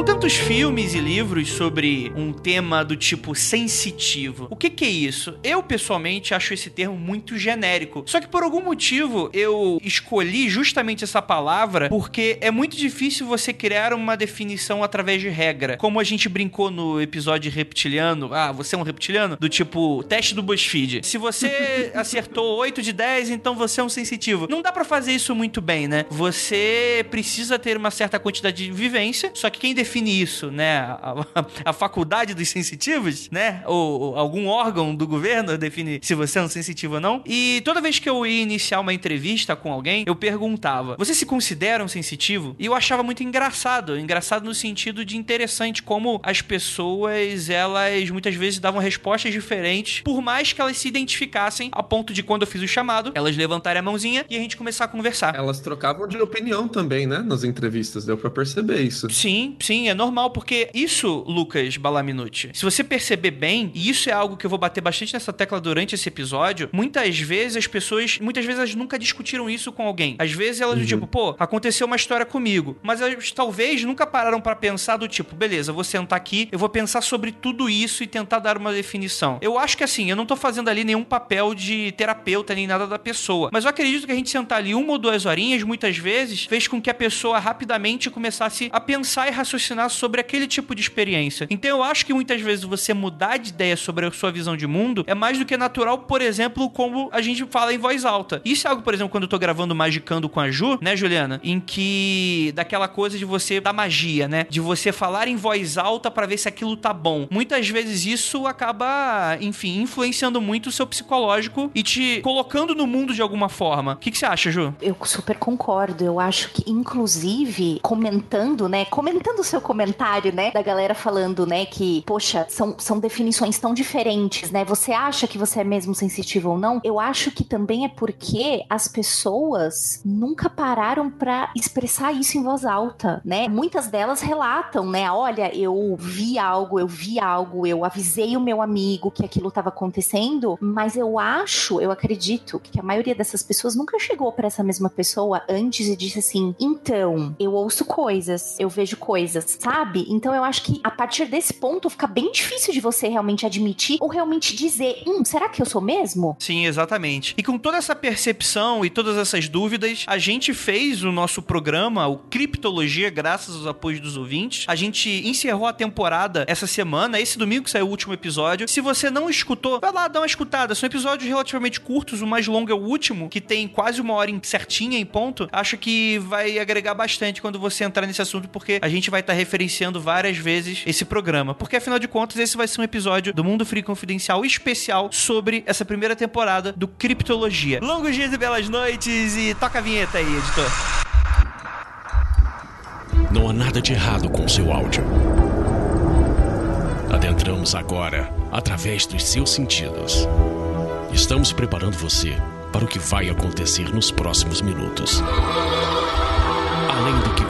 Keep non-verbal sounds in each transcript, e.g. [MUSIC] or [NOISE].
Com tantos filmes e livros sobre um tema do tipo sensitivo, o que, que é isso? Eu, pessoalmente, acho esse termo muito genérico. Só que por algum motivo eu escolhi justamente essa palavra porque é muito difícil você criar uma definição através de regra. Como a gente brincou no episódio reptiliano, ah, você é um reptiliano? Do tipo, teste do BuzzFeed. Se você [LAUGHS] acertou 8 de 10, então você é um sensitivo. Não dá para fazer isso muito bem, né? Você precisa ter uma certa quantidade de vivência, só que quem define define isso, né? A, a, a faculdade dos sensitivos, né? Ou, ou, algum órgão do governo define se você é um sensitivo ou não. E toda vez que eu ia iniciar uma entrevista com alguém, eu perguntava: Você se considera um sensitivo? E eu achava muito engraçado. Engraçado no sentido de interessante, como as pessoas, elas muitas vezes davam respostas diferentes, por mais que elas se identificassem, a ponto de quando eu fiz o chamado, elas levantarem a mãozinha e a gente começar a conversar. Elas trocavam de opinião também, né? Nas entrevistas, deu pra perceber isso. Sim, sim Sim, é normal, porque isso, Lucas Balaminuti, se você perceber bem, e isso é algo que eu vou bater bastante nessa tecla durante esse episódio, muitas vezes as pessoas, muitas vezes elas nunca discutiram isso com alguém. Às vezes elas, uhum. tipo, pô, aconteceu uma história comigo, mas elas talvez nunca pararam para pensar do tipo, beleza, vou sentar aqui, eu vou pensar sobre tudo isso e tentar dar uma definição. Eu acho que assim, eu não tô fazendo ali nenhum papel de terapeuta nem nada da pessoa, mas eu acredito que a gente sentar ali uma ou duas horinhas, muitas vezes, fez com que a pessoa rapidamente começasse a pensar e raciocinar ensinar sobre aquele tipo de experiência. Então eu acho que muitas vezes você mudar de ideia sobre a sua visão de mundo é mais do que natural, por exemplo, como a gente fala em voz alta. Isso é algo, por exemplo, quando eu tô gravando Magicando com a Ju, né, Juliana? Em que daquela coisa de você da magia, né? De você falar em voz alta para ver se aquilo tá bom. Muitas vezes isso acaba, enfim, influenciando muito o seu psicológico e te colocando no mundo de alguma forma. O que, que você acha, Ju? Eu super concordo. Eu acho que, inclusive, comentando, né? Comentando seu comentário, né, da galera falando, né, que, poxa, são, são definições tão diferentes, né? Você acha que você é mesmo sensitivo ou não? Eu acho que também é porque as pessoas nunca pararam para expressar isso em voz alta, né? Muitas delas relatam, né? Olha, eu vi algo, eu vi algo, eu avisei o meu amigo que aquilo estava acontecendo, mas eu acho, eu acredito que a maioria dessas pessoas nunca chegou para essa mesma pessoa antes e disse assim: "Então, eu ouço coisas, eu vejo coisas, sabe? Então eu acho que a partir desse ponto fica bem difícil de você realmente admitir ou realmente dizer, hum, será que eu sou mesmo? Sim, exatamente. E com toda essa percepção e todas essas dúvidas, a gente fez o nosso programa, o Criptologia, graças aos apoios dos ouvintes. A gente encerrou a temporada essa semana, esse domingo que saiu o último episódio. Se você não escutou, vai lá dar uma escutada. São episódios relativamente curtos, o mais longo é o último, que tem quase uma hora certinha em ponto. Acho que vai agregar bastante quando você entrar nesse assunto, porque a gente vai estar tá referenciando várias vezes esse programa. Porque afinal de contas, esse vai ser um episódio do Mundo Free Confidencial especial sobre essa primeira temporada do Criptologia. Longos dias e belas noites e toca a vinheta aí, editor. Não há nada de errado com seu áudio. Adentramos agora através dos seus sentidos. Estamos preparando você para o que vai acontecer nos próximos minutos além do que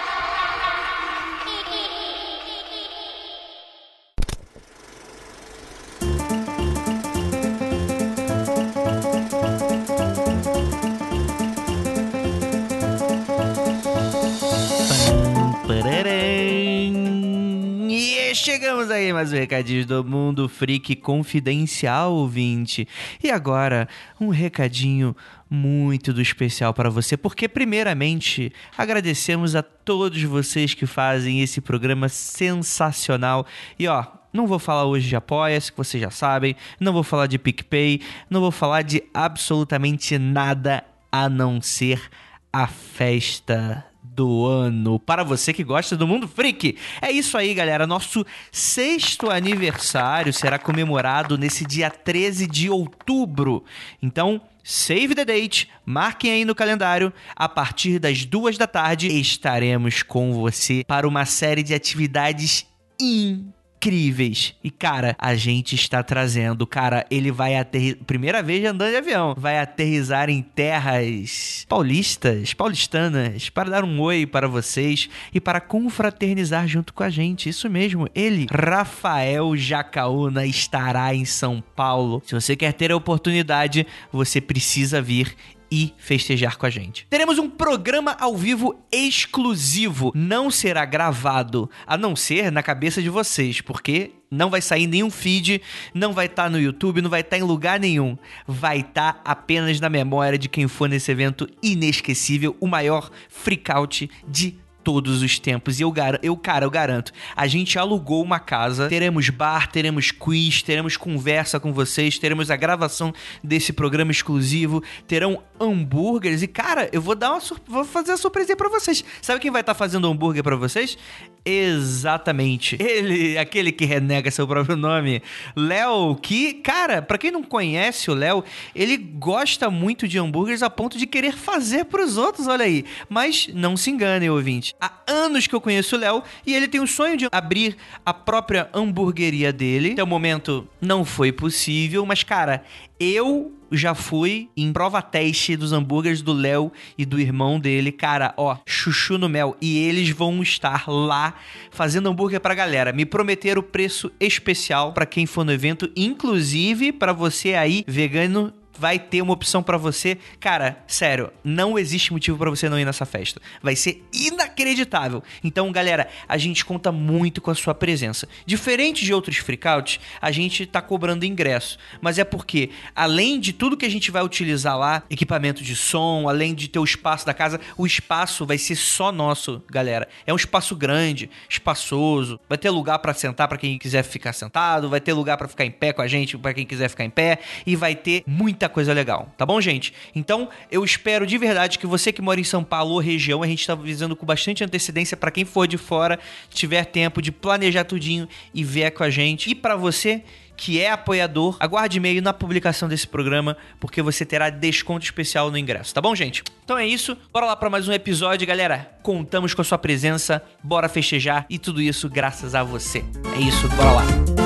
Mais um recadinho do Mundo Freak Confidencial, ouvinte. E agora, um recadinho muito do especial para você, porque primeiramente agradecemos a todos vocês que fazem esse programa sensacional. E ó, não vou falar hoje de Apoia-se, que vocês já sabem, não vou falar de PicPay, não vou falar de absolutamente nada a não ser a festa do ano para você que gosta do mundo freak. É isso aí, galera. Nosso sexto aniversário será comemorado nesse dia 13 de outubro. Então, Save the date, marquem aí no calendário. A partir das duas da tarde estaremos com você para uma série de atividades incríveis incríveis. E, cara, a gente está trazendo. Cara, ele vai aterrizar. Primeira vez andando de avião. Vai aterrizar em terras paulistas, paulistanas, para dar um oi para vocês e para confraternizar junto com a gente. Isso mesmo, ele, Rafael Jacaúna, estará em São Paulo. Se você quer ter a oportunidade, você precisa vir e festejar com a gente. Teremos um programa ao vivo exclusivo. Não será gravado, a não ser na cabeça de vocês, porque não vai sair nenhum feed, não vai estar tá no YouTube, não vai estar tá em lugar nenhum. Vai estar tá apenas na memória de quem for nesse evento inesquecível, o maior freakout de todos os tempos. E eu, eu, cara, eu garanto, a gente alugou uma casa, teremos bar, teremos quiz, teremos conversa com vocês, teremos a gravação desse programa exclusivo, terão hambúrgueres. E, cara, eu vou dar uma vou fazer a surpresa para vocês. Sabe quem vai estar tá fazendo hambúrguer para vocês? Exatamente. Ele, aquele que renega seu próprio nome, Léo, que, cara, para quem não conhece o Léo, ele gosta muito de hambúrgueres a ponto de querer fazer para os outros, olha aí. Mas não se engane, ouvinte. Há anos que eu conheço o Léo e ele tem o sonho de abrir a própria hamburgueria dele. Até o momento não foi possível, mas cara, eu já fui em prova teste dos hambúrgueres do Léo e do irmão dele. Cara, ó, chuchu no mel. E eles vão estar lá fazendo hambúrguer pra galera. Me prometeram preço especial para quem for no evento, inclusive para você aí, vegano vai ter uma opção para você. Cara, sério, não existe motivo para você não ir nessa festa. Vai ser inacreditável. Então, galera, a gente conta muito com a sua presença. Diferente de outros freakouts, a gente tá cobrando ingresso, mas é porque além de tudo que a gente vai utilizar lá, equipamento de som, além de ter o espaço da casa, o espaço vai ser só nosso, galera. É um espaço grande, espaçoso, vai ter lugar para sentar para quem quiser ficar sentado, vai ter lugar para ficar em pé com a gente para quem quiser ficar em pé e vai ter muita coisa legal, tá bom, gente? Então, eu espero de verdade que você que mora em São Paulo ou região, a gente tá avisando com bastante antecedência para quem for de fora, tiver tempo de planejar tudinho e ver com a gente. E para você que é apoiador, aguarde e-mail na publicação desse programa, porque você terá desconto especial no ingresso, tá bom, gente? Então é isso, bora lá para mais um episódio, galera. Contamos com a sua presença, bora festejar e tudo isso graças a você. É isso, bora lá.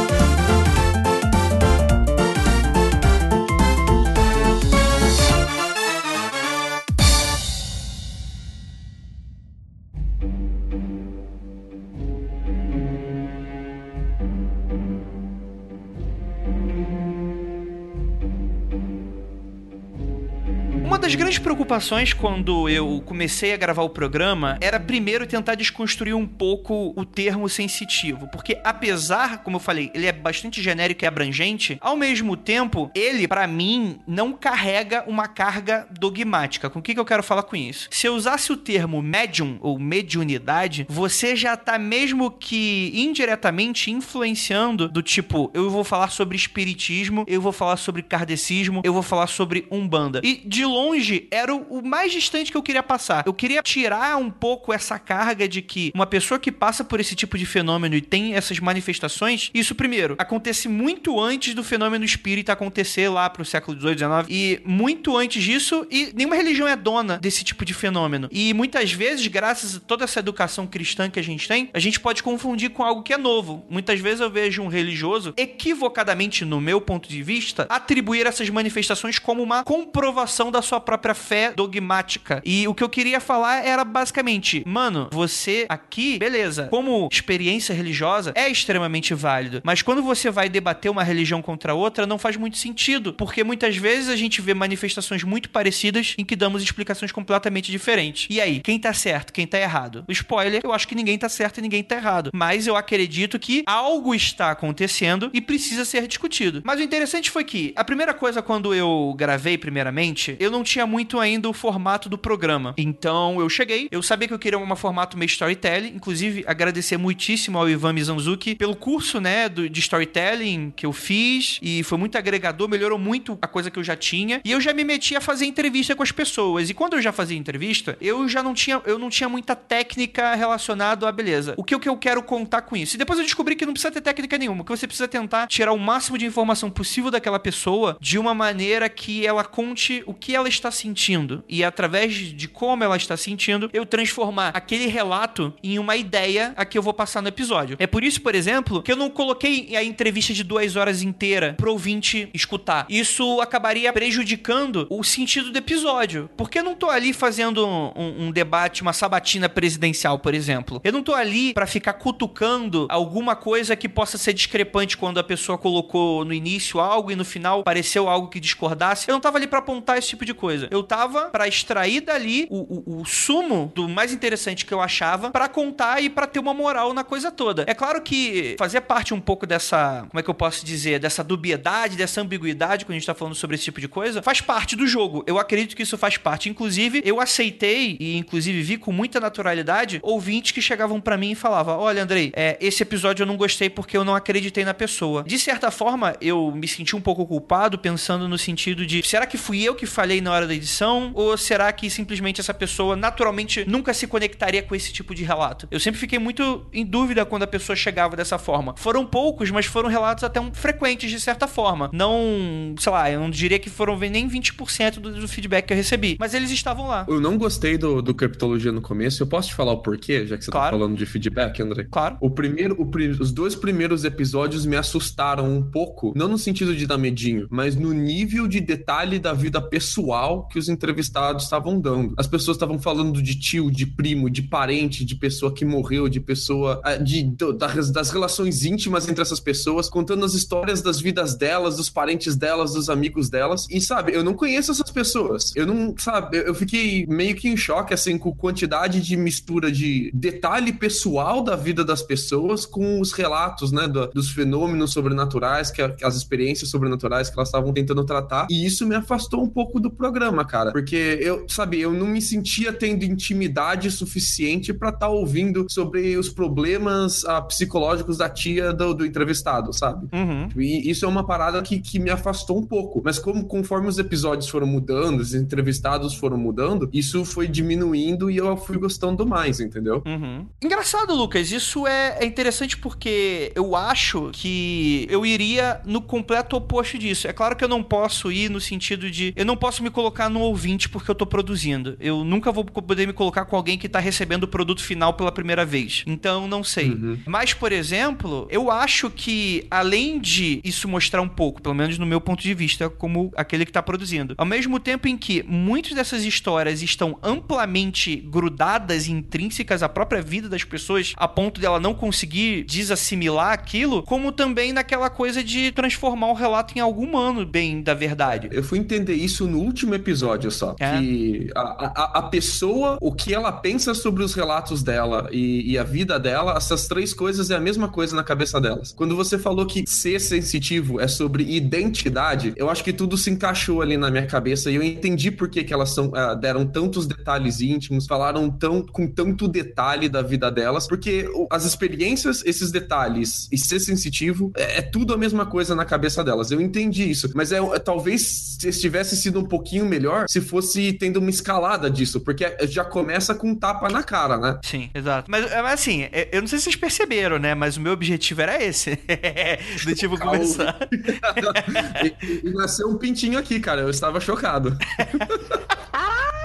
Grandes preocupações quando eu comecei a gravar o programa era primeiro tentar desconstruir um pouco o termo sensitivo, porque apesar, como eu falei, ele é bastante genérico e abrangente, ao mesmo tempo, ele para mim não carrega uma carga dogmática. Com o que, que eu quero falar com isso? Se eu usasse o termo medium ou mediunidade, você já tá mesmo que indiretamente influenciando do tipo, eu vou falar sobre espiritismo, eu vou falar sobre kardecismo, eu vou falar sobre umbanda. E de longe longe era o, mais distante que eu queria passar. Eu queria tirar um pouco essa carga de que uma pessoa que passa por esse tipo de fenômeno e tem essas manifestações, isso primeiro acontece muito antes do fenômeno espírita acontecer lá pro século 18, 19 e muito antes disso e nenhuma religião é dona desse tipo de fenômeno. E muitas vezes, graças a toda essa educação cristã que a gente tem, a gente pode confundir com algo que é novo. Muitas vezes eu vejo um religioso equivocadamente, no meu ponto de vista, atribuir essas manifestações como uma comprovação da sua própria fé dogmática. E o que eu queria falar era basicamente, mano, você aqui, beleza, como experiência religiosa é extremamente válido, mas quando você vai debater uma religião contra outra, não faz muito sentido, porque muitas vezes a gente vê manifestações muito parecidas em que damos explicações completamente diferentes. E aí, quem tá certo, quem tá errado? O spoiler, eu acho que ninguém tá certo e ninguém tá errado, mas eu acredito que algo está acontecendo e precisa ser discutido. Mas o interessante foi que a primeira coisa quando eu gravei primeiramente, eu não tinha tinha muito ainda o formato do programa. Então eu cheguei, eu sabia que eu queria um formato meio storytelling, inclusive agradecer muitíssimo ao Ivan Mizanzuki pelo curso, né, do, de storytelling que eu fiz e foi muito agregador, melhorou muito a coisa que eu já tinha. E eu já me meti a fazer entrevista com as pessoas. E quando eu já fazia entrevista, eu já não tinha, eu não tinha muita técnica relacionada à beleza. O que, o que eu quero contar com isso? E depois eu descobri que não precisa ter técnica nenhuma, que você precisa tentar tirar o máximo de informação possível daquela pessoa de uma maneira que ela conte o que ela está está sentindo e através de como ela está sentindo, eu transformar aquele relato em uma ideia a que eu vou passar no episódio. É por isso, por exemplo, que eu não coloquei a entrevista de duas horas inteira pro ouvinte escutar. Isso acabaria prejudicando o sentido do episódio. Porque eu não tô ali fazendo um, um, um debate, uma sabatina presidencial, por exemplo. Eu não tô ali para ficar cutucando alguma coisa que possa ser discrepante quando a pessoa colocou no início algo e no final pareceu algo que discordasse. Eu não tava ali para apontar esse tipo de coisa. Eu tava para extrair dali o, o, o, sumo do mais interessante que eu achava para contar e para ter uma moral na coisa toda. É claro que fazia parte um pouco dessa, como é que eu posso dizer, dessa dubiedade, dessa ambiguidade quando a gente tá falando sobre esse tipo de coisa, faz parte do jogo. Eu acredito que isso faz parte. Inclusive, eu aceitei e inclusive vi com muita naturalidade ouvintes que chegavam para mim e falavam: "Olha, Andrei, é, esse episódio eu não gostei porque eu não acreditei na pessoa". De certa forma, eu me senti um pouco culpado pensando no sentido de será que fui eu que falhei na hora da edição ou será que simplesmente essa pessoa naturalmente nunca se conectaria com esse tipo de relato? Eu sempre fiquei muito em dúvida quando a pessoa chegava dessa forma. Foram poucos, mas foram relatos até um, frequentes de certa forma. Não, sei lá, eu não diria que foram nem 20% do, do feedback que eu recebi, mas eles estavam lá. Eu não gostei do, do Criptologia no começo. Eu posso te falar o porquê, já que você tá claro. tá falando de feedback, André? Claro. O primeiro, o, os dois primeiros episódios me assustaram um pouco, não no sentido de dar medinho, mas no nível de detalhe da vida pessoal que os entrevistados estavam dando. As pessoas estavam falando de tio, de primo, de parente, de pessoa que morreu, de pessoa. Ah, de, de, das relações íntimas entre essas pessoas, contando as histórias das vidas delas, dos parentes delas, dos amigos delas. E sabe, eu não conheço essas pessoas. Eu não, sabe, eu fiquei meio que em choque, assim, com quantidade de mistura de detalhe pessoal da vida das pessoas com os relatos, né, do, dos fenômenos sobrenaturais, que, as experiências sobrenaturais que elas estavam tentando tratar. E isso me afastou um pouco do programa, cara. Porque eu, sabe, eu não me sentia tendo intimidade suficiente para estar tá ouvindo sobre os problemas ah, psicológicos da tia do, do entrevistado, sabe? Uhum. E isso é uma parada que, que me afastou um pouco. Mas como conforme os episódios foram mudando, os entrevistados foram mudando, isso foi diminuindo e eu fui gostando mais, entendeu? Uhum. Engraçado, Lucas. Isso é, é interessante porque eu acho que eu iria no completo oposto disso. É claro que eu não posso ir no sentido de. Eu não posso me colocar no ouvinte porque eu tô produzindo. Eu nunca vou poder me colocar com alguém que tá recebendo o produto final pela primeira vez. Então, não sei. Uhum. Mas, por exemplo, eu acho que, além de isso mostrar um pouco, pelo menos no meu ponto de vista, como aquele que tá produzindo, ao mesmo tempo em que muitas dessas histórias estão amplamente grudadas e intrínsecas à própria vida das pessoas, a ponto dela não conseguir desassimilar aquilo, como também naquela coisa de transformar o relato em algo humano, bem da verdade. Eu fui entender isso no último episódio só. É. Que a, a, a, pessoa, o que ela pensa sobre os relatos dela e, e, a vida dela, essas três coisas é a mesma coisa na cabeça delas. Quando você falou que ser sensitivo é sobre identidade, eu acho que tudo se encaixou ali na minha cabeça e eu entendi por que, que elas são, uh, deram tantos detalhes íntimos, falaram tão, com tanto detalhe da vida delas, porque as experiências, esses detalhes e ser sensitivo é, é tudo a mesma coisa na cabeça delas. Eu entendi isso, mas é, é talvez estivesse sido um pouquinho melhor se fosse tendo uma escalada disso, porque já começa com um tapa na cara, né? Sim, exato. Mas, mas assim, é, eu não sei se vocês perceberam, né? Mas o meu objetivo era esse. [LAUGHS] Do tipo começar. [LAUGHS] e, e nasceu um pintinho aqui, cara. Eu estava chocado. [LAUGHS]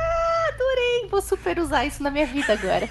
adorei! Vou super usar isso na minha vida agora.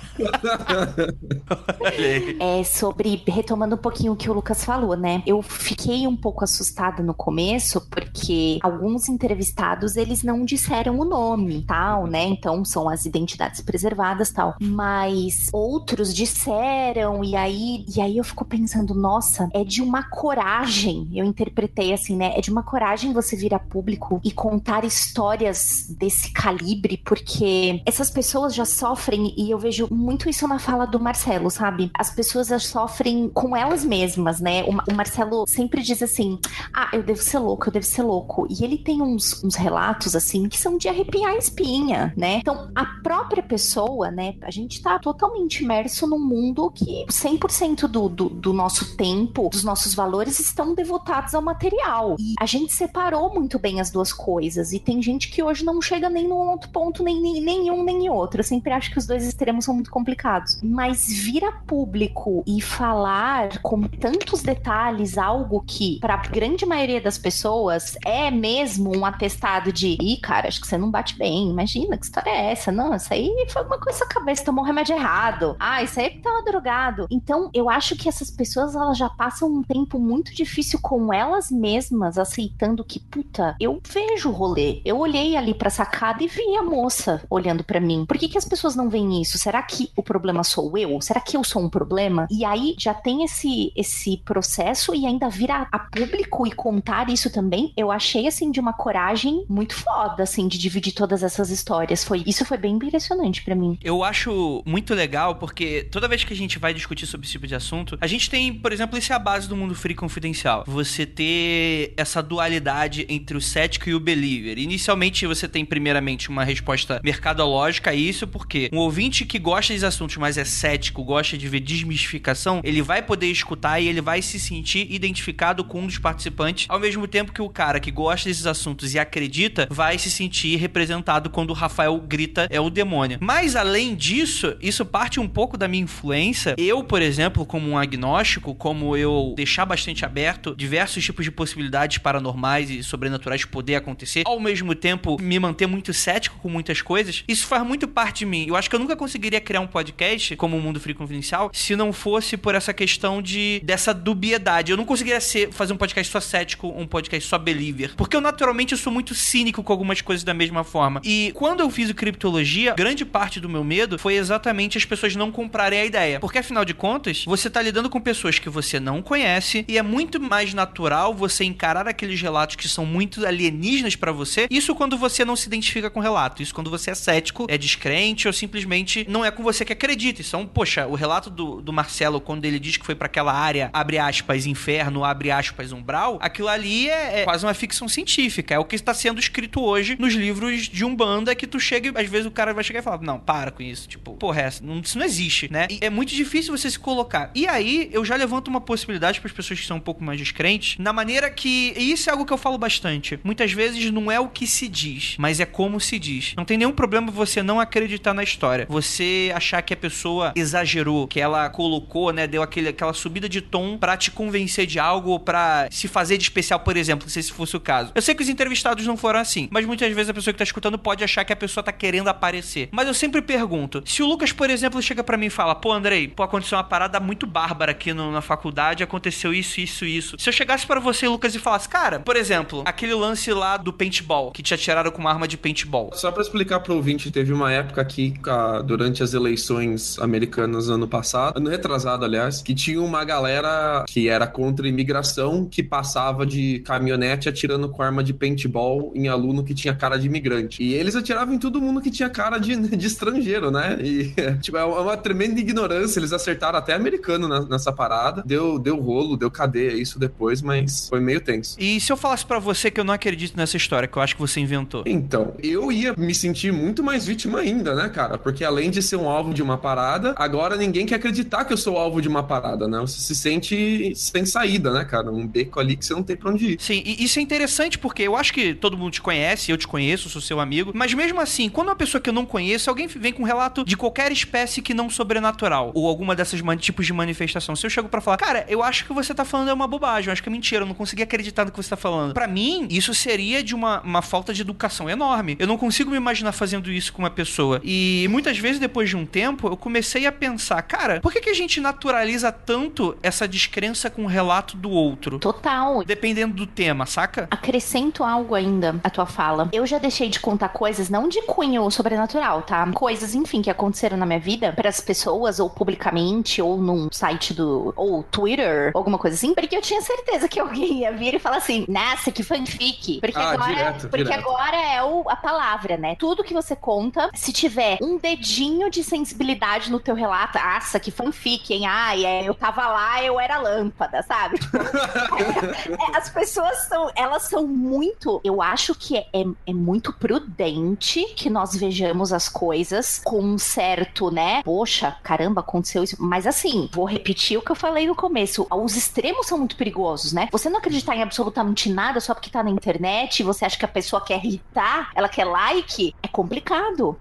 é sobre, retomando um pouquinho o que o Lucas falou, né? Eu fiquei um pouco assustada no começo, porque alguns entrevistados, eles não disseram o nome, tal, né? Então, são as identidades preservadas, tal. Mas outros disseram, e aí, e aí eu fico pensando, nossa, é de uma coragem, eu interpretei assim, né? É de uma coragem você vir a público e contar histórias desse calibre, porque essas pessoas já sofrem, e eu vejo muito isso na fala do Marcelo, sabe? As pessoas já sofrem com elas mesmas, né? O, Marcelo sempre diz assim: ah, eu devo ser louco, eu devo ser louco. E ele tem uns, uns relatos, assim, que são de arrepiar a espinha, né? Então, a própria pessoa, né? A gente tá totalmente imerso num mundo que 100% do, do, do nosso tempo, dos nossos valores estão devotados ao material. E a gente separou muito bem as duas coisas. E tem gente que hoje não chega nem num outro ponto, nem, nem nenhum, nem outro. Eu sempre acho que os dois extremos são muito complicados. Mas vir a público e falar com tantos detalhes algo que, para a grande maioria das pessoas, é mesmo um atestado de ih, cara, acho que você não bate bem. Imagina, que história é essa? Não, isso aí foi uma coisa cabeça, tomou um remédio errado. Ah, isso aí tava drogado. Então, eu acho que essas pessoas, elas já passam um tempo muito difícil com elas mesmas, aceitando que, puta, eu vejo o rolê. Eu olhei ali pra sacada e vi a moça olhando para mim. Por que, que as pessoas não veem isso? Será que o problema sou eu? Será que eu sou um problema? E aí já tem esse, esse processo e ainda vir a, público e contar isso também. Eu achei, assim, de uma coragem muito foda, assim, de dividir todas essas histórias. Foi, isso foi bem impressionante para mim. Eu acho muito legal porque toda vez que a gente vai discutir sobre esse tipo de assunto, a gente tem, por exemplo, isso é a base do mundo free confidencial. Você ter essa dualidade entre o cético e o believer. Inicialmente você tem primeiramente uma resposta mercadológica a isso, porque um ouvinte que gosta desses assuntos, mas é cético, gosta de ver desmistificação, ele vai poder escutar e ele vai se sentir identificado com um dos participantes, ao mesmo tempo que o cara que gosta desses assuntos e acredita vai se sentir representado quando o Rafael grita é o demônio. Mas além disso, isso parte um pouco da minha influência. Eu, por exemplo, como um agnóstico, como eu deixar bastante aberto diversos tipos de possibilidades paranormais e sobrenaturais poder acontecer, ao mesmo tempo me manter muito cético com muitas coisas, isso faz muito parte de mim. Eu acho que eu nunca conseguiria criar um podcast como o Mundo Free Confidencial se não fosse por essa questão de dessa dubiedade. Eu não conseguiria ser, fazer um podcast só cético, um podcast só believer, porque eu naturalmente eu sou muito cínico com algumas coisas da mesma forma. E quando eu fiz o criptologia, grande parte do meu medo foi exatamente as pessoas não comprarem a ideia, porque afinal de contas, você tá lidando com pessoas que você não conhece e é muito mais natural você encarar aqueles relatos que são muito alienígenas para você. Isso quando você não se identifica com o relato, isso quando você é cético, é descrente ou simplesmente não é com você que acredita. Então, poxa, o relato do, do Marcelo quando ele diz que foi para aquela área, abre aspas, inferno, abre aspas, umbral, aquilo ali é, é quase uma ficção científica, é o que está sendo escrito hoje nos livros de Umbanda que tu chega, às vezes o cara vai chegar e falar: "Não, para com isso". Tipo, porra, não, isso não existe, né? E é muito difícil você se colocar. E aí eu já levanto uma possibilidade para as pessoas que são um pouco mais descrentes, na maneira que e isso é algo que eu falo bastante. Muitas vezes não é o que se diz, mas é como se diz. Não tem nenhum problema você não acreditar na história. Você achar que a pessoa exagerou, que ela colocou, né, deu aquele, aquela subida de tom para te convencer de algo ou pra se fazer de especial, por exemplo, se esse fosse o caso. Eu sei que os entrevistados não foram assim, mas muitas vezes a pessoa que tá escutando pode achar que a pessoa tá querendo aparecer. Mas eu sempre pergunto, se o Lucas, por exemplo, chega para mim e fala, pô, Andrei, pô, aconteceu uma parada muito bárbara aqui no, na faculdade, aconteceu isso, isso, isso. Se eu chegasse para você, Lucas, e falasse, cara, por exemplo, aquele lance lá do paintball, que te atiraram com uma arma de paintball. Só para explicar pro ouvinte, teve uma época aqui, durante as eleições americanas ano passado, ano retrasado, aliás, que tinha uma galera que era contra a imigração que passava de caminhonete atirando com arma de paintball em aluno que tinha cara de imigrante. E eles atiravam em todo mundo que tinha cara de, [LAUGHS] de estrangeiro, né? E, [LAUGHS] tipo, é uma tremenda ignorância. Eles acertaram até americano nessa parada. Deu, deu rolo, deu cadeia isso depois, mas foi meio tenso. E se eu falasse para você que eu não acredito nessa história, que eu acho que você inventou? Então, eu ia me sentir muito mais vítima ainda, né, cara? Porque além de ser um alvo de uma parada, agora ninguém quer acreditar que eu sou alvo de uma parada, né? Você se sente sem saída, né, cara? Um beco ali que você não tem pra onde ir. Sim, e isso é interessante porque eu acho que todo mundo te conhece, eu te conheço, sou seu amigo, mas mesmo assim, quando uma pessoa que eu não conheço, alguém vem com um relato de qualquer espécie que não sobrenatural, ou alguma dessas tipos de manifestação, se eu chego para falar, cara, eu acho que você tá falando é uma bobagem, eu acho que é mentira, eu não consegui acreditar no que você tá falando. Para mim, isso seria de uma, uma falta de educação enorme. Eu não consigo me imaginar fazendo isso com uma pessoa. E muitas vezes, depois de um tempo, eu comecei a pensar, cara, por que, que a gente naturaliza tanto essa descrença com o relato do outro? Total. Dependendo do tema, saca? Acrescento algo ainda à tua fala. Eu já deixei de contar coisas, não de cunho sobrenatural, tá? Coisas, enfim, que aconteceram na minha vida para as pessoas, ou publicamente, ou num site do. ou Twitter, alguma coisa assim, porque eu tinha certeza que [LAUGHS] alguém ia vir e falar assim, nossa, que fanfic. Porque ah, agora. Direto, porque direto. agora é o, a palavra, né? Tudo que você conta, se tiver um dedinho de sensibilidade no teu relato, nossa, que fanfic, hein? Ai, é, eu tava lá, eu era lâmpada, sabe? Tipo, [LAUGHS] é, as pessoas são, elas são muito, eu acho que é, é, é muito prudente que nós vejamos as coisas com um certo, né? Poxa, caramba, aconteceu isso. Mas assim, vou repetir o que eu falei no começo. Os extremos são muito perigosos, né? Você não acreditar em absolutamente nada só porque tá na internet você acha que a pessoa quer irritar, ela quer like, é complicado.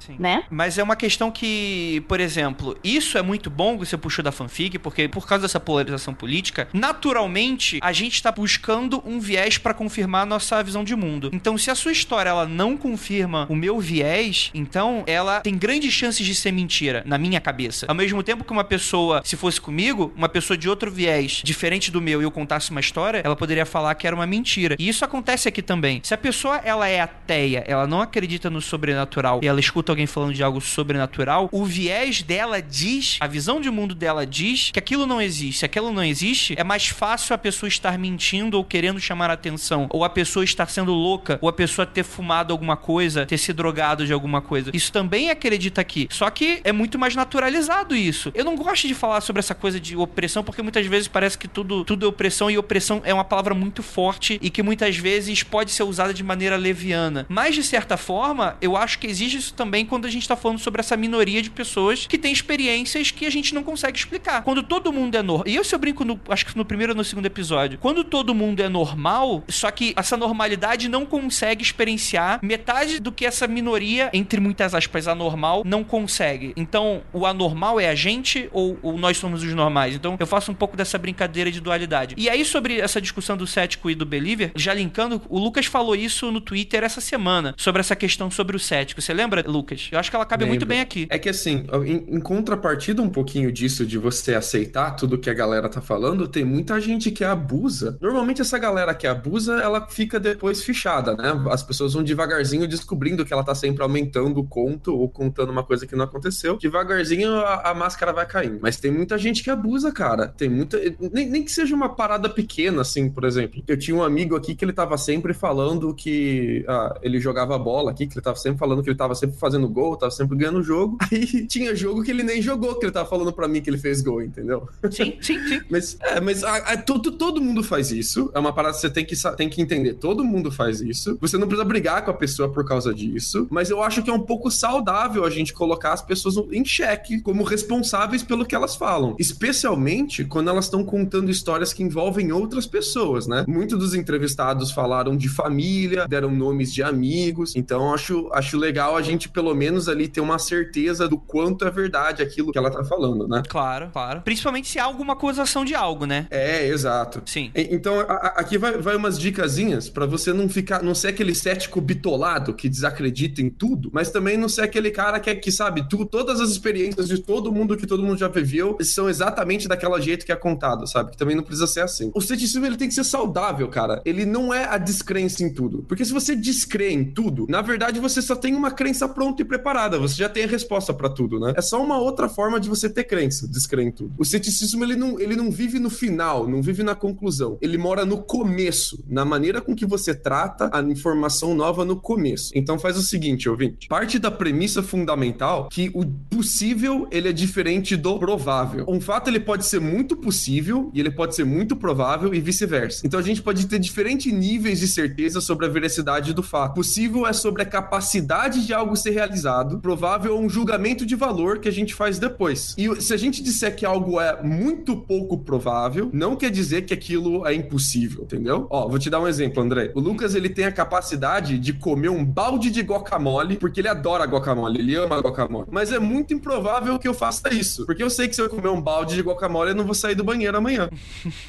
Sim. né? Mas é uma questão que, por exemplo, isso é muito bom que você puxou da fanfic, porque por causa dessa polarização política, naturalmente a gente está buscando um viés para confirmar a nossa visão de mundo. Então, se a sua história ela não confirma o meu viés, então ela tem grandes chances de ser mentira na minha cabeça. Ao mesmo tempo que uma pessoa, se fosse comigo, uma pessoa de outro viés diferente do meu e eu contasse uma história, ela poderia falar que era uma mentira. E isso acontece aqui também. Se a pessoa ela é ateia, ela não acredita no sobrenatural e ela escuta alguém falando de algo sobrenatural, o viés dela diz, a visão de mundo dela diz que aquilo não existe. Se aquilo não existe, é mais fácil a pessoa estar mentindo ou querendo chamar atenção, ou a pessoa estar sendo louca, ou a pessoa ter fumado alguma coisa, ter se drogado de alguma coisa. Isso também acredita aqui. Só que é muito mais naturalizado isso. Eu não gosto de falar sobre essa coisa de opressão porque muitas vezes parece que tudo, tudo é opressão e opressão é uma palavra muito forte e que muitas vezes pode ser usada de maneira leviana. Mas de certa forma, eu acho que existe isso também quando a gente está falando sobre essa minoria de pessoas que tem experiências que a gente não consegue explicar. Quando todo mundo é normal. E eu, se eu brinco, no, acho que no primeiro ou no segundo episódio, quando todo mundo é normal, só que essa normalidade não consegue experienciar metade do que essa minoria, entre muitas aspas, anormal, não consegue. Então, o anormal é a gente ou, ou nós somos os normais? Então, eu faço um pouco dessa brincadeira de dualidade. E aí, sobre essa discussão do cético e do believer, já linkando, o Lucas falou isso no Twitter essa semana, sobre essa questão sobre o cético. Você lembra, Lucas? Eu acho que ela cabe Lembro. muito bem aqui. É que assim, em, em, contrapartida um pouquinho disso, de você aceitar tudo que a galera tá falando, tem muita gente que abusa. Normalmente essa galera que abusa, ela fica depois fichada, né? As pessoas vão devagarzinho descobrindo que ela tá sempre aumentando o conto ou contando uma coisa que não aconteceu. Devagarzinho a, a máscara vai caindo. Mas tem muita gente que abusa, cara. Tem muita. Nem, nem que seja uma parada pequena, assim, por exemplo. Eu tinha um amigo aqui que ele tava sempre falando que ah, ele jogava bola aqui, que ele tava sempre falando que ele tava sempre fazendo gol, tava sempre ganhando o jogo. [LAUGHS] Aí tinha jogo que ele nem jogou, que ele tava falando para mim que ele fez gol, entendeu? Sim, sim, sim. [LAUGHS] mas, é, mas a, a, todo, todo mundo faz isso. É uma parada que você tem que, tem que entender. Todo mundo faz isso. Você não precisa brigar com a pessoa por causa disso. Mas eu acho que é um pouco saudável a gente colocar as pessoas em xeque como responsáveis pelo que elas falam. Especialmente quando elas estão contando histórias que envolvem outras pessoas, né? Muitos dos entrevistados falaram de família, deram nomes de amigos. Então acho, acho legal a gente, pelo menos, ali ter uma certeza do quanto é verdade aquilo que ela tá falando, né? Claro, claro. Principalmente se há alguma acusação de algo, né? É, exato. Sim. então, a, a, aqui vai, vai umas dicasinhas para você não ficar, não ser aquele cético bitolado que desacredita em tudo, mas também não ser aquele cara que, é, que sabe, tu, todas as experiências de todo mundo que todo mundo já viveu são exatamente daquela jeito que é contado, sabe? Que também não precisa ser assim. O ceticismo, ele tem que ser saudável, cara. Ele não é a descrença em tudo. Porque se você descrê em tudo, na verdade você só tem uma crença pronta e preparada. Você já tem a resposta para tudo, né? É só uma outra forma de você ter crença, descrer em tudo. O ceticismo, ele não, ele não vive no final, não vive na conclusão. Ele mora no começo, na maneira com que você trata a informação nova no começo. Então faz o seguinte, ouvinte. Parte da premissa fundamental que o possível, ele é diferente do provável. Um fato, ele pode ser muito possível e ele pode ser muito provável e vice-versa. Então a gente pode ter diferentes níveis de certeza sobre a veracidade do fato. Possível é sobre a capacidade de algo ser realizado, provável é um julgamento de valor que a gente faz depois. E se a gente disser que algo é muito pouco provável, não quer dizer que aquilo é impossível, entendeu? Ó, vou te dar um exemplo, André. O Lucas, ele tem a capacidade de comer um balde de guacamole, porque ele adora guacamole, ele ama guacamole. Mas é muito improvável que eu faça isso, porque eu sei que se eu comer um balde de guacamole, eu não vou sair do banheiro amanhã. [LAUGHS]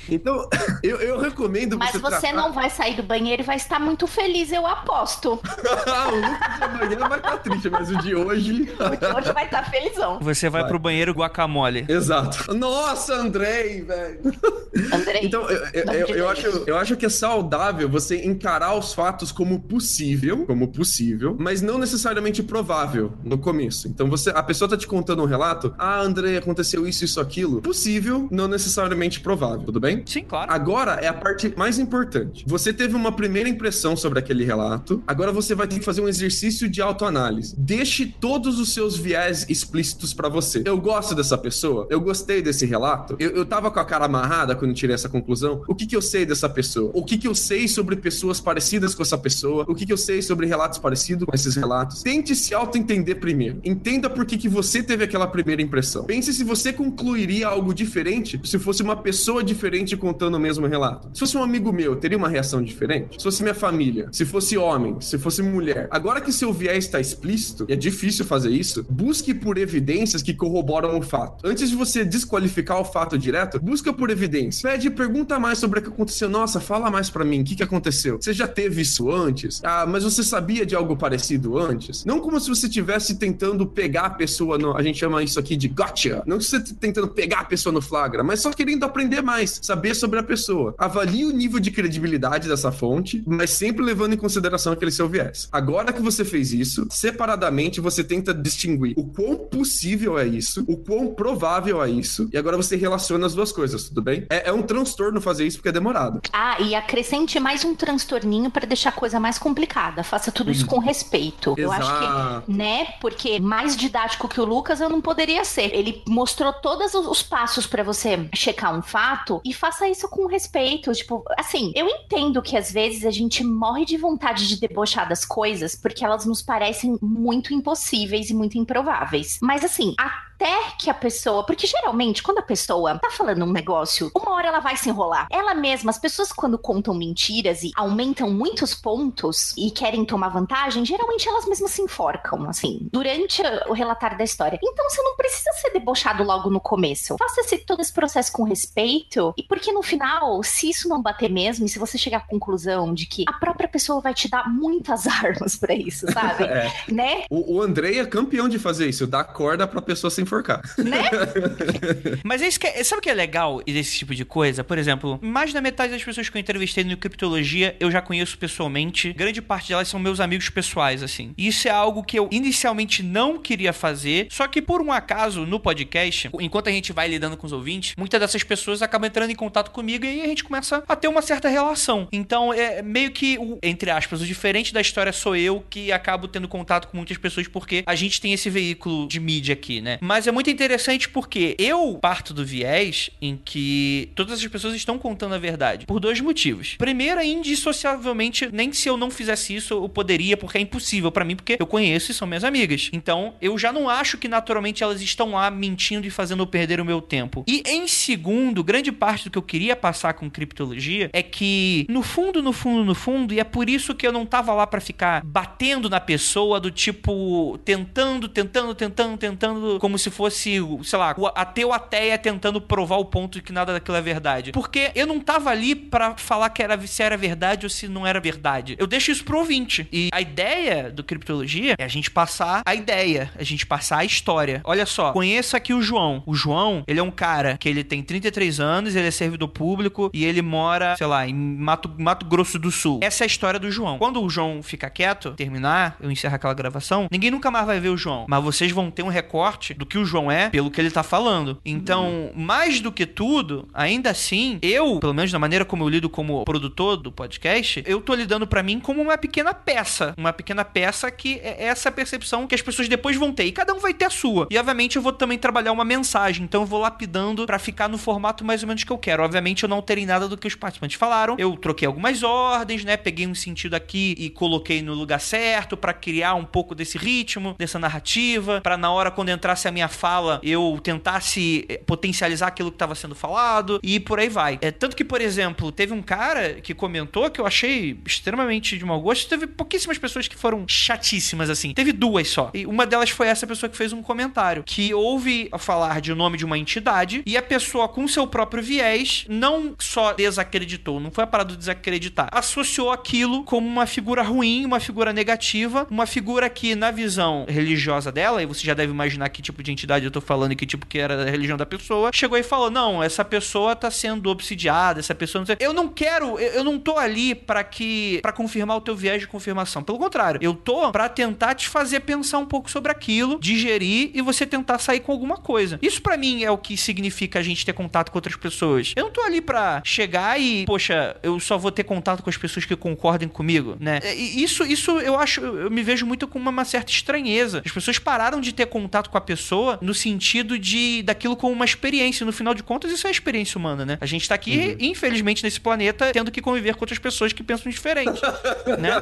Então, [LAUGHS] eu, eu recomendo Mas você, você não vai sair do banheiro e vai estar muito feliz, eu aposto. [LAUGHS] o Lucas de amanhã vai estar triste, mas o de hoje. o de hoje vai estar felizão. Você vai, vai. pro banheiro guacamole. Exato. Nossa, Andrei, velho. Andrei. Então, eu, eu, eu, eu acho, eu acho que é saudável você encarar os fatos como possível, como possível, mas não necessariamente provável no começo. Então, você, a pessoa tá te contando um relato, ah, Andrei, aconteceu isso, isso, aquilo. Possível, não necessariamente provável, tudo bem? Sim, claro. Agora é a parte mais importante. Você teve uma primeira impressão sobre aquele relato, agora você vai ter que fazer um exercício de autoanálise. Deixe todos os seus viés explícitos para você. Eu gosto dessa pessoa, eu gostei desse relato, eu, eu tava com a cara amarrada quando tirei essa conclusão. O que que eu sei dessa pessoa? O que que eu sei sobre pessoas parecidas com essa pessoa? O que que eu sei sobre relatos parecidos com esses relatos? Tente se auto-entender primeiro. Entenda por que que você teve aquela primeira impressão. Pense se você concluiria algo diferente se fosse uma pessoa diferente contando o mesmo relato. Se fosse um amigo meu, teria uma reação diferente? Se fosse minha família, se fosse homem, se fosse mulher. Agora que seu viés está explícito, e é difícil fazer isso, busque por evidências que corroboram o fato. Antes de você desqualificar o fato direto, busca por evidência. Pede, pergunta mais sobre o que aconteceu. Nossa, fala mais para mim, o que, que aconteceu? Você já teve isso antes? Ah, mas você sabia de algo parecido antes? Não como se você estivesse tentando pegar a pessoa no. A gente chama isso aqui de gotcha. Não que você tentando pegar a pessoa no flagra, mas só querendo aprender mais, saber sobre a pessoa. Avalie o nível de credibilidade dessa fonte, mas sempre levando em consideração aquele seu viés. Agora que você fez isso, separadamente você tenta distinguir o quão possível é isso, o quão provável é isso, e agora você relaciona as duas coisas, tudo bem? É, é um transtorno fazer isso porque é demorado. Ah, e acrescente mais um transtorninho para deixar a coisa mais complicada. Faça tudo isso hum. com respeito. Exato. Eu acho que, né? Porque mais didático que o Lucas eu não poderia ser. Ele mostrou todos os passos para você checar um fato e faça isso com respeito. Tipo, assim, eu entendo que às vezes a gente morre de vontade de debochar das coisas porque elas nos parecem muito impossíveis e muito improváveis. Mas assim, até que a pessoa. Porque geralmente, quando a pessoa tá falando um negócio, uma hora ela vai se enrolar. Ela mesma, as pessoas, quando contam mentiras e aumentam muitos pontos e querem tomar vantagem, geralmente elas mesmas se enforcam, assim, durante o relatar da história. Então você não precisa ser debochado logo no começo. Faça esse, todo esse processo com respeito, e porque no final, se isso não bater mesmo, e se você chegar à conclusão de que a própria pessoa vai te dar muitas [LAUGHS] armas para isso, sabe? É. Né? O, o Andrei é campeão de fazer isso, dar corda pra pessoa se enforcar. Né? [LAUGHS] Mas é isso que é, sabe o que é legal desse tipo de coisa? Por exemplo, mais da metade das pessoas que eu entrevistei no Criptologia eu já conheço pessoalmente. Grande parte delas são meus amigos pessoais, assim. Isso é algo que eu inicialmente não queria fazer, só que por um acaso no podcast, enquanto a gente vai lidando com os ouvintes, muitas dessas pessoas acabam entrando em contato comigo e aí a gente começa a ter uma certa relação. Então é meio que, o, entre aspas, o diferente da história sou eu que acabo tendo contato com muitas pessoas porque a gente tem esse veículo de mídia aqui, né? Mas é muito interessante porque eu parto do viés em que todas as pessoas estão contando a verdade. Por dois motivos. Primeiro, é indissociavelmente, nem se eu não fizesse isso, eu poderia, porque é impossível para mim, porque eu conheço e são minhas amigas. Então, eu já não acho que naturalmente elas estão lá mentindo e fazendo eu perder o meu tempo. E em segundo, grande parte do que eu queria passar com criptologia é que, no fundo, no fundo, no fundo, e é por isso que eu não tava lá para ficar batendo na pessoa do tipo, tentando, tentando, tentando, tentando, como se fosse fosse, sei lá, o ateu ateia tentando provar o ponto de que nada daquilo é verdade. Porque eu não tava ali para falar que era, se era verdade ou se não era verdade. Eu deixo isso pro ouvinte. E a ideia do Criptologia é a gente passar a ideia, a gente passar a história. Olha só, conheça aqui o João. O João, ele é um cara que ele tem 33 anos, ele é servidor público e ele mora, sei lá, em Mato, Mato Grosso do Sul. Essa é a história do João. Quando o João fica quieto, terminar, eu encerro aquela gravação, ninguém nunca mais vai ver o João. Mas vocês vão ter um recorte do que o João é pelo que ele tá falando. Então, mais do que tudo, ainda assim, eu, pelo menos da maneira como eu lido como produtor do podcast, eu tô lidando para mim como uma pequena peça. Uma pequena peça que é essa percepção que as pessoas depois vão ter. E cada um vai ter a sua. E, obviamente, eu vou também trabalhar uma mensagem. Então, eu vou lapidando para ficar no formato mais ou menos que eu quero. Obviamente, eu não terei nada do que os participantes falaram. Eu troquei algumas ordens, né? Peguei um sentido aqui e coloquei no lugar certo para criar um pouco desse ritmo, dessa narrativa, para na hora quando entrasse a minha fala eu tentasse eh, potencializar aquilo que estava sendo falado e por aí vai. É, tanto que, por exemplo, teve um cara que comentou que eu achei extremamente de mau gosto. Teve pouquíssimas pessoas que foram chatíssimas, assim. Teve duas só. E uma delas foi essa pessoa que fez um comentário que ouve falar de nome de uma entidade e a pessoa, com seu próprio viés, não só desacreditou, não foi a parada de desacreditar, associou aquilo como uma figura ruim, uma figura negativa, uma figura que, na visão religiosa dela, e você já deve imaginar que tipo de entidade eu tô falando que tipo que era a religião da pessoa, chegou e falou: "Não, essa pessoa tá sendo obsidiada, essa pessoa não sei. Eu não quero, eu não tô ali para que para confirmar o teu viés de confirmação. Pelo contrário, eu tô para tentar te fazer pensar um pouco sobre aquilo, digerir e você tentar sair com alguma coisa. Isso para mim é o que significa a gente ter contato com outras pessoas. Eu não tô ali para chegar e, poxa, eu só vou ter contato com as pessoas que concordem comigo, né? Isso isso eu acho, eu me vejo muito com uma, uma certa estranheza. As pessoas pararam de ter contato com a pessoa no sentido de daquilo como uma experiência. No final de contas, isso é experiência humana, né? A gente tá aqui, uhum. infelizmente, nesse planeta, tendo que conviver com outras pessoas que pensam diferente, [LAUGHS] né?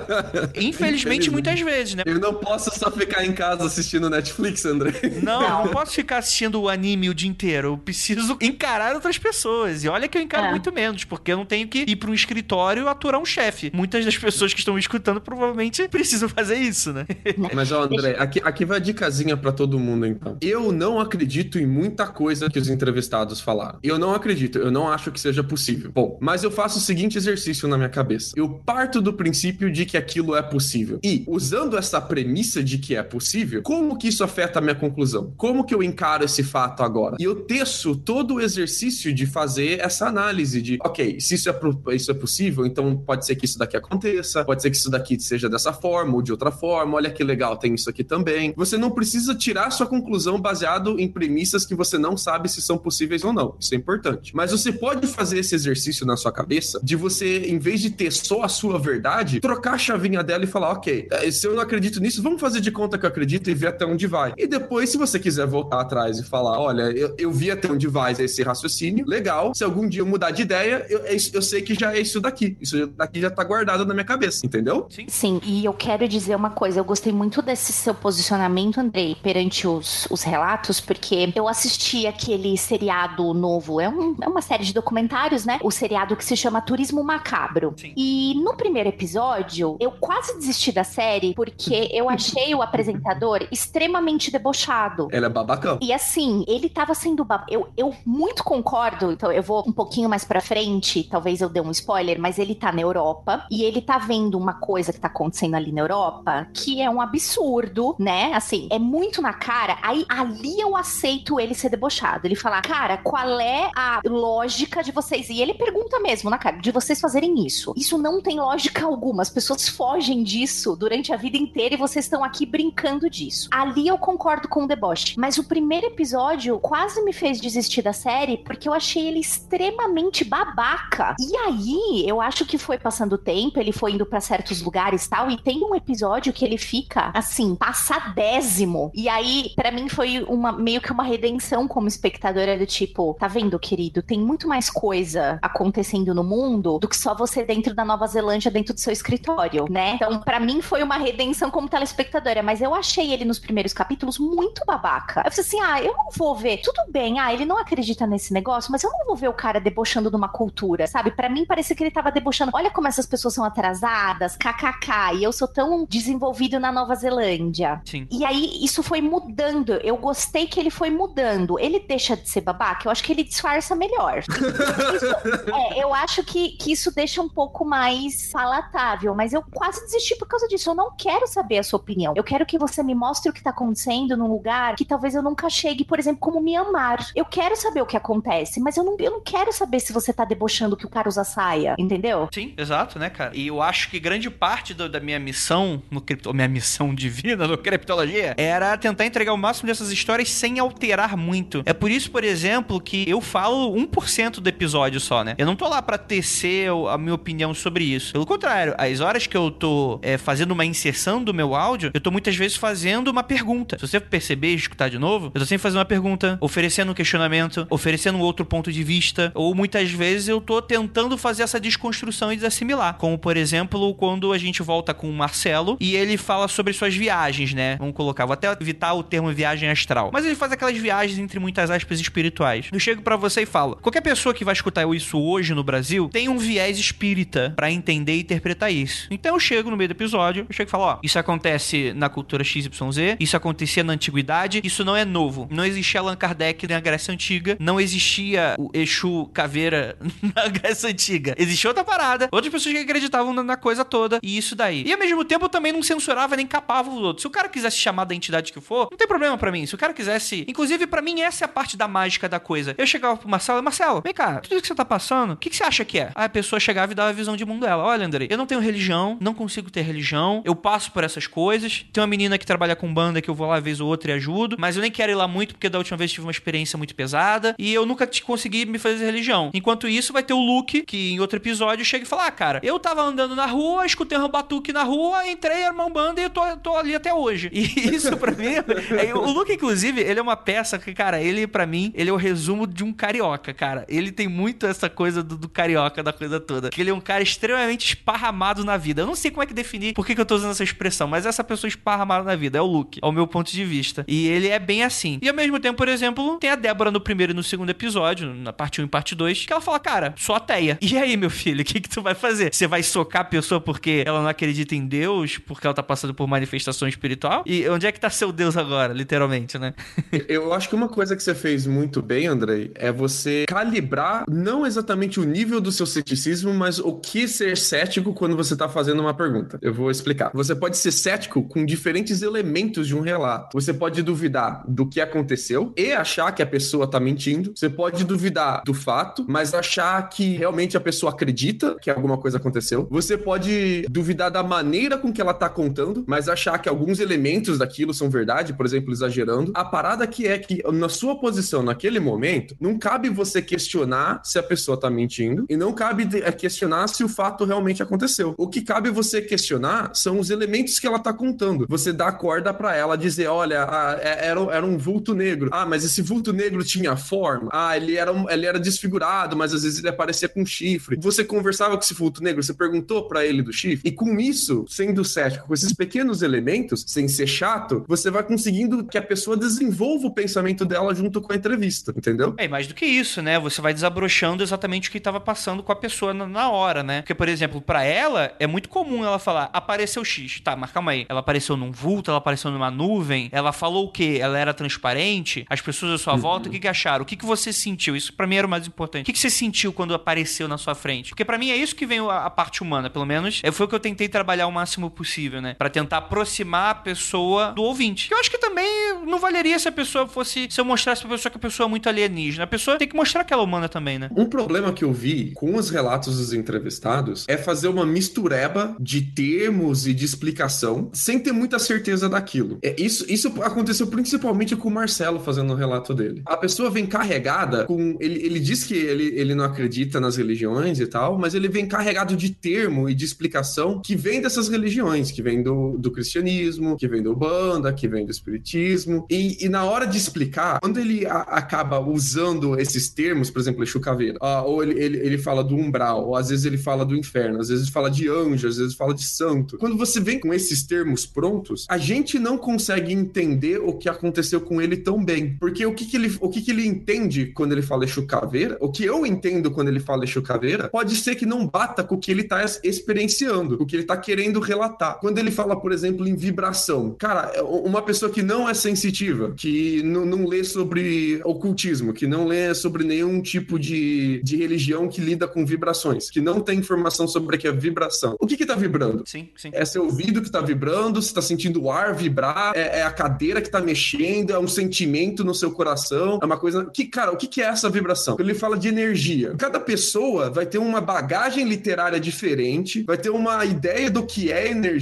Infelizmente, muitas vezes, né? Eu não posso só ficar em casa assistindo Netflix, André. Não, não, não [LAUGHS] posso ficar assistindo o anime o dia inteiro. Eu preciso encarar outras pessoas. E olha que eu encaro é. muito menos, porque eu não tenho que ir para um escritório aturar um chefe. Muitas das pessoas que estão me escutando provavelmente precisam fazer isso, né? [LAUGHS] Mas, ó, André, aqui, aqui vai a dicasinha para todo mundo, então. Eu não acredito em muita coisa que os entrevistados falaram. Eu não acredito, eu não acho que seja possível. Bom, mas eu faço o seguinte exercício na minha cabeça. Eu parto do princípio de que aquilo é possível. E, usando essa premissa de que é possível, como que isso afeta a minha conclusão? Como que eu encaro esse fato agora? E eu teço todo o exercício de fazer essa análise de, ok, se isso é, isso é possível, então pode ser que isso daqui aconteça, pode ser que isso daqui seja dessa forma ou de outra forma, olha que legal, tem isso aqui também. Você não precisa tirar sua conclusão baseado em premissas que você não sabe se são possíveis ou não. Isso é importante. Mas você pode fazer esse exercício na sua cabeça de você, em vez de ter só a sua verdade, trocar a chavinha dela e falar, ok, eh, se eu não acredito nisso, vamos fazer de conta que eu acredito e ver até onde vai. E depois, se você quiser voltar atrás e falar, olha, eu, eu vi até onde vai esse raciocínio, legal. Se algum dia eu mudar de ideia, eu, é eu sei que já é isso daqui. Isso daqui já tá guardado na minha cabeça, entendeu? Sim. Sim, e eu quero dizer uma coisa, eu gostei muito desse seu posicionamento, Andrei, perante os, os relatos, porque eu assisti aquele seriado novo, é, um, é uma série de documentários, né? O seriado que se chama Turismo Macabro. Sim. E no primeiro episódio, eu quase desisti da série porque eu [LAUGHS] achei o apresentador extremamente debochado. Ele é babacão. E assim, ele tava sendo babacão. Eu, eu muito concordo, então eu vou um pouquinho mais pra frente, talvez eu dê um spoiler, mas ele tá na Europa e ele tá vendo uma coisa que tá acontecendo ali na Europa que é um absurdo, né? Assim, é muito na cara. Aí ali eu aceito ele ser debochado. Ele fala, cara, qual é a lógica de vocês? E ele pergunta mesmo na cara, de vocês fazerem isso. Isso não tem lógica alguma. As pessoas fogem disso durante a vida inteira e vocês estão aqui brincando disso. Ali eu concordo com o deboche. Mas o primeiro episódio quase me fez desistir da série porque eu achei ele extremamente babaca. E aí, eu acho que foi passando o tempo, ele foi indo para certos lugares tal, e tem um episódio que ele fica assim, passadésimo. E aí, para mim, foi uma meio que uma redenção como espectadora do tipo, tá vendo, querido? Tem muito mais coisa acontecendo no mundo do que só você dentro da Nova Zelândia, dentro do seu escritório, né? Então, para mim, foi uma redenção como telespectadora, mas eu achei ele nos primeiros capítulos muito babaca. Eu falei assim: ah, eu não vou ver. Tudo bem, ah, ele não acredita nesse negócio, mas eu não vou ver o cara debochando de uma cultura, sabe? Para mim, parecia que ele tava debochando. Olha como essas pessoas são atrasadas, kkk, e eu sou tão desenvolvido na Nova Zelândia. Sim. E aí, isso foi mudando. Eu gostei que ele foi mudando. Ele deixa de ser babaca, eu acho que ele disfarça melhor. isso, [LAUGHS] é, eu acho que, que isso deixa um pouco mais palatável, mas eu quase desisti por causa disso. Eu não quero saber a sua opinião. Eu quero que você me mostre o que tá acontecendo num lugar que talvez eu nunca chegue, por exemplo, como Myanmar. Eu quero saber o que acontece, mas eu não, eu não quero saber se você tá debochando que o cara usa saia, entendeu? Sim, exato, né, cara? E eu acho que grande parte do, da minha missão, no cripto, minha missão divina no Criptologia, era tentar entregar o máximo dessas histórias sem alterar muito. É por isso, por exemplo, que eu falo 1% do episódio só, né? Eu não tô lá para tecer a minha opinião sobre isso. Pelo contrário, as horas que eu tô é, fazendo uma inserção do meu áudio, eu tô muitas vezes fazendo uma pergunta. Se você perceber e escutar de novo, eu tô sempre fazendo uma pergunta, oferecendo um questionamento, oferecendo um outro ponto de vista, ou muitas vezes eu tô tentando fazer essa desconstrução e desassimilar. Como, por exemplo, quando a gente volta com o Marcelo e ele fala sobre suas viagens, né? Vamos colocar, vou até evitar o termo viagem astral. Mas ele faz aquelas viagens entre muitas aspas espirituais. Eu chego para você e falo: qualquer pessoa que vai escutar isso hoje no Brasil tem um viés espírita para entender e interpretar isso. Então eu chego no meio do episódio, eu chego e falo: ó, isso acontece na cultura XYZ, isso acontecia na antiguidade, isso não é novo. Não existia Allan Kardec na Grécia Antiga, não existia o Exu Caveira [LAUGHS] na Grécia Antiga. Existia outra parada, outras pessoas que acreditavam na coisa toda, e isso daí. E ao mesmo tempo também não censurava nem capava os outros. Se o cara quisesse chamar da entidade que for, não tem problema para mim. Se o cara quisesse. Inclusive, para mim, essa é a parte da mágica da coisa. Eu chegava pro Marcelo, Marcelo, vem cá, tudo isso que você tá passando, o que, que você acha que é? Aí a pessoa chegava e dava a visão de mundo dela. Olha, Andrei, eu não tenho religião, não consigo ter religião, eu passo por essas coisas. Tem uma menina que trabalha com banda que eu vou lá vez ou outra e ajudo, mas eu nem quero ir lá muito porque da última vez tive uma experiência muito pesada e eu nunca consegui me fazer religião. Enquanto isso, vai ter o Luke, que em outro episódio chega e fala: Ah, cara, eu tava andando na rua, escutei um batuque na rua, entrei, era uma banda e eu tô, tô ali até hoje. E [LAUGHS] isso pra mim, é, o Luke Luke, inclusive, ele é uma peça que, cara, ele, para mim, ele é o resumo de um carioca, cara. Ele tem muito essa coisa do, do carioca, da coisa toda. Que ele é um cara extremamente esparramado na vida. Eu não sei como é que definir por que, que eu tô usando essa expressão, mas essa pessoa esparramada na vida é o Luke, ao meu ponto de vista. E ele é bem assim. E ao mesmo tempo, por exemplo, tem a Débora no primeiro e no segundo episódio, na parte 1 e parte 2, que ela fala, cara, sou ateia. E aí, meu filho, o que, que tu vai fazer? Você vai socar a pessoa porque ela não acredita em Deus, porque ela tá passando por manifestação espiritual? E onde é que tá seu Deus agora, literalmente, né? [LAUGHS] Eu acho que uma coisa que você fez muito bem, Andrei, é você calibrar não exatamente o nível do seu ceticismo, mas o que ser cético quando você tá fazendo uma pergunta. Eu vou explicar. Você pode ser cético com diferentes elementos de um relato. Você pode duvidar do que aconteceu e achar que a pessoa tá mentindo. Você pode duvidar do fato, mas achar que realmente a pessoa acredita que alguma coisa aconteceu. Você pode duvidar da maneira com que ela tá contando, mas achar que alguns elementos daquilo são verdade, por exemplo, exagerando. A parada que é que na sua posição naquele momento, não cabe você questionar se a pessoa tá mentindo e não cabe é, questionar se o fato realmente aconteceu. O que cabe você questionar são os elementos que ela tá contando. Você dá corda para ela dizer, olha, ah, era, era um vulto negro. Ah, mas esse vulto negro tinha forma. Ah, ele era, ele era desfigurado, mas às vezes ele aparecia com chifre. Você conversava com esse vulto negro, você perguntou para ele do chifre. E com isso, sendo cético, com esses pequenos elementos, sem ser chato, você vai conseguindo que a pessoa desenvolva o pensamento dela junto com a entrevista, entendeu? É, mais do que isso, né? Você vai desabrochando exatamente o que estava passando com a pessoa na, hora, né? Porque, por exemplo, para ela, é muito comum ela falar, apareceu X. Tá, mas calma aí. Ela apareceu num vulto, ela apareceu numa nuvem, ela falou o quê? Ela era transparente? As pessoas à sua uhum. volta, o que, que acharam? O que, que você sentiu? Isso para mim era o mais importante. O que, que você sentiu quando apareceu na sua frente? Porque para mim é isso que vem a, a, parte humana, pelo menos. É, foi o que eu tentei trabalhar o máximo possível, né? Para tentar aproximar a pessoa do ouvinte. Eu acho que também não valeria se a pessoa fosse. Se eu mostrasse pra pessoa que a pessoa é muito alienígena. A pessoa tem que mostrar que ela é humana também, né? Um problema que eu vi com os relatos dos entrevistados é fazer uma mistureba de termos e de explicação sem ter muita certeza daquilo. É, isso, isso aconteceu principalmente com o Marcelo fazendo o relato dele. A pessoa vem carregada com. Ele, ele diz que ele, ele não acredita nas religiões e tal, mas ele vem carregado de termo e de explicação que vem dessas religiões, que vem do, do cristianismo, que vem do banda, que vem do espiritismo. E, e na hora de explicar, quando ele a, acaba usando esses termos, por exemplo, Exu Caveira, uh, ou ele, ele, ele fala do umbral, ou às vezes ele fala do inferno, às vezes ele fala de anjo, às vezes fala de santo. Quando você vem com esses termos prontos, a gente não consegue entender o que aconteceu com ele tão bem. Porque o que, que ele, o que, que ele entende quando ele fala Exu Caveira, o que eu entendo quando ele fala Exu Caveira, pode ser que não bata com o que ele tá experienciando, o que ele tá querendo relatar. Quando ele fala, por exemplo, em vibração, cara, é uma pessoa que não é sensitiva, que não, não lê sobre ocultismo, que não lê sobre nenhum tipo de, de religião que lida com vibrações, que não tem informação sobre o que é vibração. O que que tá vibrando? Sim, sim. É seu ouvido que tá vibrando, você tá sentindo o ar vibrar, é, é a cadeira que tá mexendo, é um sentimento no seu coração, é uma coisa... Que, cara, o que que é essa vibração? Ele fala de energia. Cada pessoa vai ter uma bagagem literária diferente, vai ter uma ideia do que é energia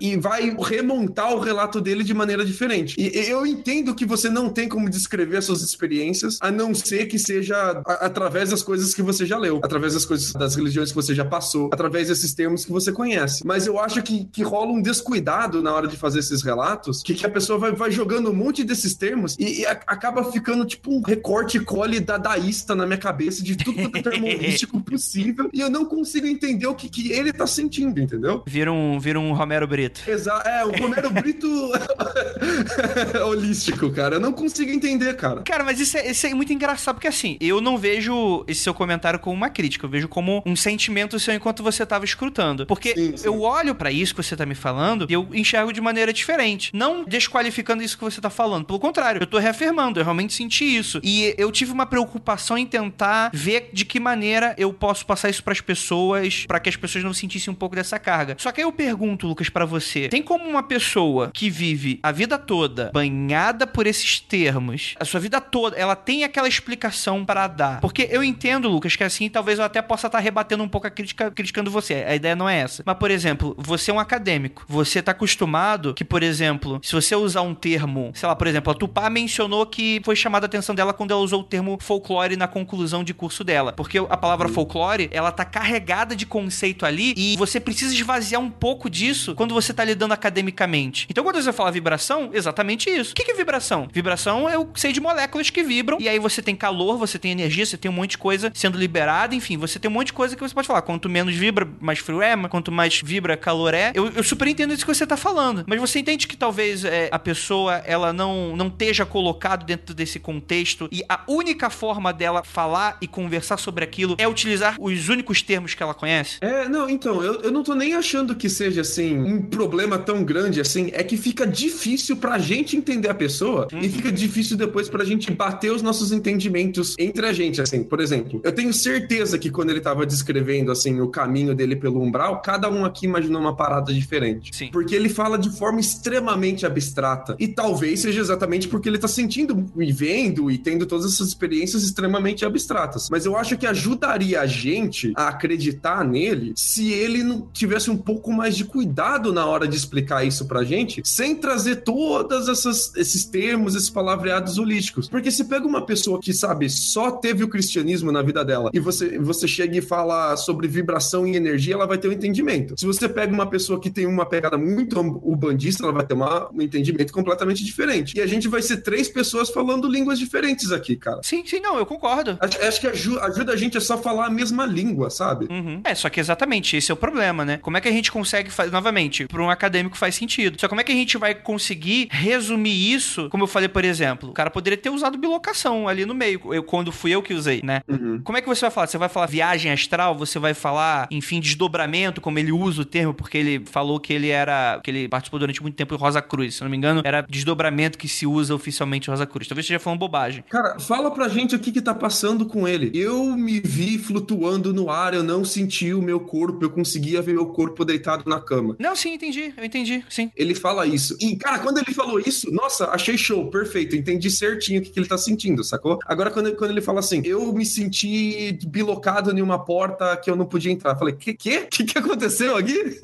e vai remontar o relato dele de maneira diferente. E eu entendo que você não tem como descrever as suas experiências a não ser que seja a, através das coisas que você já leu, através das coisas das religiões que você já passou, através desses termos que você conhece. Mas eu acho que, que rola um descuidado na hora de fazer esses relatos, que, que a pessoa vai, vai jogando um monte desses termos e, e a, acaba ficando tipo um recorte cole dadaísta na minha cabeça de tudo que é termo [LAUGHS] possível e eu não consigo entender o que, que ele tá sentindo, entendeu? Vira um, vira um Romero Brito. Exato, é, o Romero Brito [LAUGHS] holístico, cara. Eu não consigo entender, cara. Cara, mas isso é, isso é muito engraçado, porque assim, eu não vejo esse seu comentário como uma crítica, eu vejo como um sentimento seu enquanto você tava escutando. Porque sim, sim. eu olho para isso que você tá me falando e eu enxergo de maneira diferente. Não desqualificando isso que você tá falando. Pelo contrário, eu tô reafirmando, eu realmente senti isso. E eu tive uma preocupação em tentar ver de que maneira eu posso passar isso para as pessoas, para que as pessoas não sentissem um pouco dessa carga. Só que aí eu pergunto, Lucas, para você: tem como uma pessoa que vive a vida toda banhada por esses termos, a sua vida toda, ela tem aquela explicação para dar? Porque eu entendo, Lucas, que assim talvez eu até possa estar tá rebatendo um pouco a crítica, criticando você. A ideia não é essa. Mas, por exemplo, você é um acadêmico. Você tá acostumado que, por exemplo, se você usar um termo, sei lá, por exemplo, a Tupá mencionou que foi chamada a atenção dela quando ela usou o termo folclore na conclusão de curso dela. Porque a palavra folclore, ela tá carregada de conceito ali e você precisa esvaziar um pouco disso quando você tá lidando academicamente. Então, quando você fala vibração, exatamente isso. isso. O que, é vibração? Vibração eu sei de moléculas que vibram, e aí você tem calor, você tem energia, você tem um monte de coisa sendo liberada, enfim, você tem um monte de coisa que você pode falar. Quanto menos vibra, mais frio é, quanto mais vibra, calor é. Eu, eu super entendo isso que você tá falando. Mas você entende que talvez é, a pessoa ela não, não esteja colocado dentro desse contexto e a única forma dela falar e conversar sobre aquilo é utilizar os únicos termos que ela conhece? É, não, então, eu, eu não tô nem achando que seja assim um problema tão grande assim. É que fica difícil pra gente entender a pessoa uhum. e fica difícil depois pra gente bater os nossos entendimentos entre a gente, assim. Por exemplo, eu tenho certeza que quando ele tava descrevendo assim o caminho dele pelo umbral, cada um aqui imaginou uma parada diferente. Sim. Porque ele fala de forma extremamente abstrata. E talvez seja exatamente porque ele tá sentindo e vendo e tendo todas essas experiências extremamente abstratas. Mas eu acho que ajudaria a gente a acreditar nele se ele não tivesse um pouco mais de cuidado na hora de explicar isso pra gente, sem trazer todas essas esses termos, esses palavreados holísticos. Porque se pega uma pessoa que sabe só teve o cristianismo na vida dela e você você chega e fala sobre vibração e energia, ela vai ter um entendimento. Se você pega uma pessoa que tem uma pegada muito umbandista, ela vai ter uma, um entendimento completamente diferente. E a gente vai ser três pessoas falando línguas diferentes aqui, cara. Sim, sim, não, eu concordo. Acho, acho que ajuda, ajuda, a gente a só falar a mesma língua, sabe? Uhum. É, só que exatamente esse é o problema, né? Como é que a gente consegue fazer, novamente, para um acadêmico faz sentido. Só como é que a gente vai conseguir resumir isso, como eu falei, por exemplo, o cara poderia ter usado bilocação ali no meio, eu, quando fui eu que usei, né? Uhum. Como é que você vai falar? Você vai falar viagem astral, você vai falar, enfim, desdobramento, como ele usa o termo, porque ele falou que ele era, que ele participou durante muito tempo em Rosa Cruz, se não me engano, era desdobramento que se usa oficialmente em Rosa Cruz. Talvez esteja falando bobagem. Cara, fala pra gente o que que tá passando com ele. Eu me vi flutuando no ar, eu não senti o meu corpo, eu conseguia ver meu corpo deitado na cama. Não, sim, entendi, eu entendi, sim. Ele fala isso. E, cara, quando ele falou isso, nossa, achei show, perfeito, entendi certinho o que, que ele tá sentindo, sacou? Agora, quando ele, quando ele fala assim, eu me senti bilocado em uma porta que eu não podia entrar. Eu falei, que que? [LAUGHS] que, que aconteceu aqui?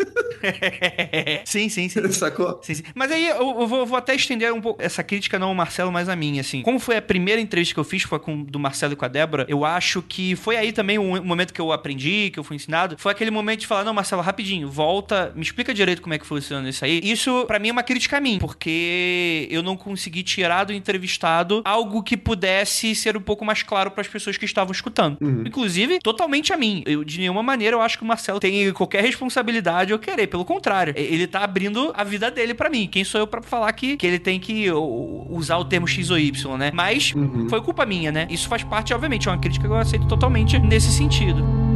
[LAUGHS] sim, sim, sim. [LAUGHS] Sacou? Sim, sim. Mas aí eu, eu vou, vou, até estender um pouco essa crítica, não ao Marcelo, mas a mim, assim. Como foi a primeira entrevista que eu fiz, foi com do Marcelo e com a Débora, eu acho que foi aí também o um momento que eu aprendi, que eu fui ensinado, foi aquele momento de falar, não, Marcelo, rapidinho, volta, me explica direito como é que funciona isso aí. Isso, para mim, é uma crítica a mim, porque eu não consegui tirar do entrevistado algo que pudesse ser um pouco mais claro para as pessoas que estavam escutando. Uhum. Inclusive, totalmente a mim. Eu, de nenhuma maneira, eu acho que o Marcelo tem qualquer responsabilidade ou querer. Pelo contrário, ele tá abrindo a vida dele para mim. Quem sou eu para falar que, que ele tem que usar o termo X ou Y, né? Mas uhum. foi culpa minha, né? Isso faz parte, obviamente, é uma crítica que eu aceito totalmente nesse sentido.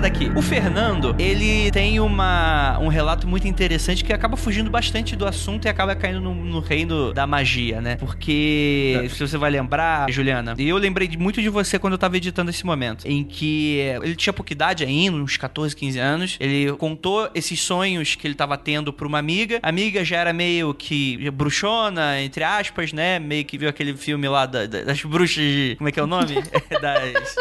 that aqui. O Fernando, ele tem uma, um relato muito interessante que acaba fugindo bastante do assunto e acaba caindo no, no reino da magia, né? Porque, é. se você vai lembrar, Juliana, e eu lembrei muito de você quando eu tava editando esse momento, em que ele tinha pouca idade ainda, uns 14, 15 anos, ele contou esses sonhos que ele tava tendo pra uma amiga. A amiga já era meio que bruxona, entre aspas, né? Meio que viu aquele filme lá da, da, das bruxas de... Como é que é o nome? [LAUGHS] das...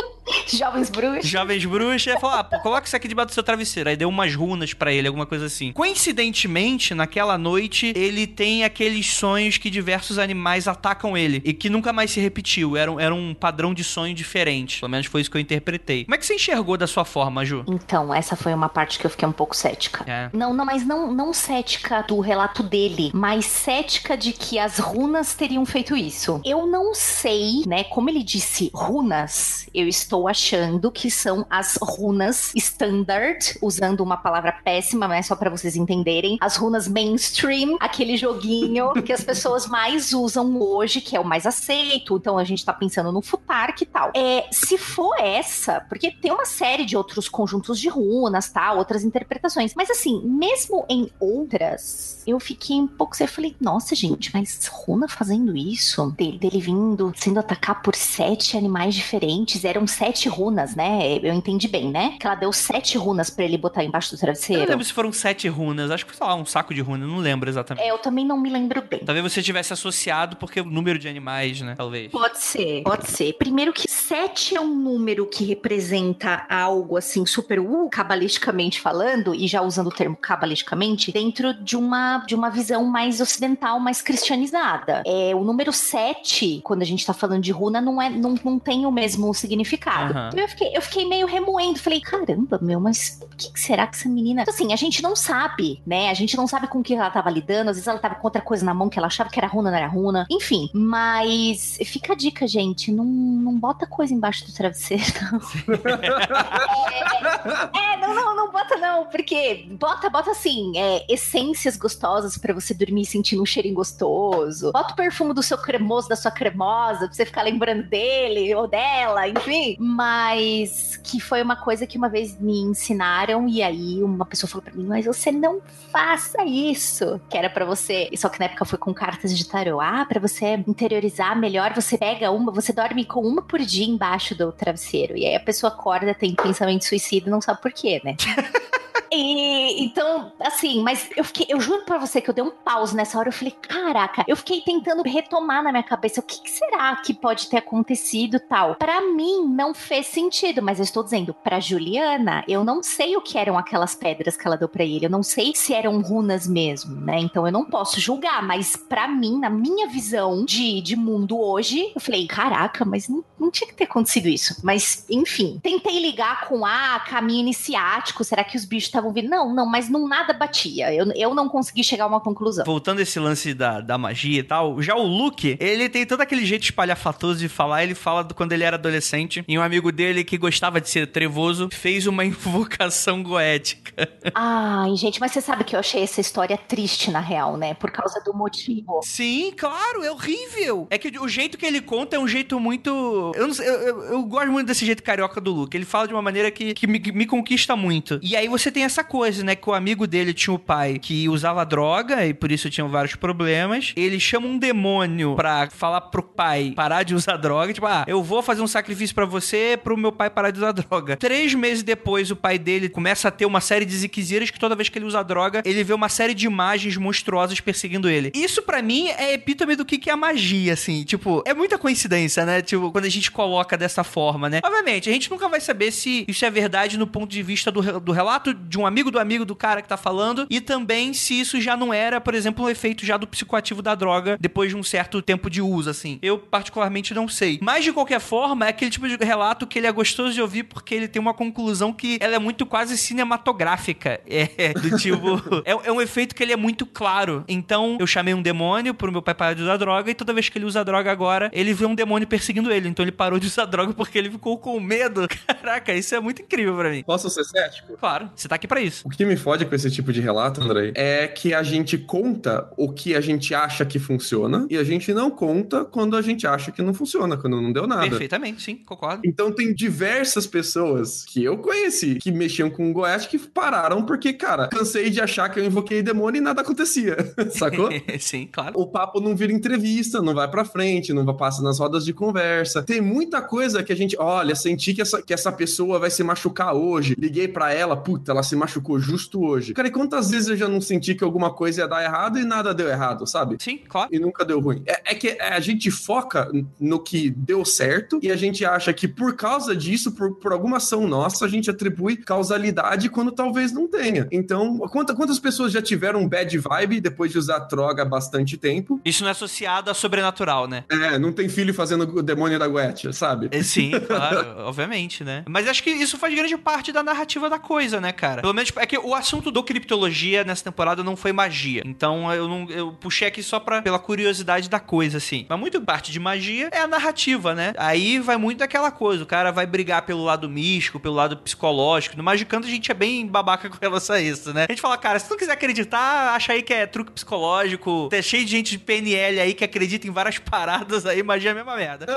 Jovens bruxas. Jovens bruxas falou: ah, pô, coloca isso aqui debaixo do seu travesseiro. Aí deu umas runas para ele, alguma coisa assim. Coincidentemente, naquela noite, ele tem aqueles sonhos que diversos animais atacam ele e que nunca mais se repetiu. Era um, era um padrão de sonho diferente. Pelo menos foi isso que eu interpretei. Como é que você enxergou da sua forma, Ju? Então, essa foi uma parte que eu fiquei um pouco cética. É. Não, não, mas não, não cética do relato dele, mas cética de que as runas teriam feito isso. Eu não sei, né? Como ele disse runas, eu estou achando que são as runas runas standard, usando uma palavra péssima, mas só para vocês entenderem. As runas mainstream, aquele joguinho [LAUGHS] que as pessoas mais usam hoje, que é o mais aceito. Então a gente tá pensando no Futark e tal. É, se for essa, porque tem uma série de outros conjuntos de runas, tá? Outras interpretações. Mas assim, mesmo em outras, eu fiquei um pouco. Eu falei, nossa, gente, mas runa fazendo isso? Dele, dele vindo, sendo atacado por sete animais diferentes. Eram sete sete runas, né? Eu entendi bem, né? Que ela deu sete runas para ele botar embaixo do travesseiro. Eu não lembro se foram sete runas. Acho que, sei lá, um saco de runas. Não lembro exatamente. É, eu também não me lembro bem. Talvez você tivesse associado porque o número de animais, né? Talvez. Pode ser, pode ser. Primeiro que sete é um número que representa algo assim super uh, cabalisticamente falando e já usando o termo cabalisticamente dentro de uma de uma visão mais ocidental, mais cristianizada. É o número sete, quando a gente tá falando de runa, não é não, não tem o mesmo significado. Então eu fiquei, eu fiquei meio remoendo, falei, caramba, meu, mas o que será que essa menina. Então, Assim, a gente não sabe, né? A gente não sabe com o que ela tava lidando. Às vezes ela tava com outra coisa na mão que ela achava que era runa, não era runa. Enfim, mas fica a dica, gente. Não, não bota coisa embaixo do travesseiro. não. [LAUGHS] É, não, não, não bota não, porque bota, bota assim, é, essências gostosas pra você dormir sentindo um cheirinho gostoso. Bota o perfume do seu cremoso, da sua cremosa, pra você ficar lembrando dele ou dela, enfim. Mas que foi uma coisa que uma vez me ensinaram e aí uma pessoa falou pra mim, mas você não faça isso. Que era pra você, só que na época foi com cartas de tarô. Ah, pra você interiorizar melhor, você pega uma, você dorme com uma por dia embaixo do travesseiro. E aí a pessoa acorda, tem pensamento suicida e não sabe por quê, né? [LAUGHS] E, então, assim, mas eu fiquei, eu juro pra você que eu dei um pause nessa hora. Eu falei, caraca, eu fiquei tentando retomar na minha cabeça o que, que será que pode ter acontecido tal. Pra mim, não fez sentido, mas eu estou dizendo, pra Juliana, eu não sei o que eram aquelas pedras que ela deu pra ele. Eu não sei se eram runas mesmo, né? Então eu não posso julgar, mas pra mim, na minha visão de, de mundo hoje, eu falei, caraca, mas não, não tinha que ter acontecido isso. Mas, enfim, tentei ligar com, ah, caminho iniciático, será que os bichos estavam vindo? Não, não, mas não nada batia. Eu, eu não consegui chegar a uma conclusão. Voltando a esse lance da, da magia e tal, já o Luke, ele tem todo aquele jeito espalhafatoso de falar. Ele fala do quando ele era adolescente e um amigo dele que gostava de ser trevoso fez uma [LAUGHS] invocação goética. Ai, gente, mas você sabe que eu achei essa história triste, na real, né? Por causa do motivo. Sim, claro, é horrível. É que o jeito que ele conta é um jeito muito. Eu, não sei, eu, eu- eu gosto muito desse jeito carioca do Luke. Ele fala de uma maneira que, que me, me conquista muito. E aí você tem essa coisa, né? Que o amigo dele tinha o pai que usava droga e por isso tinha vários problemas. Ele chama um demônio pra falar pro pai parar de usar [LAUGHS] droga. Tipo, ah, eu vou fazer um sacrifício pra você pro meu pai parar de usar [LAUGHS] droga. Três meses depois, o pai dele começa a ter uma série de ziquezeiras que toda vez que ele usa droga, ele vê uma série de imagens monstruosas perseguindo ele. Isso pra mim é epítome do que que é a magia, assim. Tipo, é muita coincidência, né? Tipo, quando a gente coloca dessa forma, né? Obviamente, a gente nunca vai saber se isso é verdade no ponto de vista do, do relato de um amigo do amigo do cara que tá falando e também se isso já não era, por exemplo, um efeito já do psicoativo da droga depois de um certo tempo de uso, assim. Eu particularmente não sei. Mas de qualquer forma, é aquele tipo de relato que ele é gostoso de ouvir porque ele tem uma conclusão que ela é muito quase cinematográfica. É, do tipo, [LAUGHS] é, é um efeito que ele é muito claro. Então, eu chamei um demônio pro meu pai parar de usar droga e toda vez que ele usa droga agora, ele vê um demônio perseguindo ele. Então ele parou de usar droga porque ele ficou com medo. [LAUGHS] Caraca, isso é muito incrível pra mim. Posso ser cético? Claro, você tá aqui pra isso. O que me fode com esse tipo de relato, Andrei, é que a gente conta o que a gente acha que funciona e a gente não conta quando a gente acha que não funciona, quando não deu nada. Perfeitamente, sim, concordo. Então tem diversas pessoas que eu conheci que mexiam com o Goethe que pararam porque, cara, cansei de achar que eu invoquei demônio e nada acontecia, [LAUGHS] sacou? [LAUGHS] sim, claro. O papo não vira entrevista, não vai pra frente, não vai passar nas rodas de conversa. Tem muita coisa que a gente, olha, senti que essa, que essa pessoa vai se machucar hoje. Liguei pra ela, puta, ela se machucou justo hoje. Cara, e quantas vezes eu já não senti que alguma coisa ia dar errado e nada deu errado, sabe? Sim, claro. E nunca deu ruim. É, é que a gente foca no que deu certo e a gente acha que por causa disso, por, por alguma ação nossa, a gente atribui causalidade quando talvez não tenha. Então, quanta- quantas pessoas já tiveram um bad vibe depois de usar droga há bastante tempo? Isso não é associado a sobrenatural, né? É, não tem filho fazendo o demônio da Goetia, sabe? É, Sim, [LAUGHS] claro, obviamente, né? Mas acho que isso faz grande parte da narrativa da coisa, né, cara? Pelo menos é que o assunto do criptologia nessa temporada não foi magia. Então eu não eu puxei aqui só pra, pela curiosidade da coisa, assim. Mas muito parte de magia é a narrativa, né? Aí vai muito daquela coisa. O cara vai brigar pelo lado místico, pelo lado psicológico. No Magicando a gente é bem babaca com relação a isso, né? A gente fala, cara, se tu não quiser acreditar, acha aí que é truque psicológico. Tá cheio de gente de PNL aí que acredita em várias paradas aí, magia é a mesma merda. [LAUGHS]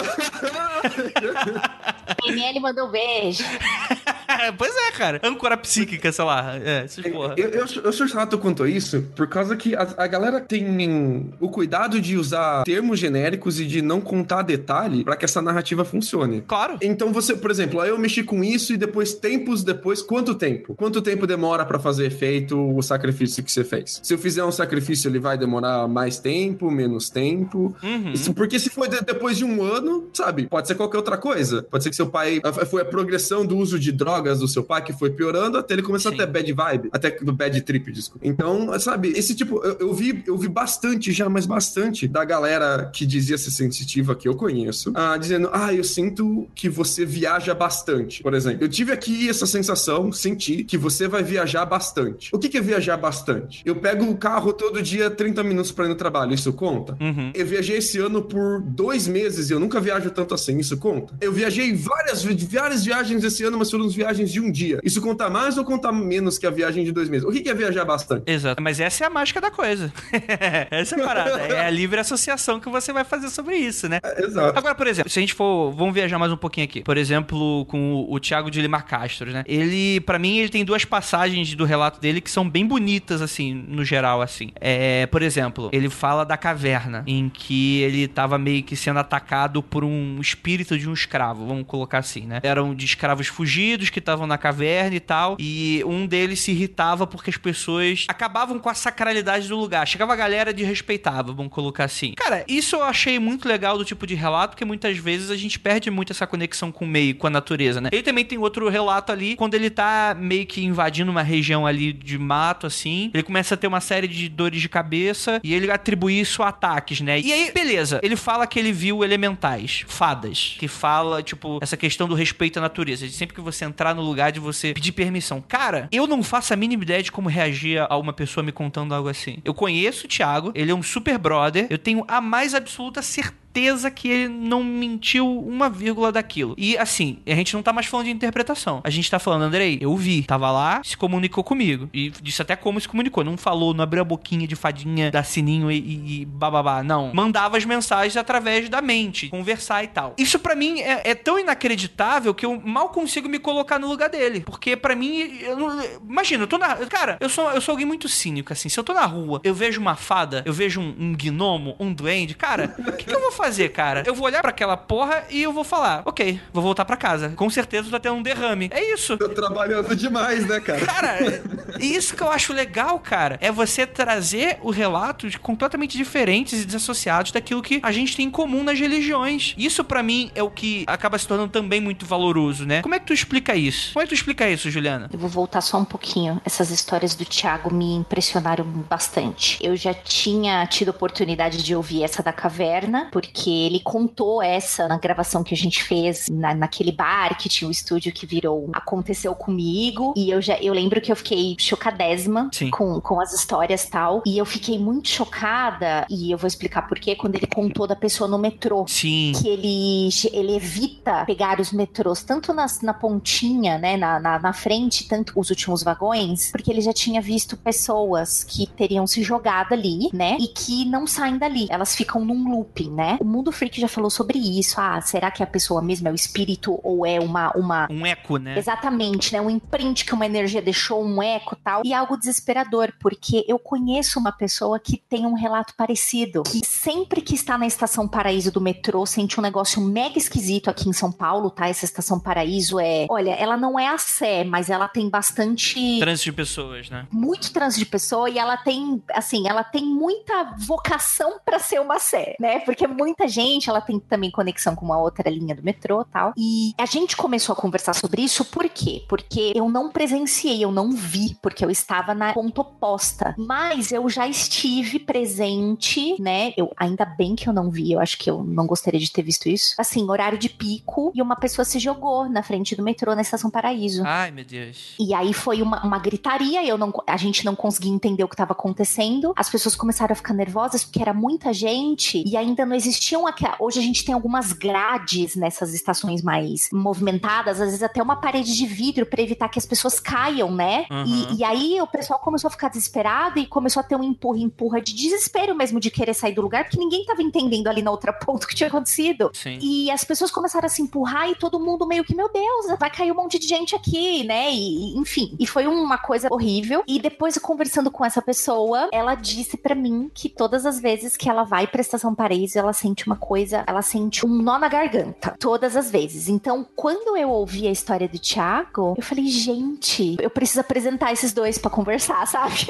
PNL mandou beijo. [LAUGHS] pois é, cara. Âncora psíquica, sei lá. É, essas porra. Eu, eu, eu sou chato quanto a isso, por causa que a, a galera tem o cuidado de usar termos genéricos e de não contar detalhe pra que essa narrativa funcione. Claro. Então você, por exemplo, aí eu mexi com isso e depois, tempos depois, quanto tempo? Quanto tempo demora pra fazer efeito o sacrifício que você fez? Se eu fizer um sacrifício, ele vai demorar mais tempo, menos tempo? Uhum. Isso, Porque se for de- depois de um ano, sabe? Pode ser qualquer outra coisa. Pode ser que seu pai. Foi a progressão do uso de drogas do seu pai que foi piorando até ele começar Sim. a ter bad vibe. Até do bad trip, desculpa. Então, sabe, esse tipo. Eu, eu vi, eu vi bastante já, mas bastante da galera que dizia ser sensitiva, que eu conheço, ah, dizendo: Ah, eu sinto que você viaja bastante. Por exemplo, eu tive aqui essa sensação, senti que você vai viajar bastante. O que, que é viajar bastante? Eu pego o carro todo dia 30 minutos pra ir no trabalho, isso conta? Uhum. Eu viajei esse ano por dois meses e eu nunca viajo tanto assim, isso conta? Eu viajei várias, várias viagens esse ano, mas foram viagens de um dia. Isso conta mais ou conta menos que a viagem de dois meses? O que é viajar bastante? Exato. Mas essa é a mágica da coisa. [LAUGHS] essa é a parada. É a livre associação que você vai fazer sobre isso, né? É, Exato. Agora, por exemplo, se a gente for. Vamos viajar mais um pouquinho aqui. Por exemplo, com o, o Thiago de Lima Castro, né? Ele, pra mim, ele tem duas passagens do relato dele que são bem bonitas, assim, no geral, assim. É, por exemplo, ele fala da caverna, em que ele tava meio que sendo atacado por um espírito de um escravo, vamos colocar assim, né? Eram de escravos fugidos que estavam na caverna e tal, e um deles se irritava porque as pessoas acabavam com a sacralidade do lugar. Chegava a galera de respeitava, vamos colocar assim. Cara, isso eu achei muito legal do tipo de relato, porque muitas vezes a gente perde muito essa conexão com o meio, com a natureza, né? Ele também tem outro relato ali, quando ele tá meio que invadindo uma região ali de mato, assim, ele começa a ter uma série de dores de cabeça e ele atribui isso a ataques, né? E aí, beleza, ele fala que ele viu elementais, fadas, que fala, tipo, essa questão do respeito à natureza, de sempre que você entrar no lugar de você pedir permissão. Cara, eu não faço a mínima ideia de como reagir a uma pessoa me contando algo assim. Eu conheço o Thiago, ele é um super brother, eu tenho a mais absoluta certeza certeza que ele não mentiu uma vírgula daquilo. E assim, a gente não tá mais falando de interpretação. A gente tá falando, Andrei, eu vi, tava lá, se comunicou comigo. E disse até como se comunicou. Não falou, não abriu a boquinha de fadinha, da sininho e, e, e bababá. Não. Mandava as mensagens através da mente, conversar e tal. Isso pra mim é, é tão inacreditável que eu mal consigo me colocar no lugar dele. Porque pra mim, eu não- imagina, eu tô na. Cara, eu sou, eu sou alguém muito cínico, assim. Se eu tô na rua, eu vejo uma fada, eu vejo um, um gnomo, um duende, cara, o que, que eu vou fazer, cara? Eu vou olhar pra aquela porra e eu vou falar, ok, vou voltar pra casa. Com certeza tá tendo um derrame. É isso. Tô trabalhando demais, né, cara? Cara, [LAUGHS] isso que eu acho legal, cara, é você trazer os relatos completamente diferentes e desassociados daquilo que a gente tem em comum nas religiões. Isso pra mim é o que acaba se tornando também muito valoroso, né? Como é que tu explica isso? Como é que tu explica isso, Juliana? Eu vou voltar só um pouquinho. Essas histórias do Thiago me impressionaram bastante. Eu já tinha tido oportunidade de ouvir essa da caverna, porque ele contou essa na gravação que a gente fez na, naquele bar que tinha o estúdio que virou Aconteceu Comigo. E eu já eu lembro que eu fiquei chocadésima Sim. com, com as histórias e tal. E eu fiquei muito chocada, e eu vou explicar por quê, quando ele contou da pessoa no metrô Sim. que ele, ele evita pegar os metrôs tanto nas, na pontinha, né, na, na, na frente, tanto os últimos vagões, porque ele já tinha visto pessoas que teriam se jogado ali, né, e que não saem dali. Elas ficam num looping, né. O Mundo Freak já falou sobre isso. Ah, será que a pessoa mesmo é o espírito ou é uma, uma, Um eco, né? Exatamente, né? Um imprint que uma energia deixou, um eco e tal. E algo desesperador, porque eu conheço uma pessoa que tem um relato parecido. Que sempre que está na estação Paraíso do metrô, sente um negócio mega esquisito aqui em São Paulo, tá? Essa estação Paraíso é. Olha, ela não é a Sé, mas ela tem bastante Trânsito de pessoas, né? muito trânsito de pessoa e ela tem, assim, ela tem muita vocação pra ser uma sé, né? Porque muita gente, ela tem também conexão com uma outra linha do metrô e tal. E a gente começou a conversar sobre isso por quê? Porque eu não presenciei, eu não vi, porque eu estava na ponta oposta. Mas eu já estive presente, né? Eu ainda bem que eu não vi, eu acho que eu não gostaria de ter visto isso. Assim, horário de pico e uma pessoa se jogou na frente do metrô na estação Paraíso. Ai, meu Deus. E aí foi uma, uma gritaria, eu não, a gente não conseguia entender o que estava acontecendo. As pessoas começaram a ficar nervosas porque era muita gente e ainda não existia existiam aqui. Hoje a gente tem algumas grades nessas estações mais movimentadas, às vezes até uma parede de vidro para evitar que as pessoas caiam, né? Uhum. E, e, aí o pessoal começou a ficar desesperado e começou a ter um empurra, empurra de desespero mesmo de querer sair do lugar, porque ninguém tava entendendo ali na outra ponta o que tinha acontecido. Sim. E as pessoas começaram a se empurrar e todo mundo meio que, meu Deus, vai cair um monte de gente aqui, né? E, enfim. E foi uma coisa horrível. E depois, conversando com essa pessoa, ela disse para mim que todas as vezes que ela vai pra Estação Paris, ela sente uma coisa, ela sente um nó na garganta. Todas as vezes. Então, quando eu ouvi a história do Thiago, eu falei, gente, eu preciso apresentar esses dois para conversar, [LAUGHS] sabe?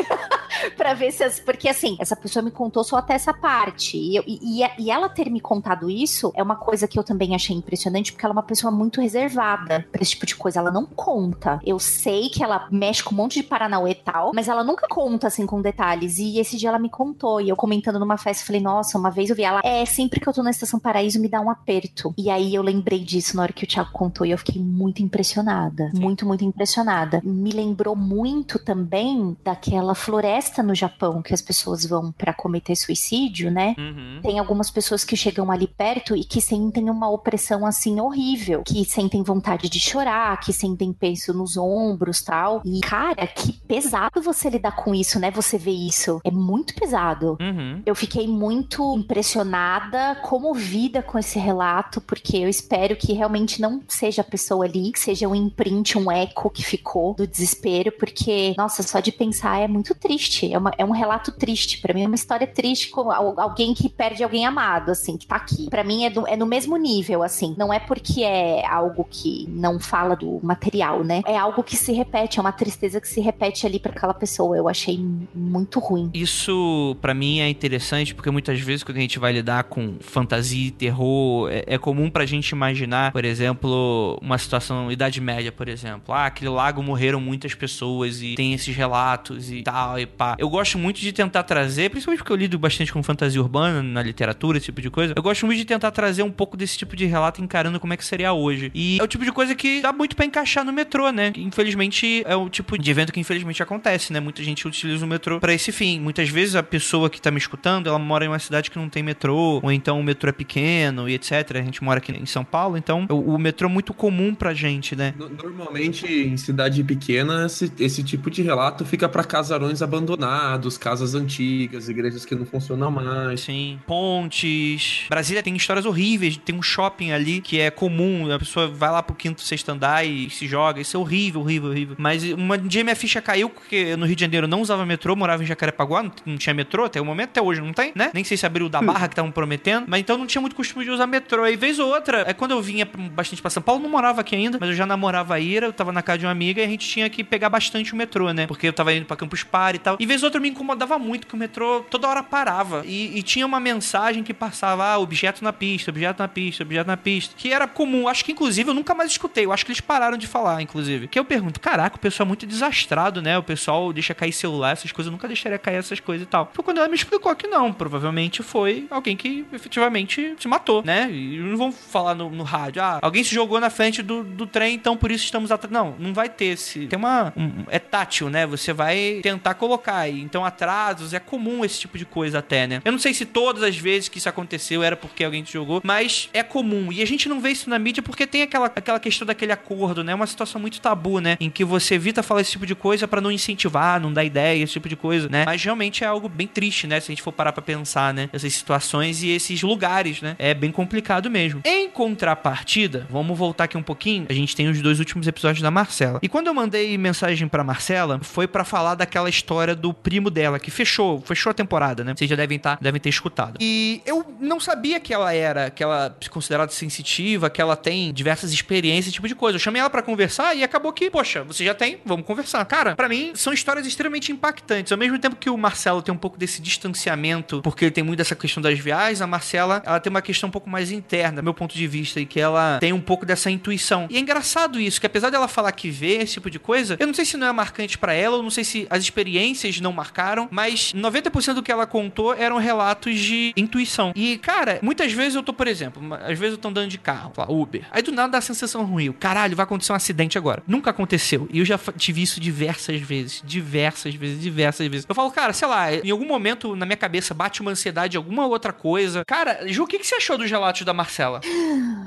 para ver se as. Porque assim, essa pessoa me contou só até essa parte. E, eu, e, e, ela ter me contado isso é uma coisa que eu também achei impressionante, porque ela é uma pessoa muito reservada pra esse tipo de coisa. Ela não conta. Eu sei que ela mexe com um monte de Paranauê e tal, mas ela nunca conta assim com detalhes. E esse dia ela me contou. E eu comentando numa festa, falei, nossa, uma vez eu vi ela. É, sempre que eu tô na Estação Paraíso, me dá um aperto. E aí eu lembrei disso na hora que o Thiago contou e eu fiquei muito impressionada. Sim. Muito, muito impressionada. Me lembrou muito também daquela floresta no Japão que as pessoas vão para cometer suicídio, né? Uhum. Tem algumas pessoas que chegam ali perto e que sentem uma opressão assim horrível, que sentem vontade de chorar, que sentem peso nos ombros, tal. E cara, que pesado você lidar com isso, né? Você vê isso. É muito pesado. Uhum. Eu fiquei muito impressionada, comovida com esse relato, porque eu espero que realmente não seja a pessoa ali, que seja um imprint, um eco que ficou do desespero, porque, nossa, só de pensar é muito triste. É, uma, é um relato triste. para mim é uma história triste com alguém que perde alguém amado, assim, que tá aqui. para mim é, do, é no mesmo nível, assim. Não é porque é algo que não fala do material, né? É algo que se repete, é uma tristeza que se repete ali para aquela pessoa. Eu achei muito ruim. Isso, para mim, é interessante, porque muitas vezes quando a gente vai lidar com fantasia e terror, é, é comum pra gente imaginar, por exemplo, uma situação Idade Média, por exemplo. Ah, aquele lago morreram muitas pessoas e tem esses relatos e tal, e pá. Eu gosto muito de tentar trazer, principalmente porque eu lido bastante com fantasia urbana na literatura, esse tipo de coisa. Eu gosto muito de tentar trazer um pouco desse tipo de relato encarando como é que seria hoje. E é o tipo de coisa que dá muito para encaixar no metrô, né? Infelizmente, é o tipo de evento que infelizmente acontece, né? Muita gente utiliza o metrô para esse fim. Muitas vezes a pessoa que tá me escutando, ela mora em uma cidade que não tem metrô, ou então o metrô é pequeno e etc. A gente mora aqui em São Paulo, então o, o metrô é muito comum pra gente, né? Normalmente, em cidade pequena, esse, esse tipo de relato fica para casarões abandonados, casas antigas, igrejas que não funcionam mais. Sim. Pontes. Brasília tem histórias horríveis. Tem um shopping ali que é comum. A pessoa vai lá pro quinto, sexto andar e se joga. Isso é horrível, horrível, horrível. Mas um dia minha ficha caiu porque no Rio de Janeiro não usava metrô, morava em Jacarepaguá, não, não tinha metrô até o momento, até hoje não tem, né? Nem sei se abriu o da Barra que estavam prometendo. Mas então não tinha muito costume de usar metrô. Aí, vez ou outra, é quando eu vinha bastante pra São Paulo, não morava aqui ainda, mas eu já namorava a Ira, eu tava na casa de uma amiga e a gente tinha que pegar bastante o metrô, né? Porque eu tava indo pra Campus Party e tal. E vez ou outra me incomodava muito que o metrô toda hora parava. E, e tinha uma mensagem que passava, ah, objeto na pista, objeto na pista, objeto na pista. Que era comum. Acho que, inclusive, eu nunca mais escutei. Eu acho que eles pararam de falar, inclusive. Que eu pergunto, caraca, o pessoal é muito desastrado, né? O pessoal deixa cair celular, essas coisas. Eu nunca deixaria cair essas coisas e tal. Foi quando ela me explicou que não. Provavelmente foi alguém que efetivamente se matou, né? E não vão falar no, no rádio, ah, alguém se jogou na frente do, do trem, então por isso estamos atrás. Não, não vai ter esse. Tem uma. Um, é tátil, né? Você vai tentar colocar. Então, atrasos, é comum esse tipo de coisa até, né? Eu não sei se todas as vezes que isso aconteceu era porque alguém te jogou, mas é comum. E a gente não vê isso na mídia porque tem aquela, aquela questão daquele acordo, né? Uma situação muito tabu, né? Em que você evita falar esse tipo de coisa para não incentivar, não dar ideia, esse tipo de coisa, né? Mas realmente é algo bem triste, né? Se a gente for parar pra pensar, né? Essas situações e esses lugares, né? É bem complicado mesmo. Em contrapartida, vamos voltar aqui um pouquinho. A gente tem os dois últimos episódios da Marcela. E quando eu mandei mensagem pra Marcela, foi para falar daquela história do primo dela, que fechou, fechou a temporada, né? Vocês já devem, tá, devem ter escutado. E eu não sabia que ela era, que ela é considerada sensitiva, que ela tem diversas experiências, tipo de coisa. Eu chamei ela para conversar e acabou que, poxa, você já tem, vamos conversar. Cara, para mim, são histórias extremamente impactantes. Ao mesmo tempo que o Marcelo tem um pouco desse distanciamento, porque ele tem muito dessa questão das viagens, a Marcela, ela tem uma questão um pouco mais interna, do meu ponto de vista, e que ela tem um pouco dessa intuição. E é engraçado isso, que apesar dela falar que vê esse tipo de coisa, eu não sei se não é marcante para ela, eu não sei se as experiências não marcaram, mas 90% do que ela contou eram relatos de intuição. E, cara, muitas vezes eu tô, por exemplo, às vezes eu tô andando de carro, lá, Uber. Aí do nada dá a sensação ruim. Caralho, vai acontecer um acidente agora. Nunca aconteceu. E eu já tive isso diversas vezes. Diversas vezes, diversas vezes. Eu falo, cara, sei lá, em algum momento na minha cabeça bate uma ansiedade, alguma outra coisa, coisa. Cara, Ju, o que, que você achou dos relatos da Marcela?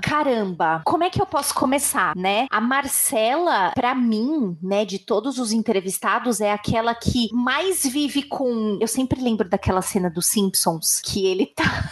Caramba, como é que eu posso começar, né? A Marcela, pra mim, né, de todos os entrevistados, é aquela que mais vive com. Eu sempre lembro daquela cena dos Simpsons que ele tá.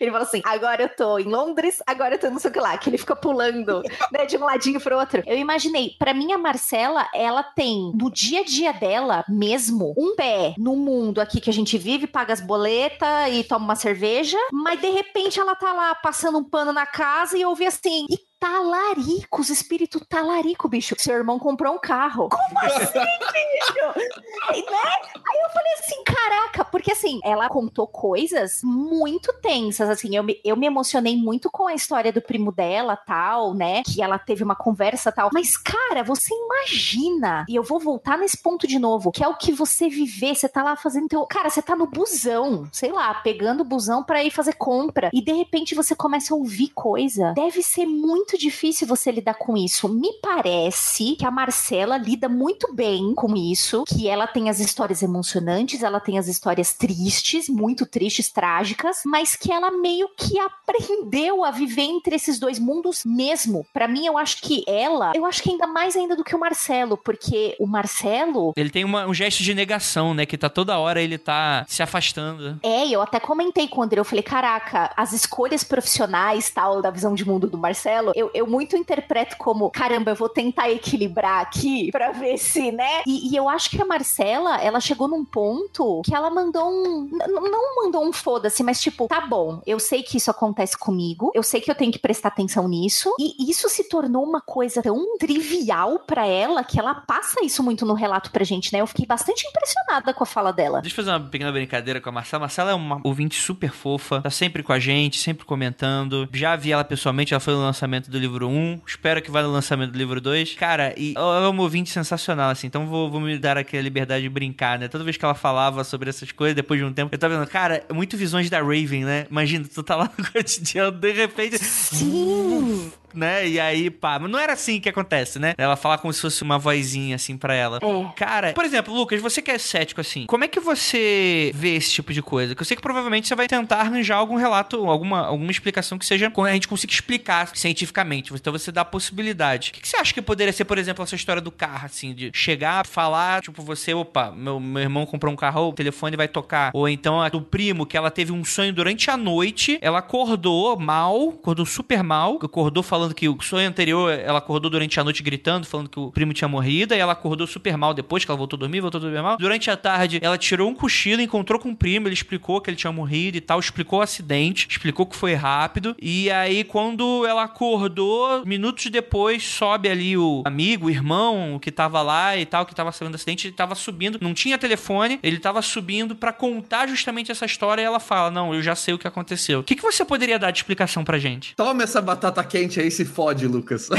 Ele fala assim: agora eu tô em Londres, agora eu tô não sei o que lá, que ele fica pulando, [LAUGHS] né, de um ladinho pro outro. Eu imaginei, para mim a Marcela, ela tem no dia a dia dela mesmo um pé no mundo aqui que a gente vive, paga as boletas e toma uma cerveja, mas de repente ela tá lá passando um pano na casa e ouve assim: e talarico, os espíritos talarico, bicho. Seu irmão comprou um carro. [LAUGHS] Como assim, bicho? [LAUGHS] né? Aí eu falei assim, caraca, porque assim, ela contou coisas muito tensas, assim, eu me, eu me emocionei muito com a história do primo dela, tal, né? Que ela teve uma conversa, tal. Mas, cara, você imagina, e eu vou voltar nesse ponto de novo, que é o que você viver, você tá lá fazendo teu... Cara, você tá no busão, sei lá, pegando o busão pra ir fazer compra, e de repente você começa a ouvir coisa. Deve ser muito muito difícil você lidar com isso. Me parece que a Marcela lida muito bem com isso, que ela tem as histórias emocionantes, ela tem as histórias tristes, muito tristes, trágicas, mas que ela meio que aprendeu a viver entre esses dois mundos mesmo. Para mim, eu acho que ela, eu acho que ainda mais ainda do que o Marcelo, porque o Marcelo, ele tem uma, um gesto de negação, né, que tá toda hora ele tá se afastando. É, eu até comentei com o André, eu falei, caraca, as escolhas profissionais, tal, da visão de mundo do Marcelo, eu, eu muito interpreto como, caramba, eu vou tentar equilibrar aqui pra ver se, né? E, e eu acho que a Marcela, ela chegou num ponto que ela mandou um. Não mandou um foda-se, mas tipo, tá bom, eu sei que isso acontece comigo, eu sei que eu tenho que prestar atenção nisso, e isso se tornou uma coisa tão trivial para ela que ela passa isso muito no relato pra gente, né? Eu fiquei bastante impressionada com a fala dela. Deixa eu fazer uma pequena brincadeira com a Marcela. A Marcela é uma ouvinte super fofa, tá sempre com a gente, sempre comentando. Já vi ela pessoalmente, ela foi no lançamento lançamento do livro 1. Espero que vá no lançamento do livro 2. Cara, e ela é uma ouvinte sensacional, assim. Então vou, vou me dar aqui a liberdade de brincar, né? Toda vez que ela falava sobre essas coisas, depois de um tempo, eu tava vendo, cara, muito visões da Raven, né? Imagina, tu tá lá no [LAUGHS] cotidiano, de repente. Sim! Né? E aí, pá, mas não era assim que acontece, né? Ela fala como se fosse uma vozinha assim para ela. É. Cara, por exemplo, Lucas, você que é cético assim, como é que você vê esse tipo de coisa? Que eu sei que provavelmente você vai tentar arranjar algum relato, alguma, alguma explicação que seja a gente consiga explicar cientificamente. Então você dá a possibilidade. O que, que você acha que poderia ser, por exemplo, essa história do carro, assim, de chegar, falar, tipo, você, opa, meu, meu irmão comprou um carro, o telefone vai tocar. Ou então a do primo, que ela teve um sonho durante a noite, ela acordou mal, acordou super mal, acordou falando falando que o sonho anterior, ela acordou durante a noite gritando, falando que o primo tinha morrido, e ela acordou super mal depois, que ela voltou a dormir, voltou a dormir mal. Durante a tarde, ela tirou um cochilo, encontrou com o primo, ele explicou que ele tinha morrido e tal, explicou o acidente, explicou que foi rápido. E aí, quando ela acordou, minutos depois, sobe ali o amigo, o irmão que tava lá e tal, que tava sabendo do acidente, ele tava subindo, não tinha telefone, ele tava subindo para contar justamente essa história e ela fala: Não, eu já sei o que aconteceu. O que, que você poderia dar de explicação pra gente? Toma essa batata quente aí se fode, Lucas. [LAUGHS]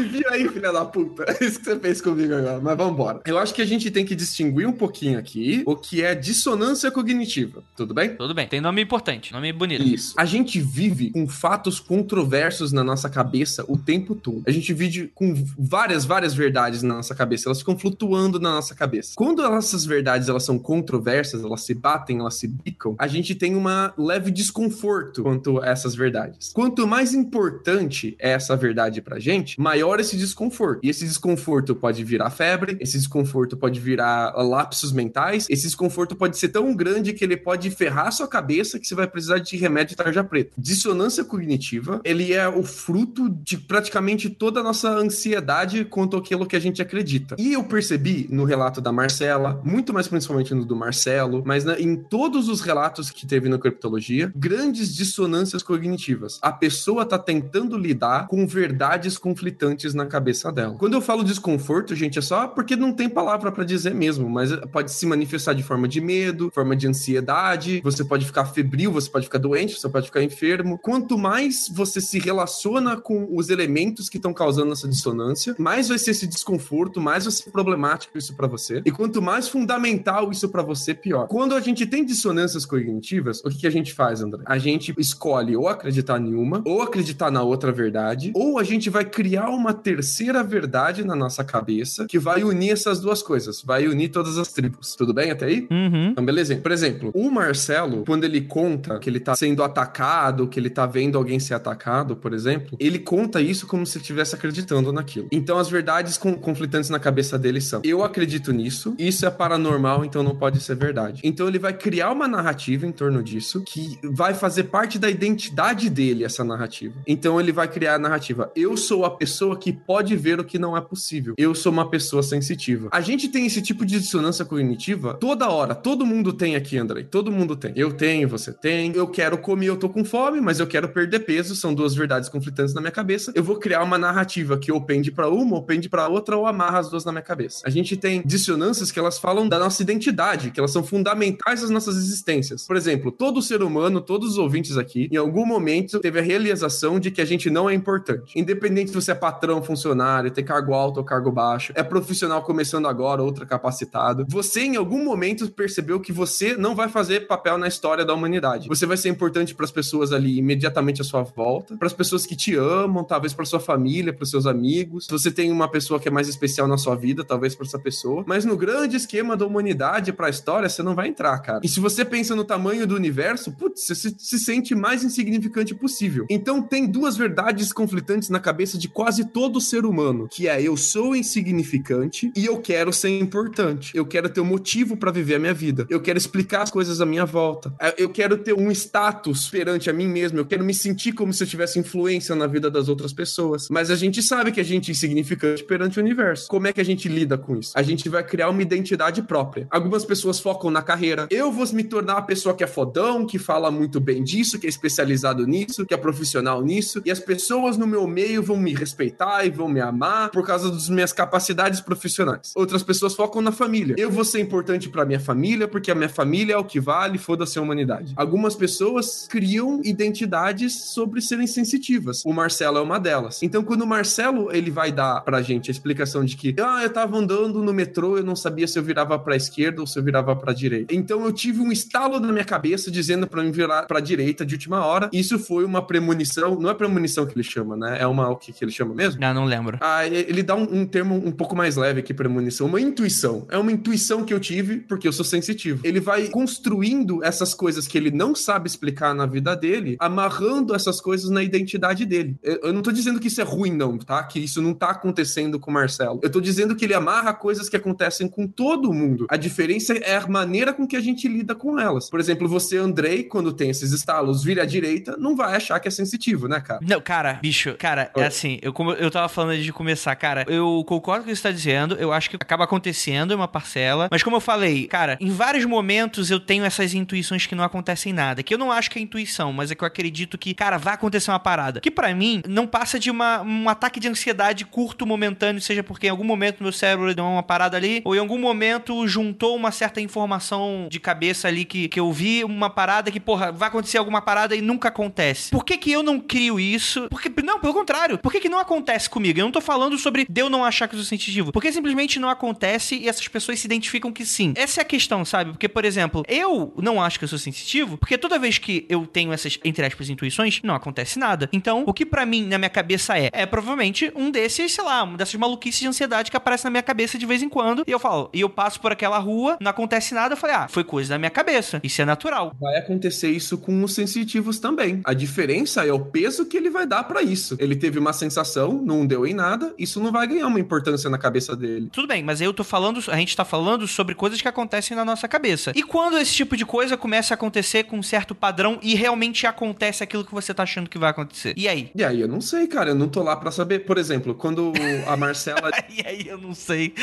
Se viu aí, filha da puta. [LAUGHS] É isso que você fez comigo agora. Mas vambora. Eu acho que a gente tem que distinguir um pouquinho aqui o que é dissonância cognitiva. Tudo bem? Tudo bem. Tem nome importante, nome bonito. Isso. A gente vive com fatos controversos na nossa cabeça o tempo todo. A gente vive com várias, várias verdades na nossa cabeça. Elas ficam flutuando na nossa cabeça. Quando essas verdades elas são controversas, elas se batem, elas se bicam, a gente tem uma leve desconforto quanto a essas verdades. Quanto mais importante é essa verdade pra gente, maior maior esse desconforto. E esse desconforto pode virar febre, esse desconforto pode virar lapsos mentais, esse desconforto pode ser tão grande que ele pode ferrar a sua cabeça que você vai precisar de remédio de tarja preta. Dissonância cognitiva, ele é o fruto de praticamente toda a nossa ansiedade quanto àquilo que a gente acredita. E eu percebi no relato da Marcela, muito mais principalmente no do Marcelo, mas na, em todos os relatos que teve na criptologia, grandes dissonâncias cognitivas. A pessoa tá tentando lidar com verdades conflitantes na cabeça dela. Quando eu falo desconforto, gente, é só porque não tem palavra para dizer mesmo, mas pode se manifestar de forma de medo, forma de ansiedade, você pode ficar febril, você pode ficar doente, você pode ficar enfermo. Quanto mais você se relaciona com os elementos que estão causando essa dissonância, mais vai ser esse desconforto, mais vai ser problemático isso para você. E quanto mais fundamental isso para você, pior. Quando a gente tem dissonâncias cognitivas, o que, que a gente faz, André? A gente escolhe ou acreditar em uma, ou acreditar na outra verdade, ou a gente vai criar uma uma terceira verdade na nossa cabeça que vai unir essas duas coisas, vai unir todas as tribos. Tudo bem até aí? Uhum. Então, beleza. Por exemplo, o Marcelo, quando ele conta que ele tá sendo atacado, que ele tá vendo alguém ser atacado, por exemplo, ele conta isso como se estivesse acreditando naquilo. Então, as verdades conflitantes na cabeça dele são: eu acredito nisso, isso é paranormal, então não pode ser verdade. Então, ele vai criar uma narrativa em torno disso que vai fazer parte da identidade dele, essa narrativa. Então, ele vai criar a narrativa: eu sou a pessoa que pode ver o que não é possível. Eu sou uma pessoa sensitiva. A gente tem esse tipo de dissonância cognitiva toda hora. Todo mundo tem aqui, Andrei. Todo mundo tem. Eu tenho, você tem. Eu quero comer, eu tô com fome, mas eu quero perder peso. São duas verdades conflitantes na minha cabeça. Eu vou criar uma narrativa que ou pende para uma, ou pende para outra, ou amarra as duas na minha cabeça. A gente tem dissonâncias que elas falam da nossa identidade, que elas são fundamentais às nossas existências. Por exemplo, todo ser humano, todos os ouvintes aqui, em algum momento teve a realização de que a gente não é importante. Independente se você é patrão, funcionário, tem cargo alto ou cargo baixo, é profissional começando agora, outra capacitado. Você, em algum momento, percebeu que você não vai fazer papel na história da humanidade. Você vai ser importante para as pessoas ali imediatamente à sua volta, para as pessoas que te amam, talvez para sua família, para seus amigos. Se você tem uma pessoa que é mais especial na sua vida, talvez para essa pessoa. Mas no grande esquema da humanidade para a história, você não vai entrar, cara. E se você pensa no tamanho do universo, putz, você se, se sente mais insignificante possível. Então tem duas verdades conflitantes na cabeça de quase todo ser humano, que é eu sou insignificante e eu quero ser importante. Eu quero ter um motivo para viver a minha vida. Eu quero explicar as coisas à minha volta. É, eu quero ter um status perante a mim mesmo. Eu quero me sentir como se eu tivesse influência na vida das outras pessoas. Mas a gente sabe que a gente é insignificante perante o universo. Como é que a gente lida com isso? A gente vai criar uma identidade própria. Algumas pessoas focam na carreira. Eu vou me tornar uma pessoa que é fodão, que fala muito bem disso, que é especializado nisso, que é profissional nisso. E as pessoas no meu meio vão me respeitar e vão me amar por causa das minhas capacidades profissionais. Outras pessoas focam na família. Eu vou ser importante para minha família porque a minha família é o que vale, foda-se a humanidade. Algumas pessoas criam identidades sobre serem sensitivas. O Marcelo é uma delas. Então, quando o Marcelo ele vai dar pra gente a explicação de que, ah, eu tava andando no metrô, eu não sabia se eu virava pra esquerda ou se eu virava pra direita. Então, eu tive um estalo na minha cabeça dizendo para mim virar pra direita de última hora. Isso foi uma premonição, não é premonição que ele chama, né? É uma, o que, que ele chama mesmo? Ah, não lembro. Ah, ele dá um, um termo um pouco mais leve que premonição, uma intuição. É uma intuição que eu tive porque eu sou sensitivo. Ele vai construindo essas coisas que ele não sabe explicar na vida dele, amarrando essas coisas na identidade dele. Eu, eu não tô dizendo que isso é ruim, não, tá? Que isso não tá acontecendo com o Marcelo. Eu tô dizendo que ele amarra coisas que acontecem com todo mundo. A diferença é a maneira com que a gente lida com elas. Por exemplo, você, Andrei, quando tem esses estalos, vira à direita, não vai achar que é sensitivo, né, cara? Não, cara, bicho, cara, é Oi. assim, eu, como eu tava falando antes de começar, cara, eu concordo com o que você tá dizendo, eu acho que acaba acontecendo, uma parcela, mas como eu falei, cara, em vários momentos eu tenho essas intuições que não acontecem nada, que eu não acho que é intuição, mas é que eu acredito que, cara, vai acontecer uma parada, que pra mim não passa de uma, um ataque de ansiedade curto, momentâneo, seja porque em algum momento meu cérebro deu uma parada ali, ou em algum momento juntou uma certa informação de cabeça ali que, que eu vi uma parada que, porra, vai acontecer alguma parada e nunca acontece. Por que que eu não crio isso? Porque, não, pelo contrário. Por que que não acontece comigo? Eu não tô falando sobre de eu não achar que eu sou sensitivo. Porque simplesmente não acontece e essas pessoas se identificam que sim. Essa é a questão, sabe? Porque, por exemplo, eu não acho que eu sou sensitivo, porque toda vez que eu tenho essas, entre aspas, intuições, não acontece nada. Então, o que pra mim, na minha cabeça é, é provavelmente um desses, sei lá, uma dessas maluquices de ansiedade que aparece na minha cabeça de vez em quando. E eu falo, e eu passo por aquela rua, não acontece nada, eu falei, ah, foi coisa da minha cabeça. Isso é natural. Vai acontecer isso com os sensitivos também. A diferença é o peso que ele vai dar pra isso. Ele teve uma sensação, não deu em nada, isso não vai ganhar uma importância na cabeça dele. Tudo bem, mas eu tô falando, a gente tá falando sobre coisas que acontecem na nossa cabeça. E quando esse tipo de coisa começa a acontecer com um certo padrão e realmente acontece aquilo que você tá achando que vai acontecer? E aí? E aí, eu não sei, cara, eu não tô lá pra saber. Por exemplo, quando [LAUGHS] a Marcela. E aí eu não sei.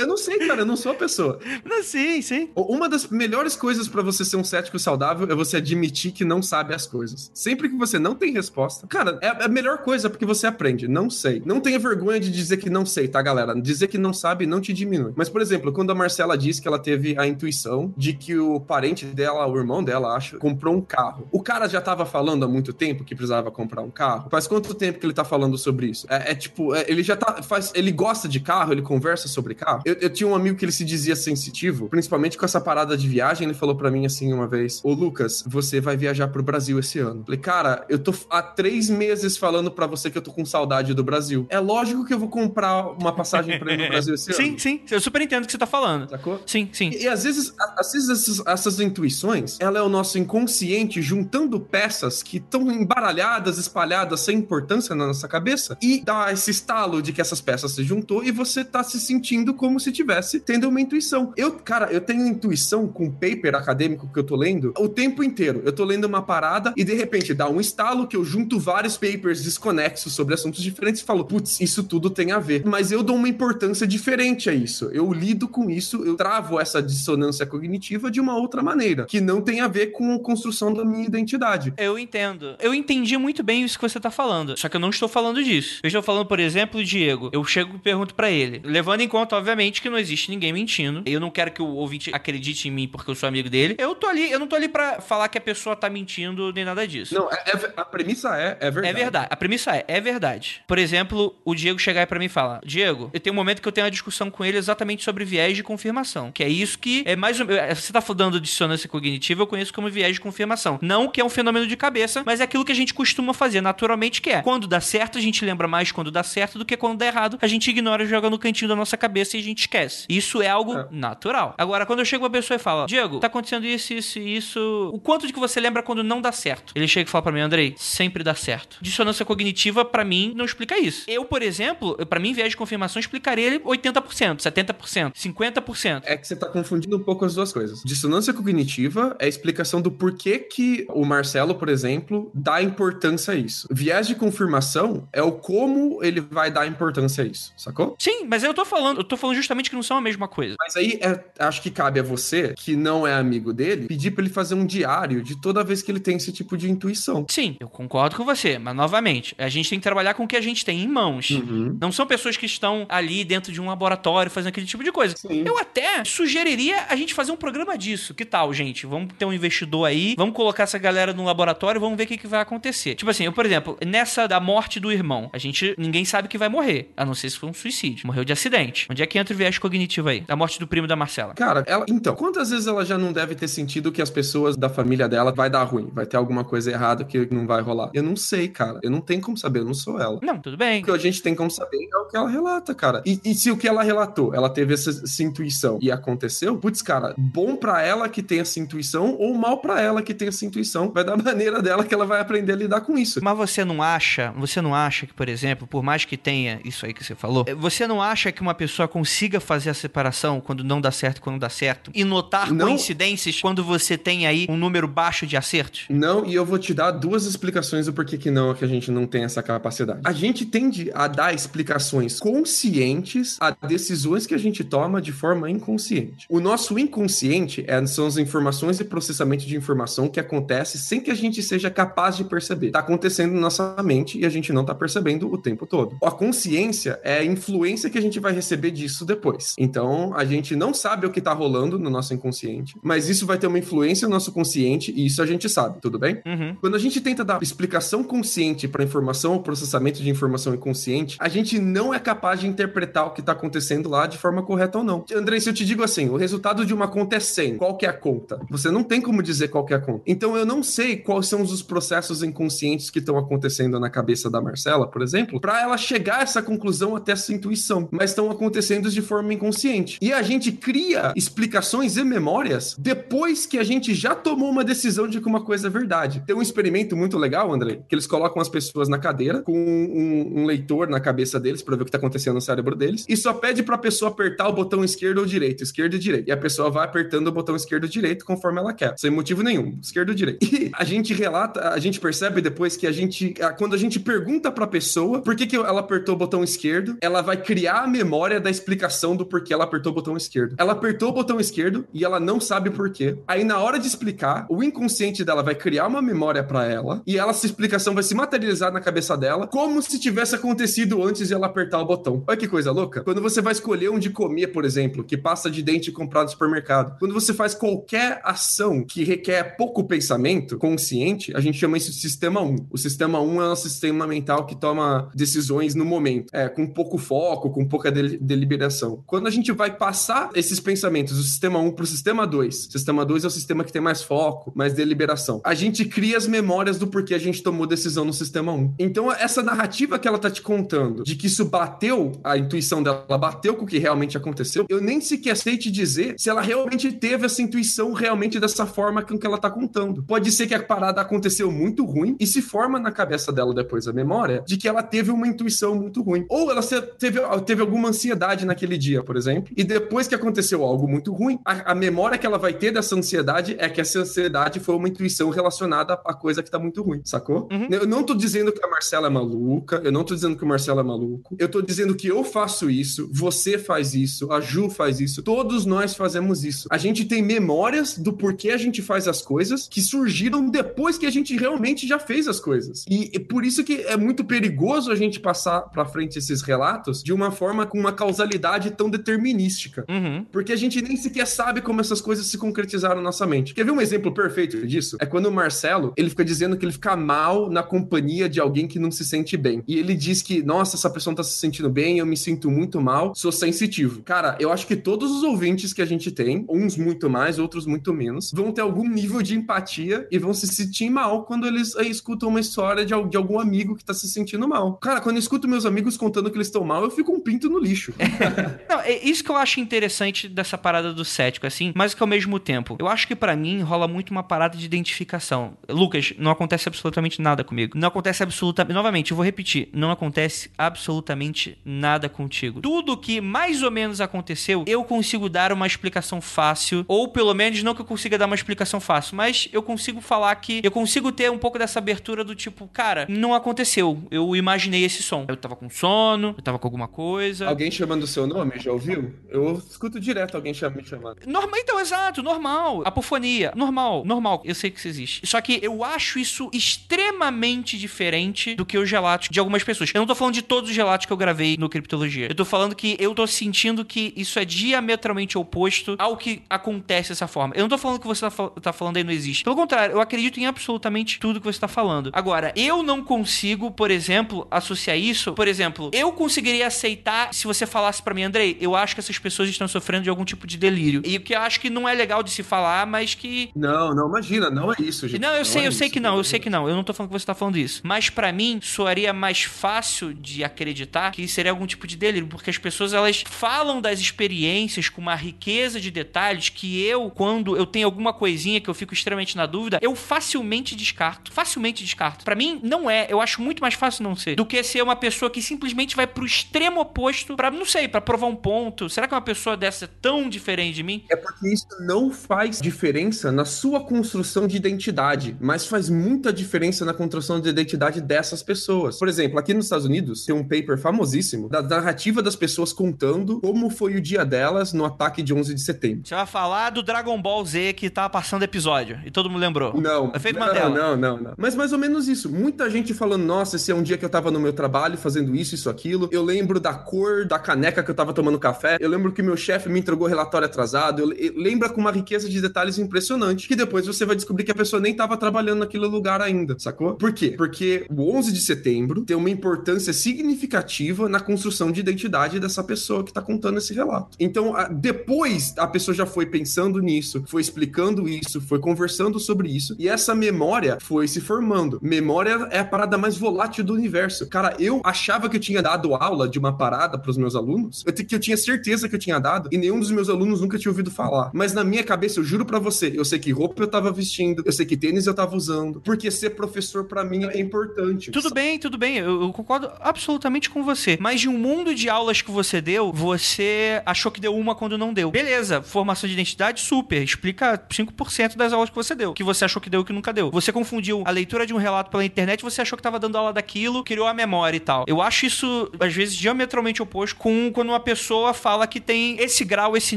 Eu não sei, cara, eu não sou a pessoa. [LAUGHS] Não, sim, sim. Uma das melhores coisas pra você ser um cético saudável é você admitir que não sabe as coisas. Sempre que você não tem resposta, cara, é a melhor coisa porque você aprende. Não sei. Não tenha vergonha de dizer que não sei, tá, galera? Dizer que não sabe não te diminui. Mas, por exemplo, quando a Marcela disse que ela teve a intuição de que o parente dela, o irmão dela, acho, comprou um carro. O cara já tava falando há muito tempo que precisava comprar um carro. Faz quanto tempo que ele tá falando sobre isso? É, é tipo, é, ele já tá. Faz, ele gosta de carro, ele conversa sobre carro. Eu, eu, tinha um amigo que ele se dizia sensitivo, principalmente com essa parada de viagem. Ele falou para mim assim uma vez: Ô Lucas, você vai viajar pro Brasil esse ano. Falei, cara, eu tô há três meses falando para você que eu tô com saudade do Brasil. É lógico que eu vou comprar uma passagem pra ir no Brasil esse sim, [LAUGHS] ano. Sim, sim. Eu super entendo o que você tá falando. Sacou? Sim, sim. E, e às vezes, às vezes essas, essas intuições, ela é o nosso inconsciente juntando peças que estão embaralhadas, espalhadas, sem importância na nossa cabeça, e dá esse estalo de que essas peças se juntou e você tá se sentindo como se tivesse tendo uma intuição. Eu, cara, eu tenho intuição com paper acadêmico que eu tô lendo o tempo inteiro. Eu tô lendo uma parada e de repente dá um estalo que eu junto vários papers desconexos sobre assuntos diferentes e falo, putz, isso tudo tem a ver. Mas eu dou uma importância diferente a isso. Eu lido com isso, eu travo essa dissonância cognitiva de uma outra maneira, que não tem a ver com a construção da minha identidade. Eu entendo. Eu entendi muito bem isso que você tá falando. Só que eu não estou falando disso. Eu estou falando, por exemplo, Diego. Eu chego e pergunto para ele, levando em conta, obviamente, que não existe ninguém mentindo. Eu não quero que o ouvinte acredite em mim porque eu sou amigo dele. Eu tô ali, eu não tô ali para falar que a pessoa tá mentindo nem nada disso. Não, é, é, a premissa é, é verdade. É verdade. A premissa é, é verdade. Por exemplo, o Diego chegar aí pra mim e falar: Diego, eu tenho um momento que eu tenho uma discussão com ele exatamente sobre viés de confirmação. Que é isso que é mais. Você tá falando de dissonância cognitiva, eu conheço como viés de confirmação. Não que é um fenômeno de cabeça, mas é aquilo que a gente costuma fazer naturalmente, que é quando dá certo, a gente lembra mais quando dá certo do que quando dá errado. A gente ignora, joga no cantinho da nossa cabeça e a gente esquece. Isso é algo é. natural. Agora, quando eu chego uma pessoa e fala, Diego, tá acontecendo isso, isso, isso. O quanto de que você lembra quando não dá certo? Ele chega e fala pra mim, Andrei, sempre dá certo. Dissonância cognitiva, para mim, não explica isso. Eu, por exemplo, para mim, viés de confirmação explicaria ele 80%, 70%, 50%. É que você tá confundindo um pouco as duas coisas. Dissonância cognitiva é a explicação do porquê que o Marcelo, por exemplo, dá importância a isso. Viés de confirmação é o como ele vai dar importância a isso, sacou? Sim, mas eu tô falando, eu tô falando justamente que não são a mesma coisa. Mas aí é, acho que cabe a você, que não é amigo dele, pedir para ele fazer um diário de toda vez que ele tem esse tipo de intuição. Sim, eu concordo com você, mas novamente, a gente tem que trabalhar com o que a gente tem em mãos. Uhum. Não são pessoas que estão ali dentro de um laboratório fazendo aquele tipo de coisa. Sim. Eu até sugeriria a gente fazer um programa disso. Que tal, gente? Vamos ter um investidor aí, vamos colocar essa galera no laboratório e vamos ver o que, que vai acontecer. Tipo assim, eu, por exemplo, nessa da morte do irmão, a gente, ninguém sabe que vai morrer, a não ser se for um suicídio. Morreu de acidente. Onde é que entra o viés cognitivo aí? Da morte do primo da Marcela. Cara, ela, então, quantas vezes ela já não deve ter sentido que as pessoas da família dela vai dar ruim, vai ter alguma coisa errada que não vai rolar? Eu não sei, cara. Eu não tenho como saber, eu não sou ela. Não, tudo bem. O que a gente tem como saber é o que ela relata, cara. E, e se o que ela relatou, ela teve essa, essa intuição e aconteceu, putz, cara, bom para ela que tem essa intuição ou mal para ela que tem essa intuição, vai da [LAUGHS] maneira dela que ela vai aprender a lidar com isso. Mas você não acha, você não acha que, por exemplo, por mais que tenha isso aí que você falou, você não acha que uma pessoa consiga fazer a separação quando não dá certo e quando dá certo e notar não. coincidências quando você tem aí um número baixo de acertos? Não, e eu vou te dar duas explicações do porquê que não, que a gente não tem essa capacidade. A gente tende a dar explicações conscientes a decisões que a gente toma de forma inconsciente. O nosso inconsciente é, são as informações e processamento de informação que acontece sem que a gente seja capaz de perceber. Tá acontecendo na nossa mente e a gente não tá percebendo o tempo todo. A consciência é a influência que a gente vai receber disso depois. Então, a gente não sabe o que tá rolando no nosso inconsciente, mas isso vai ter uma influência no nosso consciente e isso a gente sabe, tudo bem? Uhum. Quando a gente tenta dar explicação consciente para informação ou processamento de informação inconsciente, a gente não é capaz de interpretar o que tá acontecendo lá de forma correta ou não. Andrei, se eu te digo assim, o resultado de uma conta é 100, qual que é a conta? Você não tem como dizer qual que é a conta. Então eu não sei quais são os processos inconscientes que estão acontecendo na cabeça da Marcela, por exemplo, para ela chegar a essa conclusão até essa intuição, mas estão acontecendo de forma inconsciente. E a gente cria explicações e memórias depois que a gente já tomou uma decisão de que uma coisa é verdade. Tem um experimento muito legal, André, que eles colocam as pessoas na cadeira com um, um leitor na cabeça deles para ver o que está acontecendo no cérebro deles e só pede para a pessoa apertar o botão esquerdo ou direito, esquerdo e direito. E a pessoa vai apertando o botão esquerdo ou direito conforme ela quer, sem motivo nenhum, esquerdo ou direito. E a gente relata, a gente percebe depois que a gente, quando a gente pergunta para a pessoa por que, que ela apertou o botão esquerdo, ela vai criar a memória da explicação do porquê ela apertou o botão esquerdo. Ela apertou o botão esquerdo e ela não sabe por quê. Aí na hora de explicar, o inconsciente dela vai criar uma memória para ela e essa explicação vai se materializar na cabeça dela como se tivesse acontecido antes de ela apertar o botão. Olha que coisa louca. Quando você vai escolher onde comer, por exemplo, que pasta de dente comprado no supermercado, quando você faz qualquer ação que requer pouco pensamento consciente, a gente chama isso de sistema 1. O sistema 1 é um sistema mental que toma decisões no momento, é, com pouco foco, com pouca deliberação Quando a gente vai passar esses pensamentos do sistema 1 para o sistema 2, sistema 2 é o sistema que tem mais foco, mais deliberação. A gente cria as memórias do porquê a gente tomou decisão no sistema 1. Então, essa narrativa que ela tá te contando, de que isso bateu, a intuição dela bateu com o que realmente aconteceu, eu nem sequer sei te dizer se ela realmente teve essa intuição realmente dessa forma com que ela tá contando. Pode ser que a parada aconteceu muito ruim e se forma na cabeça dela depois a memória de que ela teve uma intuição muito ruim. Ou ela teve, teve alguma ansiedade naquele dia, por exemplo, e depois que aconteceu algo muito ruim, a, a memória que ela vai ter dessa ansiedade é que essa ansiedade foi uma intuição relacionada à coisa que tá muito ruim, sacou? Uhum. Eu não tô dizendo que a Marcela é maluca, eu não tô dizendo que o Marcelo é maluco, eu tô dizendo que eu faço isso, você faz isso, a Ju faz isso, todos nós fazemos isso. A gente tem memórias do porquê a gente faz as coisas que surgiram depois que a gente realmente já fez as coisas. E, e por isso que é muito perigoso a gente passar para frente esses relatos de uma forma com uma causalidade tão determinística. Uhum. Porque a gente nem sequer sabe como essas coisas se concretizaram na nossa mente. Quer ver um exemplo perfeito disso? É quando o Marcelo, ele fica dizendo que ele fica mal na companhia de alguém que não se sente bem. E ele diz que, nossa, essa pessoa não tá se sentindo bem, eu me sinto muito mal, sou sensitivo. Cara, eu acho que todos os ouvintes que a gente tem, uns muito mais, outros muito menos, vão ter algum nível de empatia e vão se sentir mal quando eles aí, escutam uma história de, de, algum amigo que tá se sentindo mal. Cara, quando eu escuto meus amigos contando que eles estão mal, eu fico um pinto no lixo. [LAUGHS] não, é isso que eu acho interessante dessa parada do cético, assim, mas que ao mesmo tempo, eu acho que para mim rola muito uma parada de identificação. Lucas, não acontece absolutamente nada comigo. Não acontece absolutamente. Novamente, eu vou repetir. Não acontece absolutamente nada contigo. Tudo que mais ou menos aconteceu, eu consigo dar uma explicação fácil, ou pelo menos não que eu consiga dar uma explicação fácil, mas eu consigo falar que eu consigo ter um pouco dessa abertura do tipo, cara, não aconteceu. Eu imaginei esse som. Eu tava com sono, eu tava com alguma coisa. Alguém chamando o seu nome, já ouviu? Eu escuto direto alguém me chamando. Normal, então, exato, normal. Apofonia, normal, normal. Eu sei que isso existe. Só que eu acho isso extremamente diferente do que os relatos de algumas pessoas. Eu não tô falando de todos os relatos que eu gravei no Criptologia. Eu tô falando que eu tô sentindo que isso é diametralmente oposto ao que acontece dessa forma. Eu não tô falando que você tá, tá falando aí não existe. Pelo contrário, eu acredito em absolutamente tudo que você tá falando. Agora, eu não consigo, por exemplo, associar isso. Por exemplo, eu conseguiria aceitar se você falasse para mim, Andrei, eu acho que essas pessoas estão sofrendo de algum tipo de delírio. E o que eu acho que não é legal de se falar, mas que. Não, não, imagina, não é isso, gente. Não, eu não sei, é eu sei isso, que não, eu sei que não. Eu não tô falando que você tá falando isso. Mas para mim, soaria mais fácil de acreditar que seria algum tipo de delírio, porque as pessoas elas falam das experiências com uma riqueza de detalhes que eu, quando eu tenho alguma coisinha que eu fico extremamente na dúvida, eu facilmente descarto. Facilmente descarto. Para mim, não é. Eu acho muito mais fácil não ser do que ser uma pessoa que simplesmente vai pro extremo oposto para não sei, para provar um ponto. Será que uma pessoa dessa é tão diferente de mim? É porque isso não faz diferença na sua construção de identidade, mas faz muita diferença na construção de identidade dessas pessoas. Por exemplo, aqui nos Estados Unidos tem um paper famosíssimo da narrativa das pessoas contando como foi o dia delas no ataque de 11 de setembro. Você vai falar do Dragon Ball Z que tá passando episódio e todo mundo lembrou. Não. Efeito não, Mandela. Não, não, não. Mas mais ou menos isso. Muita gente falando, nossa, esse é um dia que eu tava no meu trabalho fazendo isso, isso, aquilo. Eu lembro da cor da caneca que eu tava tomando café. Eu lembro que meu chefe me entregou relatório atrasado. Eu, eu, lembra com uma riqueza de detalhes impressionante que depois você vai descobrir que a pessoa nem tava trabalhando naquele lugar ainda, sacou? Por quê? Porque o 11 de setembro tem uma importância significativa na construção de identidade dessa pessoa que tá contando esse relato. Então, a, depois a pessoa já foi pensando nisso, foi explicando isso, foi conversando sobre isso, e essa memória foi se formando. Memória é a parada mais volátil do universo. Cara, eu achava que eu tinha dado aula de uma parada para os meus alunos, eu, que eu tinha certeza que eu tinha dado, e nenhum dos meus alunos nunca tinha ouvido falar. Mas na minha cabeça, eu juro para você, eu sei que roupa eu tava vestindo, eu sei que tênis eu tava usando, porque ser professor para mim é importante. Tudo bem, tudo bem, eu, eu, concordo absolutamente com você. Mas de um mundo de aulas que você deu, você achou que deu uma quando não deu. Beleza, formação de identidade, super. Explica 5% das aulas que você deu, que você achou que deu e que nunca deu. Você confundiu a leitura de um relato pela internet, você achou que tava dando aula daquilo, criou a memória e tal. Eu acho isso, às vezes, diametralmente oposto com quando uma pessoa fala que tem esse grau, esse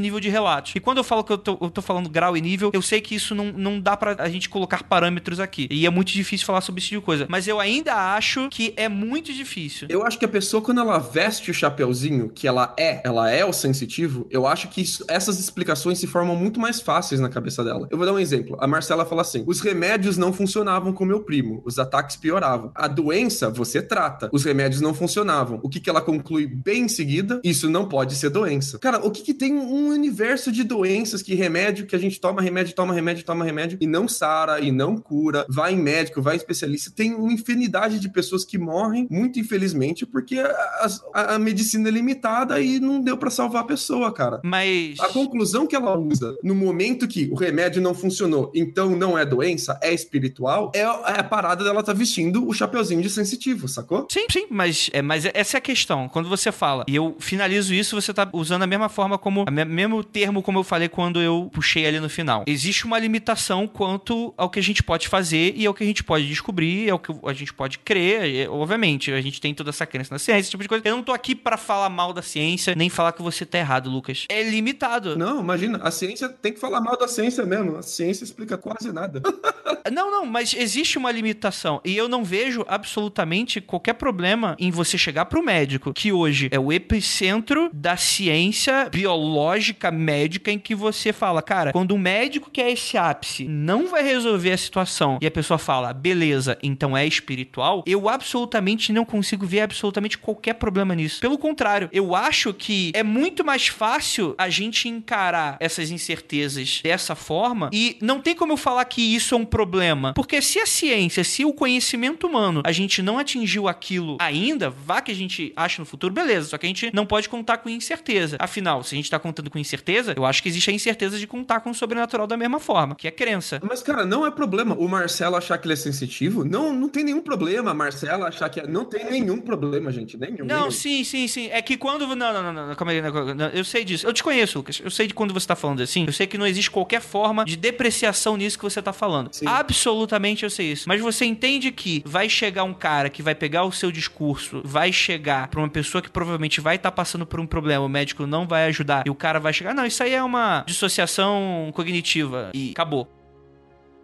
nível de relatos. E quando eu falo que eu tô, eu tô falando grau e nível, eu sei que isso não, não dá pra a gente colocar parâmetros aqui. E é muito difícil falar sobre esse tipo de coisa. Mas eu ainda acho que é muito difícil. Eu acho que a pessoa, quando ela veste o chapeuzinho que ela é, ela é o sensitivo, eu acho que isso, essas explicações se formam muito mais fáceis na cabeça dela. Eu vou dar um exemplo. A Marcela fala assim: os remédios não funcionavam com meu primo, os ataques pioravam. A doença você trata, os remédios não funcionavam. O que, que ela conclui bem em seguida? Isso isso não pode ser doença. Cara, o que, que tem um universo de doenças que remédio que a gente toma remédio, toma remédio, toma remédio e não sara e não cura, vai em médico, vai em especialista. Tem uma infinidade de pessoas que morrem, muito infelizmente, porque a, a, a medicina é limitada e não deu para salvar a pessoa, cara. Mas. A conclusão que ela usa no momento que o remédio não funcionou, então não é doença, é espiritual, é, é a parada dela tá vestindo o chapeuzinho de sensitivo, sacou? Sim, sim, mas, é, mas essa é a questão. Quando você fala, e eu finalizo isso, você tá usando a mesma forma como, o mesmo termo como eu falei quando eu puxei ali no final. Existe uma limitação quanto ao que a gente pode fazer e ao que a gente pode descobrir, ao que a gente pode crer. Obviamente, a gente tem toda essa crença na ciência, esse tipo de coisa. Eu não tô aqui para falar mal da ciência, nem falar que você tá errado, Lucas. É limitado. Não, imagina, a ciência tem que falar mal da ciência mesmo. A ciência explica quase nada. [LAUGHS] não, não, mas existe uma limitação. E eu não vejo absolutamente qualquer problema em você chegar pro médico, que hoje é o epicentro da ciência biológica médica, em que você fala, cara, quando um médico que é esse ápice não vai resolver a situação. E a pessoa fala, beleza, então é espiritual, eu absolutamente não consigo ver absolutamente qualquer problema nisso. Pelo contrário, eu acho que é muito mais fácil a gente encarar essas incertezas dessa forma e não tem como eu falar que isso é um problema, porque se a ciência, se o conhecimento humano, a gente não atingiu aquilo ainda, vá que a gente acha no futuro, beleza, só que a gente não pode contar com incerteza. Afinal, se a gente tá contando com incerteza, eu acho que existe a incerteza de contar com o sobrenatural da mesma forma, que é crença. Mas, cara, não é problema o Marcelo achar que ele é sensitivo. Não, não tem nenhum problema. A Marcela achar que é. Não tem nenhum problema, gente. Nenhum. Não, nenhum. sim, sim, sim. É que quando. Não, não, não, não. Calma aí. Não, não, eu sei disso. Eu te conheço, Lucas. Eu sei de quando você tá falando assim. Eu sei que não existe qualquer forma de depreciação nisso que você tá falando. Sim. Absolutamente eu sei isso. Mas você entende que vai chegar um cara que vai pegar o seu discurso, vai chegar pra uma pessoa que provavelmente vai estar tá passando por um problema, o médico não vai ajudar, e o cara vai chegar. Não, isso aí é uma dissociação cognitiva. E acabou.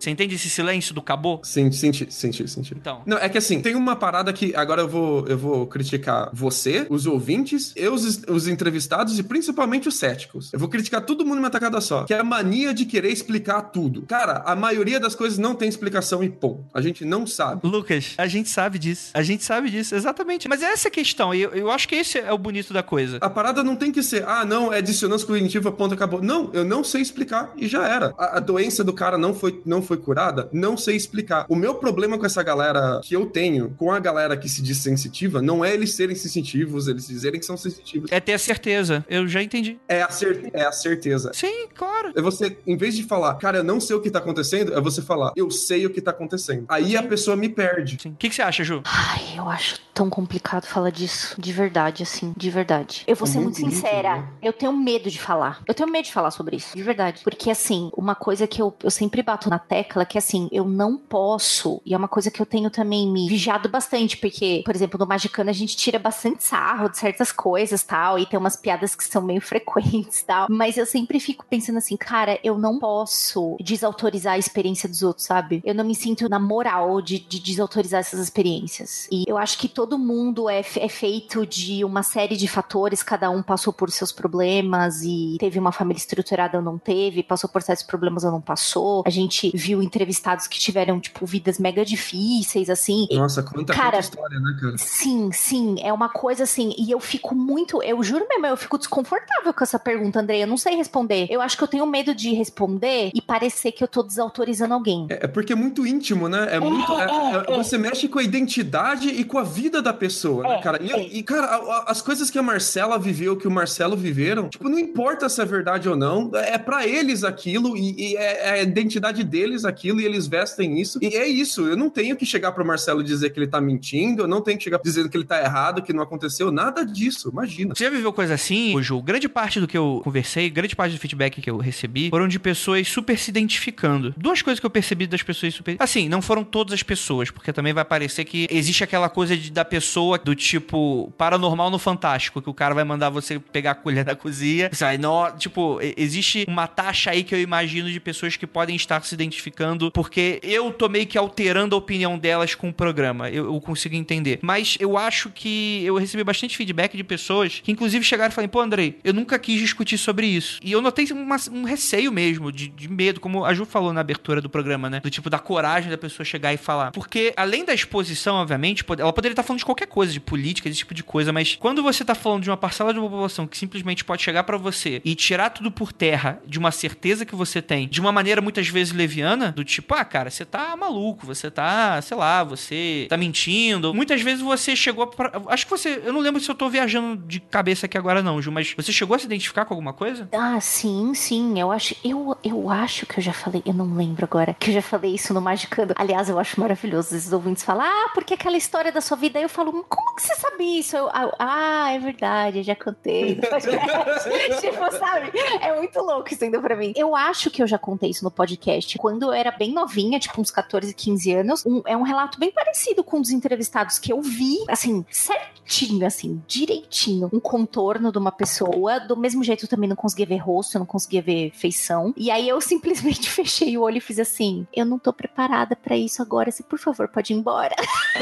Você entende esse silêncio do cabô? Sim, senti, senti, senti. Então. Não, é que assim, tem uma parada que agora eu vou, eu vou criticar você, os ouvintes, eu, os, os entrevistados e principalmente os céticos. Eu vou criticar todo mundo numa tacada só, que é a mania de querer explicar tudo. Cara, a maioria das coisas não tem explicação e pô, a gente não sabe. Lucas, a gente sabe disso. A gente sabe disso, exatamente. Mas é essa a questão, e eu, eu acho que esse é o bonito da coisa. A parada não tem que ser, ah, não, é dissonância cognitiva, ponto, acabou. Não, eu não sei explicar e já era. A, a doença do cara não foi, não foi curada? Não sei explicar. O meu problema com essa galera que eu tenho, com a galera que se diz sensitiva, não é eles serem sensitivos, eles dizerem que são sensitivos. É ter a certeza. Eu já entendi. É a, cer é a certeza. Sim, claro. É você, em vez de falar, cara, eu não sei o que tá acontecendo, é você falar, eu sei o que tá acontecendo. Aí a pessoa me perde. Sim. O que, que você acha, Ju? Ai, eu acho tão complicado falar disso. De verdade, assim. De verdade. Eu vou ser muito, muito sincera. Muito, né? Eu tenho medo de falar. Eu tenho medo de falar sobre isso. De verdade. Porque, assim, uma coisa que eu, eu sempre bato na tecla, que assim, eu não posso, e é uma coisa que eu tenho também me vigiado bastante, porque, por exemplo, no Magicano a gente tira bastante sarro de certas coisas tal, e tem umas piadas que são meio [LAUGHS] frequentes tal, mas eu sempre fico pensando assim, cara, eu não posso desautorizar a experiência dos outros, sabe? Eu não me sinto na moral de, de desautorizar essas experiências. E eu acho que todo mundo é, é feito de uma série de fatores, cada um passou por seus problemas e teve uma família estruturada ou não teve, passou por certos problemas ou não passou. A gente viu entrevistados que tiveram, tipo, vidas mega difíceis, assim. Nossa, quanta, cara, história, né, cara? Sim, sim. É uma coisa assim. E eu fico muito. Eu juro mesmo, eu fico desconfortável com essa pergunta, André. Eu não sei responder. Eu acho que eu tenho medo de responder e parecer que eu tô desautorizando alguém. É, é porque é muito íntimo, né? É, é muito. É, é, é, você mexe com a identidade e com a vida da pessoa, né, cara? E, e cara, a, a, as coisas que a Marcela viveu, que o Marcelo viveram, tipo, não importa se é verdade ou não, é para eles aquilo e, e é a identidade deles aquilo e eles vestem isso. E é isso, eu não tenho que chegar pro Marcelo dizer que ele tá mentindo, eu não tenho que chegar dizendo que ele tá errado, que não aconteceu nada disso, imagina. Você já viveu coisa assim, Ju? Grande parte do que eu conversei, grande parte do feedback que eu recebi foram de pessoas super se identificando. Duas coisas que eu percebi das pessoas super. Assim, não foram todas as pessoas, porque também vai parecer que existe aquela coisa de, da pessoa do tipo paranormal no fantástico, que o cara vai mandar você pegar a colher da cozinha. Sai, não, tipo, existe uma taxa aí que eu imagino de pessoas que podem estar se identificando desqualificando porque eu tô meio que alterando a opinião delas com o programa. Eu, eu consigo entender. Mas eu acho que eu recebi bastante feedback de pessoas que, inclusive, chegaram e falaram: pô, Andrei, eu nunca quis discutir sobre isso. E eu notei uma, um receio mesmo, de, de medo, como a Ju falou na abertura do programa, né? Do tipo, da coragem da pessoa chegar e falar. Porque, além da exposição, obviamente, ela poderia estar falando de qualquer coisa, de política, esse tipo de coisa, mas quando você tá falando de uma parcela de uma população que simplesmente pode chegar para você e tirar tudo por terra de uma certeza que você tem, de uma maneira muitas vezes leviana, do tipo, ah, cara, você tá maluco, você tá, sei lá, você tá mentindo. Muitas vezes você chegou pra... Acho que você. Eu não lembro se eu tô viajando de cabeça aqui agora, não, Ju, mas você chegou a se identificar com alguma coisa? Ah, sim, sim. Eu acho. Eu, eu acho que eu já falei. Eu não lembro agora. Que eu já falei isso no Magicando. Aliás, eu acho maravilhoso esses ouvintes falam, ah, porque aquela história da sua vida. Aí eu falo, como que você sabia isso? Eu, ah, é verdade, eu já contei. [LAUGHS] tipo, sabe? É muito louco isso ainda pra mim. Eu acho que eu já contei isso no podcast. Quando eu era bem novinha, tipo uns 14, 15 anos, um, é um relato bem parecido com um dos entrevistados que eu vi, assim, certinho, assim, direitinho. Um contorno de uma pessoa. Do mesmo jeito, eu também não conseguia ver rosto, eu não conseguia ver feição. E aí eu [LAUGHS] simplesmente fechei o olho e fiz assim: eu não tô preparada para isso agora. Você, por favor, pode ir embora. [LAUGHS]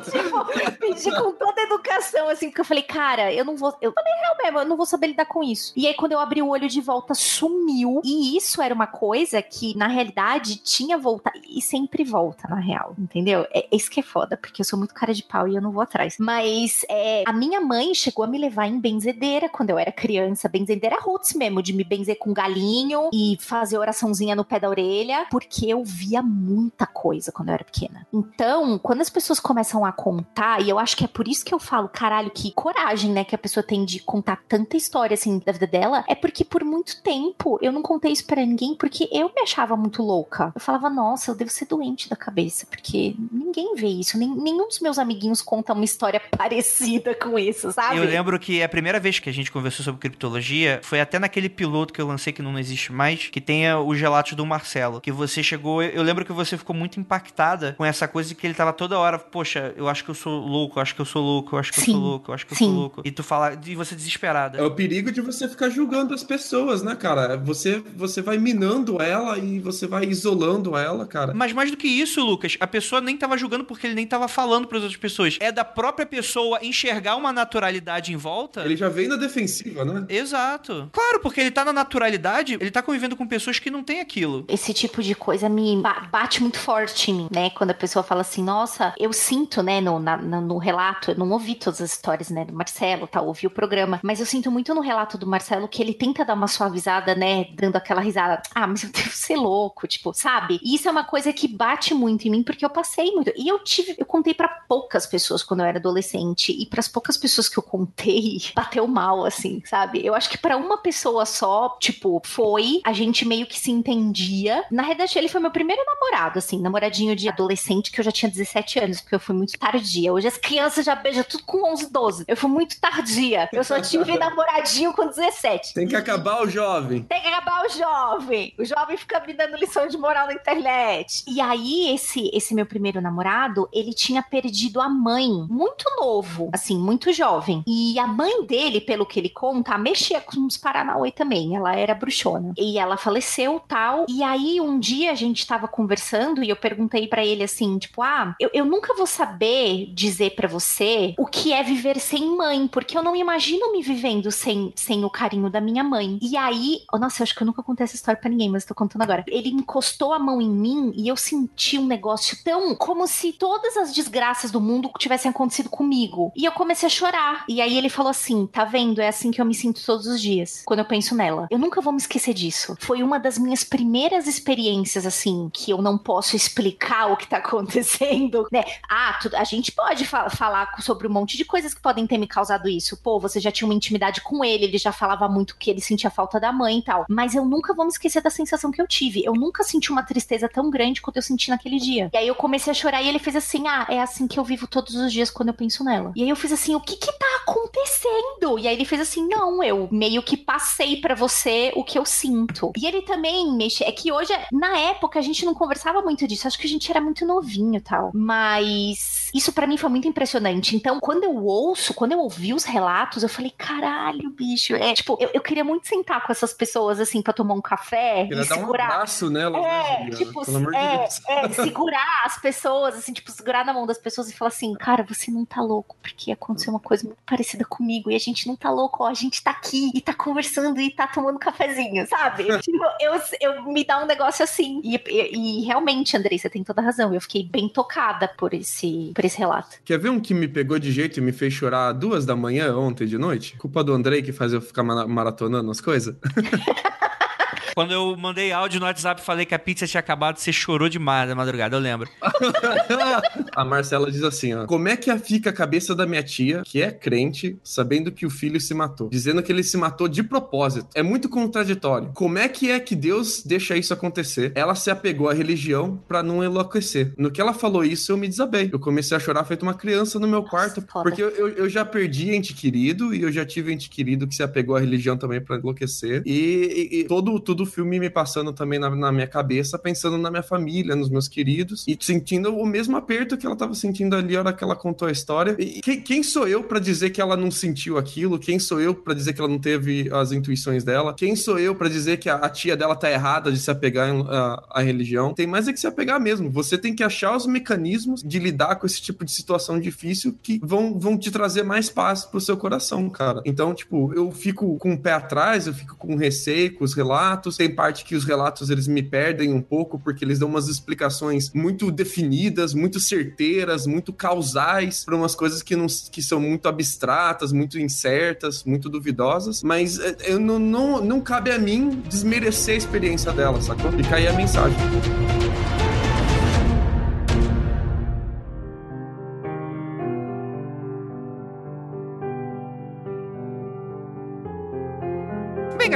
assim, tipo, com toda a educação, assim, porque eu falei, cara, eu não vou. Eu falei, real mesmo, eu não vou saber lidar com isso. E aí, quando eu abri o olho de volta, sumiu. E isso era uma coisa que, na realidade, tinha voltado. E sempre volta, na real. Entendeu? É, isso que é foda, porque eu sou muito cara de pau e eu não vou atrás. Mas é, a minha mãe chegou a me levar em benzedeira quando eu era criança. Benzedeira roots mesmo, de me benzer com galinho e fazer oraçãozinha no pé da orelha, porque eu via muita coisa quando eu era pequena. Então, quando as pessoas começam a contar, e eu acho que é por isso que eu falo, caralho, que coragem, né, que a pessoa tem de contar tanta história assim da vida dela, é porque por muito tempo eu não contei isso para ninguém porque eu me achava muito louca. Eu falava, nossa, eu devo ser doente da cabeça, porque ninguém vê isso, nem, nenhum dos meus amiguinhos conta uma história [LAUGHS] parecida com isso, sabe? Eu lembro que a primeira vez que a gente conversou sobre criptologia foi até naquele piloto que eu lancei que não existe mais, que tem os relatos do Marcelo, que você chegou, eu lembro que você ficou muito impactada com essa coisa que ele tava toda hora, poxa, eu acho que eu sou louco, eu acho que eu sou louco, eu acho que Sim. eu sou louco, eu acho que eu Sim. sou louco. E tu fala, e você desesperada. É o perigo de você ficar julgando as pessoas, né, cara? Você, você vai minando ela e você vai isolando ela, cara. Mas mais do que isso, Lucas, a pessoa nem tava julgando porque ele nem tava falando para as outras pessoas. É da própria pessoa enxergar uma naturalidade em volta. Ele já vem na defensiva, né? Exato. Claro, porque ele tá na naturalidade, ele tá convivendo com pessoas que não têm aquilo. Esse tipo de coisa me bate muito forte em mim, né? Quando a pessoa fala assim, nossa, eu sinto, né, no, na, no relato, eu não ouvi todas as histórias, né, do Marcelo, tá, ouvi o programa, mas eu sinto muito no relato do Marcelo que ele tenta dar uma suavizada, né, dando aquela risada, ah, mas eu devo ser louco, tipo, sabe? E isso é uma coisa que bate muito em mim, porque eu passei muito, e eu tive, eu contei para poucas pessoas quando eu era adolescente, e para as poucas pessoas que eu contei, [LAUGHS] bateu mal, assim, sabe? Eu acho que para uma pessoa só, tipo, foi, a gente meio que se entendia. Na realidade, ele foi meu primeiro namorado, assim, namoradinho de adolescente, que eu já tinha 17 anos, porque eu fui muito tardia. Hoje as crianças já beijam tudo com 11, 12. Eu fui muito tardia. Eu só tive [LAUGHS] namoradinho com 17. Tem que acabar o jovem. Tem que acabar o jovem. O jovem fica me dando lição de moral na internet. E aí, esse, esse meu primeiro namorado, ele tinha perdido a mãe muito novo, assim, muito jovem. E a mãe dele, pelo que ele conta, mexia com os Paranauê também. Ela era bruxona. E ela faleceu tal. E aí, um dia a gente tava conversando e eu perguntei para ele assim, tipo, ah, eu, eu nunca vou saber dizer para você o que é viver sem mãe, porque eu não imagino me vivendo sem, sem o carinho da minha mãe. E aí, oh, nossa, eu acho que eu nunca contei essa história para ninguém, mas tô contando agora. Ele encostou a mão em mim e eu senti um negócio tão como se todas as desgraças do mundo tivessem acontecido comigo. E eu comecei a chorar. E aí ele falou assim: tá vendo? É assim que eu me sinto todos os dias, quando eu penso nela. Eu nunca vou me esquecer disso. Foi uma das minhas primeiras experiências, assim, que eu não posso explicar [LAUGHS] o que tá acontecendo, né? Ah, tu, a gente pode fa falar sobre um monte de coisas que podem ter me causado isso. Pô, você já tinha uma intimidade com ele, ele já falava muito que ele sentia falta da mãe e tal. Mas eu nunca vou me esquecer da sensação que eu tive. Eu nunca senti uma tristeza tão grande quanto eu senti naquele dia. E aí eu comecei a chorar e ele fez assim: ah, é assim que eu vivo todos os dias quando eu penso nela. E aí eu fiz assim: o que que tá acontecendo? E aí ele fez assim: não, eu meio que passei para você o que eu sinto. E ele também mexe. É que hoje, na época, a gente não conversava muito disso. Acho que a gente era muito novinho e tal. Mas isso para mim foi muito impressionante. Então, quando eu ouço, quando eu ouvi os relatos, eu falei: caralho, bicho. É tipo, eu, eu queria muito sentar com essas pessoas assim para tomar um café. Queria e segurar. Nela, É, né, tipo, Pelo amor de é, Deus. é, segurar as pessoas, assim, tipo, segurar na mão das pessoas e falar assim, cara, você não tá louco, porque aconteceu uma coisa muito parecida comigo e a gente não tá louco, ó, a gente tá aqui e tá conversando e tá tomando cafezinho, sabe? [LAUGHS] tipo, eu, eu me dá um negócio assim. E, e, e realmente, Andrei, você tem toda a razão. Eu fiquei bem tocada por esse, por esse relato. Quer ver um que me pegou de jeito e me fez chorar duas da manhã ontem de noite? Culpa do Andrei que faz eu ficar ma- maratonando as coisas? [LAUGHS] Quando eu mandei áudio no WhatsApp e falei que a pizza tinha acabado, você chorou demais na madrugada, eu lembro. [LAUGHS] a Marcela diz assim, ó. Como é que fica a cabeça da minha tia, que é crente, sabendo que o filho se matou? Dizendo que ele se matou de propósito. É muito contraditório. Como é que é que Deus deixa isso acontecer? Ela se apegou à religião pra não enlouquecer. No que ela falou isso, eu me desabei. Eu comecei a chorar feito uma criança no meu quarto. foda. Porque eu, eu, eu já perdi ente querido e eu já tive ente querido que se apegou à religião também pra enlouquecer. E, e- e todo, todo o filme me passando também na, na minha cabeça, pensando na minha família, nos meus queridos e sentindo o mesmo aperto que ela tava sentindo ali na hora que ela contou a história. E quem, quem sou eu pra dizer que ela não sentiu aquilo? Quem sou eu pra dizer que ela não teve as intuições dela? Quem sou eu pra dizer que a, a tia dela tá errada de se apegar à religião? Tem mais é que se apegar mesmo. Você tem que achar os mecanismos de lidar com esse tipo de situação difícil que vão, vão te trazer mais paz pro seu coração, cara. Então, tipo, eu fico com o pé atrás, eu fico com receio com os relatos. Tem parte que os relatos eles me perdem um pouco porque eles dão umas explicações muito definidas, muito certeiras, muito causais para umas coisas que, não, que são muito abstratas, muito incertas, muito duvidosas. Mas é, eu não, não, não cabe a mim desmerecer a experiência dela, sacou? Fica aí a mensagem.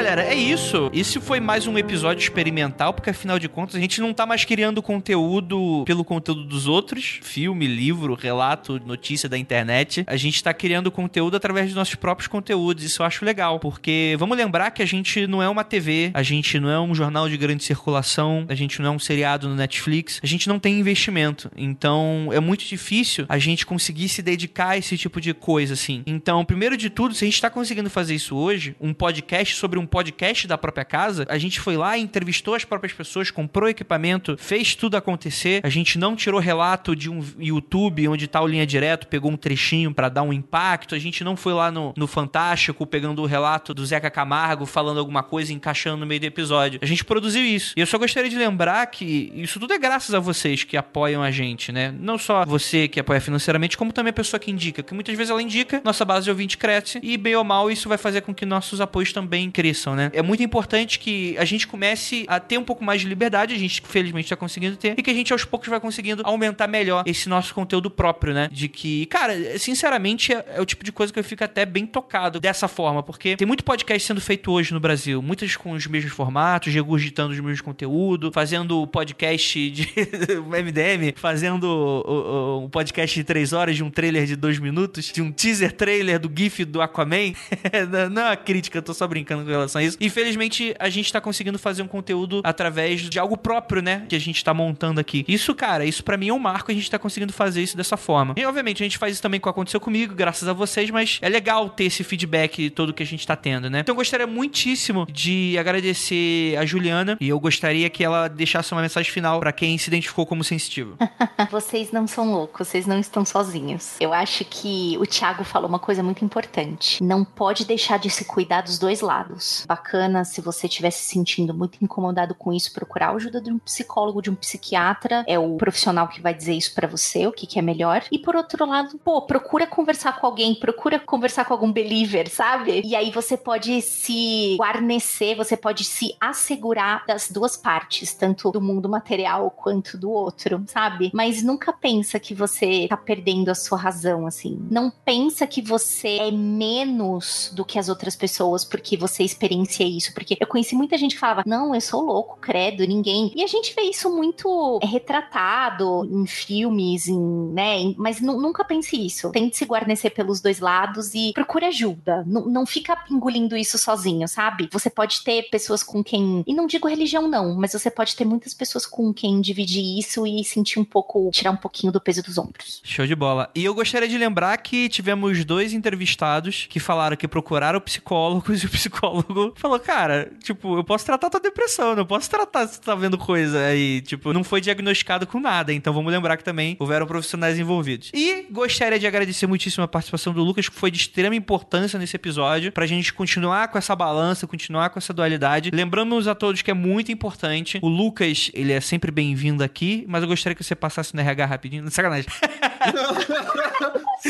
Galera, é isso. Esse foi mais um episódio experimental, porque afinal de contas a gente não tá mais criando conteúdo pelo conteúdo dos outros, filme, livro, relato, notícia da internet. A gente tá criando conteúdo através dos nossos próprios conteúdos. Isso eu acho legal, porque vamos lembrar que a gente não é uma TV, a gente não é um jornal de grande circulação, a gente não é um seriado no Netflix, a gente não tem investimento. Então é muito difícil a gente conseguir se dedicar a esse tipo de coisa assim. Então, primeiro de tudo, se a gente tá conseguindo fazer isso hoje, um podcast sobre um podcast da própria casa, a gente foi lá, entrevistou as próprias pessoas, comprou equipamento, fez tudo acontecer. A gente não tirou relato de um YouTube onde tá o linha direto, pegou um trechinho pra dar um impacto. A gente não foi lá no, no Fantástico pegando o relato do Zeca Camargo falando alguma coisa e encaixando no meio do episódio. A gente produziu isso. E eu só gostaria de lembrar que isso tudo é graças a vocês que apoiam a gente, né? Não só você que apoia financeiramente, como também a pessoa que indica. Que muitas vezes ela indica, nossa base de ouvinte cresce e, bem ou mal, isso vai fazer com que nossos apoios também cresçam, né? É muito importante que a gente comece a ter um pouco mais de liberdade, a gente felizmente tá conseguindo ter, e que a gente aos poucos vai conseguindo aumentar melhor esse nosso conteúdo próprio, né? De que, cara, sinceramente, é, é o tipo de coisa que eu fico até bem tocado dessa forma, porque tem muito podcast sendo feito hoje no Brasil, muitas com os mesmos formatos, regurgitando os mesmos conteúdos, fazendo podcast de [LAUGHS] MDM, fazendo o- o- um podcast de três horas de um trailer de dois minutos, de um teaser trailer do GIF do Aquaman. [LAUGHS] Não- Não é uma crítica, eu tô só brincando com relação a isso. Infelizmente, a gente tá conseguindo fazer um conteúdo através de algo próprio, né? Que a gente tá montando aqui. Isso, cara, isso pra mim é um marco, a gente tá conseguindo fazer isso dessa forma. E, obviamente, a gente faz isso também com o aconteceu comigo, graças a vocês, mas é legal ter esse feedback todo que a gente tá tendo, né? Então, eu gostaria muitíssimo de agradecer a Juliana e eu gostaria que ela deixasse uma mensagem final pra quem se identificou como sensitivo. [LAUGHS] Vocês não são loucos, vocês não estão sozinhos. Eu acho que o Thiago falou uma coisa muito importante. Não pode deixar de se cuidar dos dois lados. Bacana se você estiver se sentindo muito incomodado com isso, procurar a ajuda de um psicólogo, de um psiquiatra. É o profissional que vai dizer isso pra você, o que, que é melhor. E por outro lado, pô, procura conversar com alguém, procura conversar com algum believer, sabe? E aí você pode se guarnecer, você pode se assegurar das duas partes, tanto do mundo material quanto do outro, sabe? Mas nunca pensa que você tá perdendo a sua razão, assim. Não pensa que você é menos do que as outras pessoas porque você vivencia isso, porque eu conheci muita gente que falava, não, eu sou louco, credo, ninguém. E a gente vê isso muito retratado em filmes, em, né? Mas nunca pense isso. Tente se guarnecer pelos dois lados e procure ajuda. N não fica engolindo isso sozinho, sabe? Você pode ter pessoas com quem. E não digo religião, não, mas você pode ter muitas pessoas com quem dividir isso e sentir um pouco, tirar um pouquinho do peso dos ombros. Show de bola. E eu gostaria de lembrar que tivemos dois entrevistados que falaram que procuraram psicólogos [LAUGHS] e o psicólogo falou: Cara, tipo, eu posso tratar tua depressão, não posso tratar se tu tá vendo coisa aí. Tipo, não foi diagnosticado com nada. Então vamos lembrar que também houveram profissionais envolvidos. E gostaria de agradecer muitíssimo a participação do Lucas, que foi de extrema importância nesse episódio, pra gente continuar com essa balança, continuar com essa dualidade. Lembramos a todos que é muito importante. O Lucas, ele é sempre bem-vindo aqui, mas eu gostaria que você passasse no RH rapidinho. [LAUGHS] Sacanagem. [LAUGHS]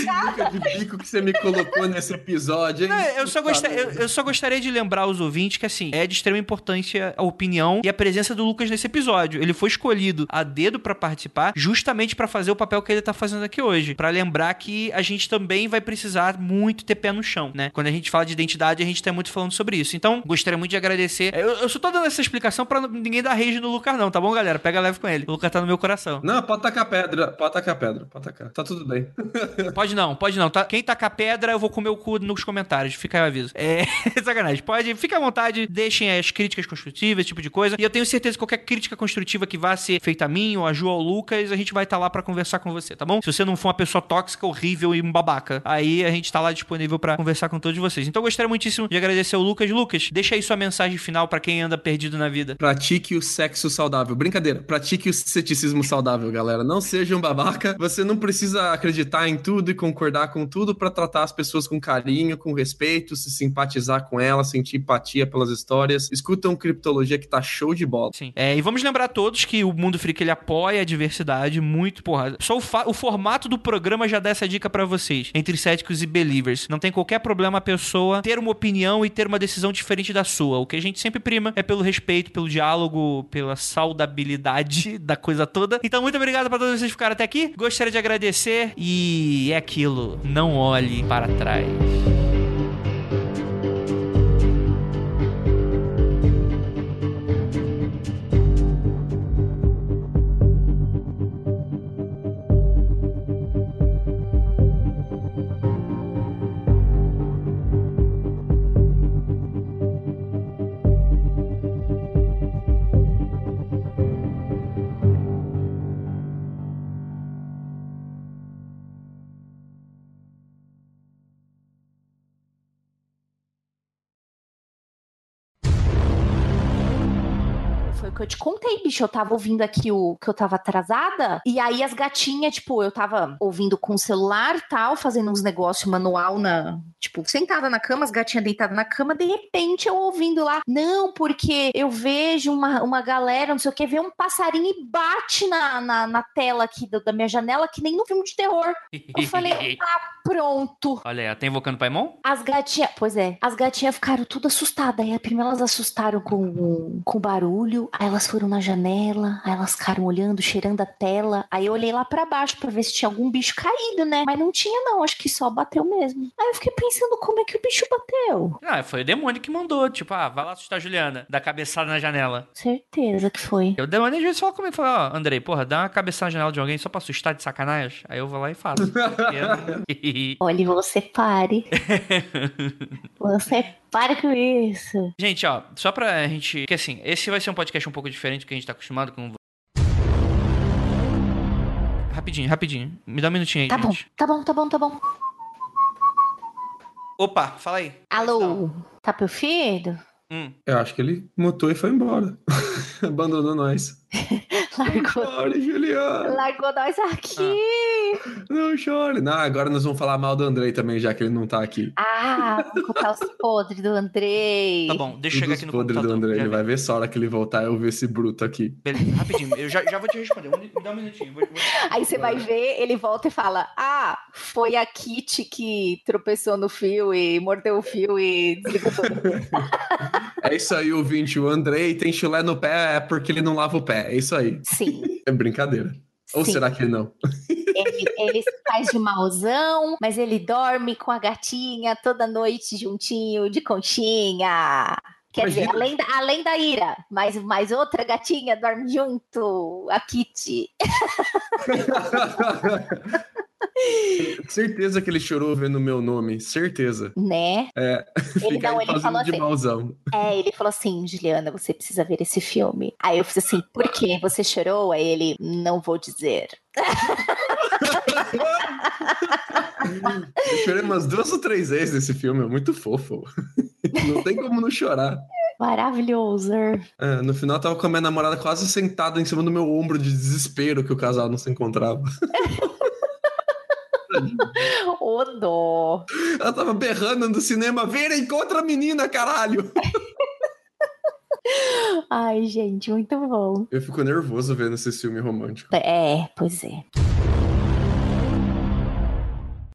Sinuca de bico que você me colocou nesse episódio, hein? Não, eu, só gostaria, eu, eu, só gostaria de lembrar aos ouvintes que, assim, é de extrema importância a opinião e a presença do Lucas nesse episódio. Ele foi escolhido a dedo para participar, justamente para fazer o papel que ele tá fazendo aqui hoje. para lembrar que a gente também vai precisar muito ter pé no chão, né? Quando a gente fala de identidade, a gente tá muito falando sobre isso. Então, gostaria muito de agradecer. Eu, eu só tô dando essa explicação para ninguém dar rage no Lucas, não, tá bom, galera? Pega leve com ele. O Lucas tá no meu coração. Não, pode tacar pedra. Pode tacar pedra. Pode tacar. Tá tudo bem. pode não, pode não. Tá, quem tacar pedra, eu vou comer o cu nos comentários. Fica aí o aviso. É [LAUGHS] sacanagem. Pode, fica à vontade, deixem as críticas construtivas, esse tipo de coisa. E eu tenho certeza que qualquer crítica construtiva que vá ser feita a mim, ou a Ju, ou ao Lucas, a gente vai estar tá lá para conversar com você, tá bom? Se você não for uma pessoa tóxica, horrível e um babaca, aí a gente tá lá disponível para conversar com todos vocês. Então eu gostaria muitíssimo de agradecer ao Lucas. Lucas, deixa aí sua mensagem final para quem anda perdido na vida. Pratique o sexo saudável. Brincadeira. Pratique o ceticismo saudável, galera. Não seja um babaca. Você não precisa acreditar em tudo e concordar com tudo para tratar as pessoas com carinho, com respeito, se simpatizar com elas, sentir empatia pelas histórias. Escutam Criptologia que tá show de bola. Sim. É, e vamos lembrar todos que o Mundo Freak ele apoia a diversidade muito, porra. Só o, o formato do programa já dá essa dica para vocês, entre céticos e believers. Não tem qualquer problema a pessoa ter uma opinião e ter uma decisão diferente da sua. O que a gente sempre prima é pelo respeito, pelo diálogo, pela saudabilidade [LAUGHS] da coisa toda. Então, muito obrigado para todos vocês que ficaram até aqui. Gostaria de agradecer e é aquilo. Não olhe para trás. Que eu te contei, bicho. Eu tava ouvindo aqui o que eu tava atrasada. E aí as gatinhas, tipo, eu tava ouvindo com o celular tal, fazendo uns negócios manual na. Tipo, sentada na cama, as gatinhas deitadas na cama. De repente eu ouvindo lá, não, porque eu vejo uma, uma galera, não sei o que, vê um passarinho e bate na, na, na tela aqui da, da, minha janela, que nem no filme de terror. Eu falei, [LAUGHS] ah, pronto. Olha aí, tá invocando o Paimon? As gatinhas, pois é, as gatinhas ficaram tudo assustadas. Aí primeiro elas assustaram com, com barulho. Aí elas foram na janela, aí elas ficaram olhando, cheirando a tela. Aí eu olhei lá para baixo para ver se tinha algum bicho caído, né? Mas não tinha, não. Acho que só bateu mesmo. Aí eu fiquei pensando como é que o bicho bateu. Ah, foi o demônio que mandou. Tipo, ah, vai lá assustar a Juliana. Dá cabeçada na janela. Certeza que foi. Eu demônio às vezes fala comigo, fala, ó, Andrei, porra, dá uma cabeçada na janela de alguém só pra assustar de sacanagem. Aí eu vou lá e faço. [LAUGHS] [LAUGHS] Olha, você pare. [LAUGHS] você para com isso. Gente, ó, só pra gente. Que assim, esse vai ser um podcast um pouco diferente do que a gente tá acostumado com. Rapidinho, rapidinho. Me dá um minutinho aí. Tá gente. bom, tá bom, tá bom, tá bom. Opa, fala aí. Alô, tá perfeito? Hum. Eu acho que ele mutou e foi embora. [LAUGHS] Abandonou nós. [LAUGHS] Largou. chore, Juliana. Largou nós aqui. Ah. Não chore. Não, agora nós vamos falar mal do Andrei também, já que ele não tá aqui. Ah, vamos contar os podres do Andrei. Tá bom, deixa eu chegar aqui no podres do Andrei. Ele vai ver só a hora que ele voltar eu ver esse bruto aqui. Beleza, rapidinho. Eu já, já vou te responder. Me dá um minutinho. Vou, vou... Aí você vai ver, ele volta e fala: Ah, foi a Kitty que tropeçou no fio e mordeu o fio e desligou tudo. [LAUGHS] é isso aí, ouvinte. O Andrei tem chulé no pé é porque ele não lava o pé. É isso aí. Sim. É brincadeira. Ou Sim. será que não? Ele, ele faz de mauzão, mas ele dorme com a gatinha toda noite juntinho, de conchinha. Quer Imagina. dizer, além da, além da Ira, mais, mais outra gatinha dorme junto, a Kitty. [LAUGHS] [LAUGHS] Certeza que ele chorou vendo o meu nome. Certeza. Né? É. Ele, [LAUGHS] não, ele falou de assim. mauzão. É, ele falou assim, Juliana, você precisa ver esse filme. Aí eu fiz assim, por quê? Você chorou? Aí ele, não vou dizer. [LAUGHS] Eu chorei umas duas ou três vezes nesse filme, é muito fofo. Não tem como não chorar. Maravilhoso. É, no final eu tava com a minha namorada quase sentada em cima do meu ombro de desespero que o casal não se encontrava. Ô dó. Ela tava berrando no cinema, vira, encontra a menina, caralho! Ai, gente, muito bom. Eu fico nervoso vendo esse filme romântico. É, pois é.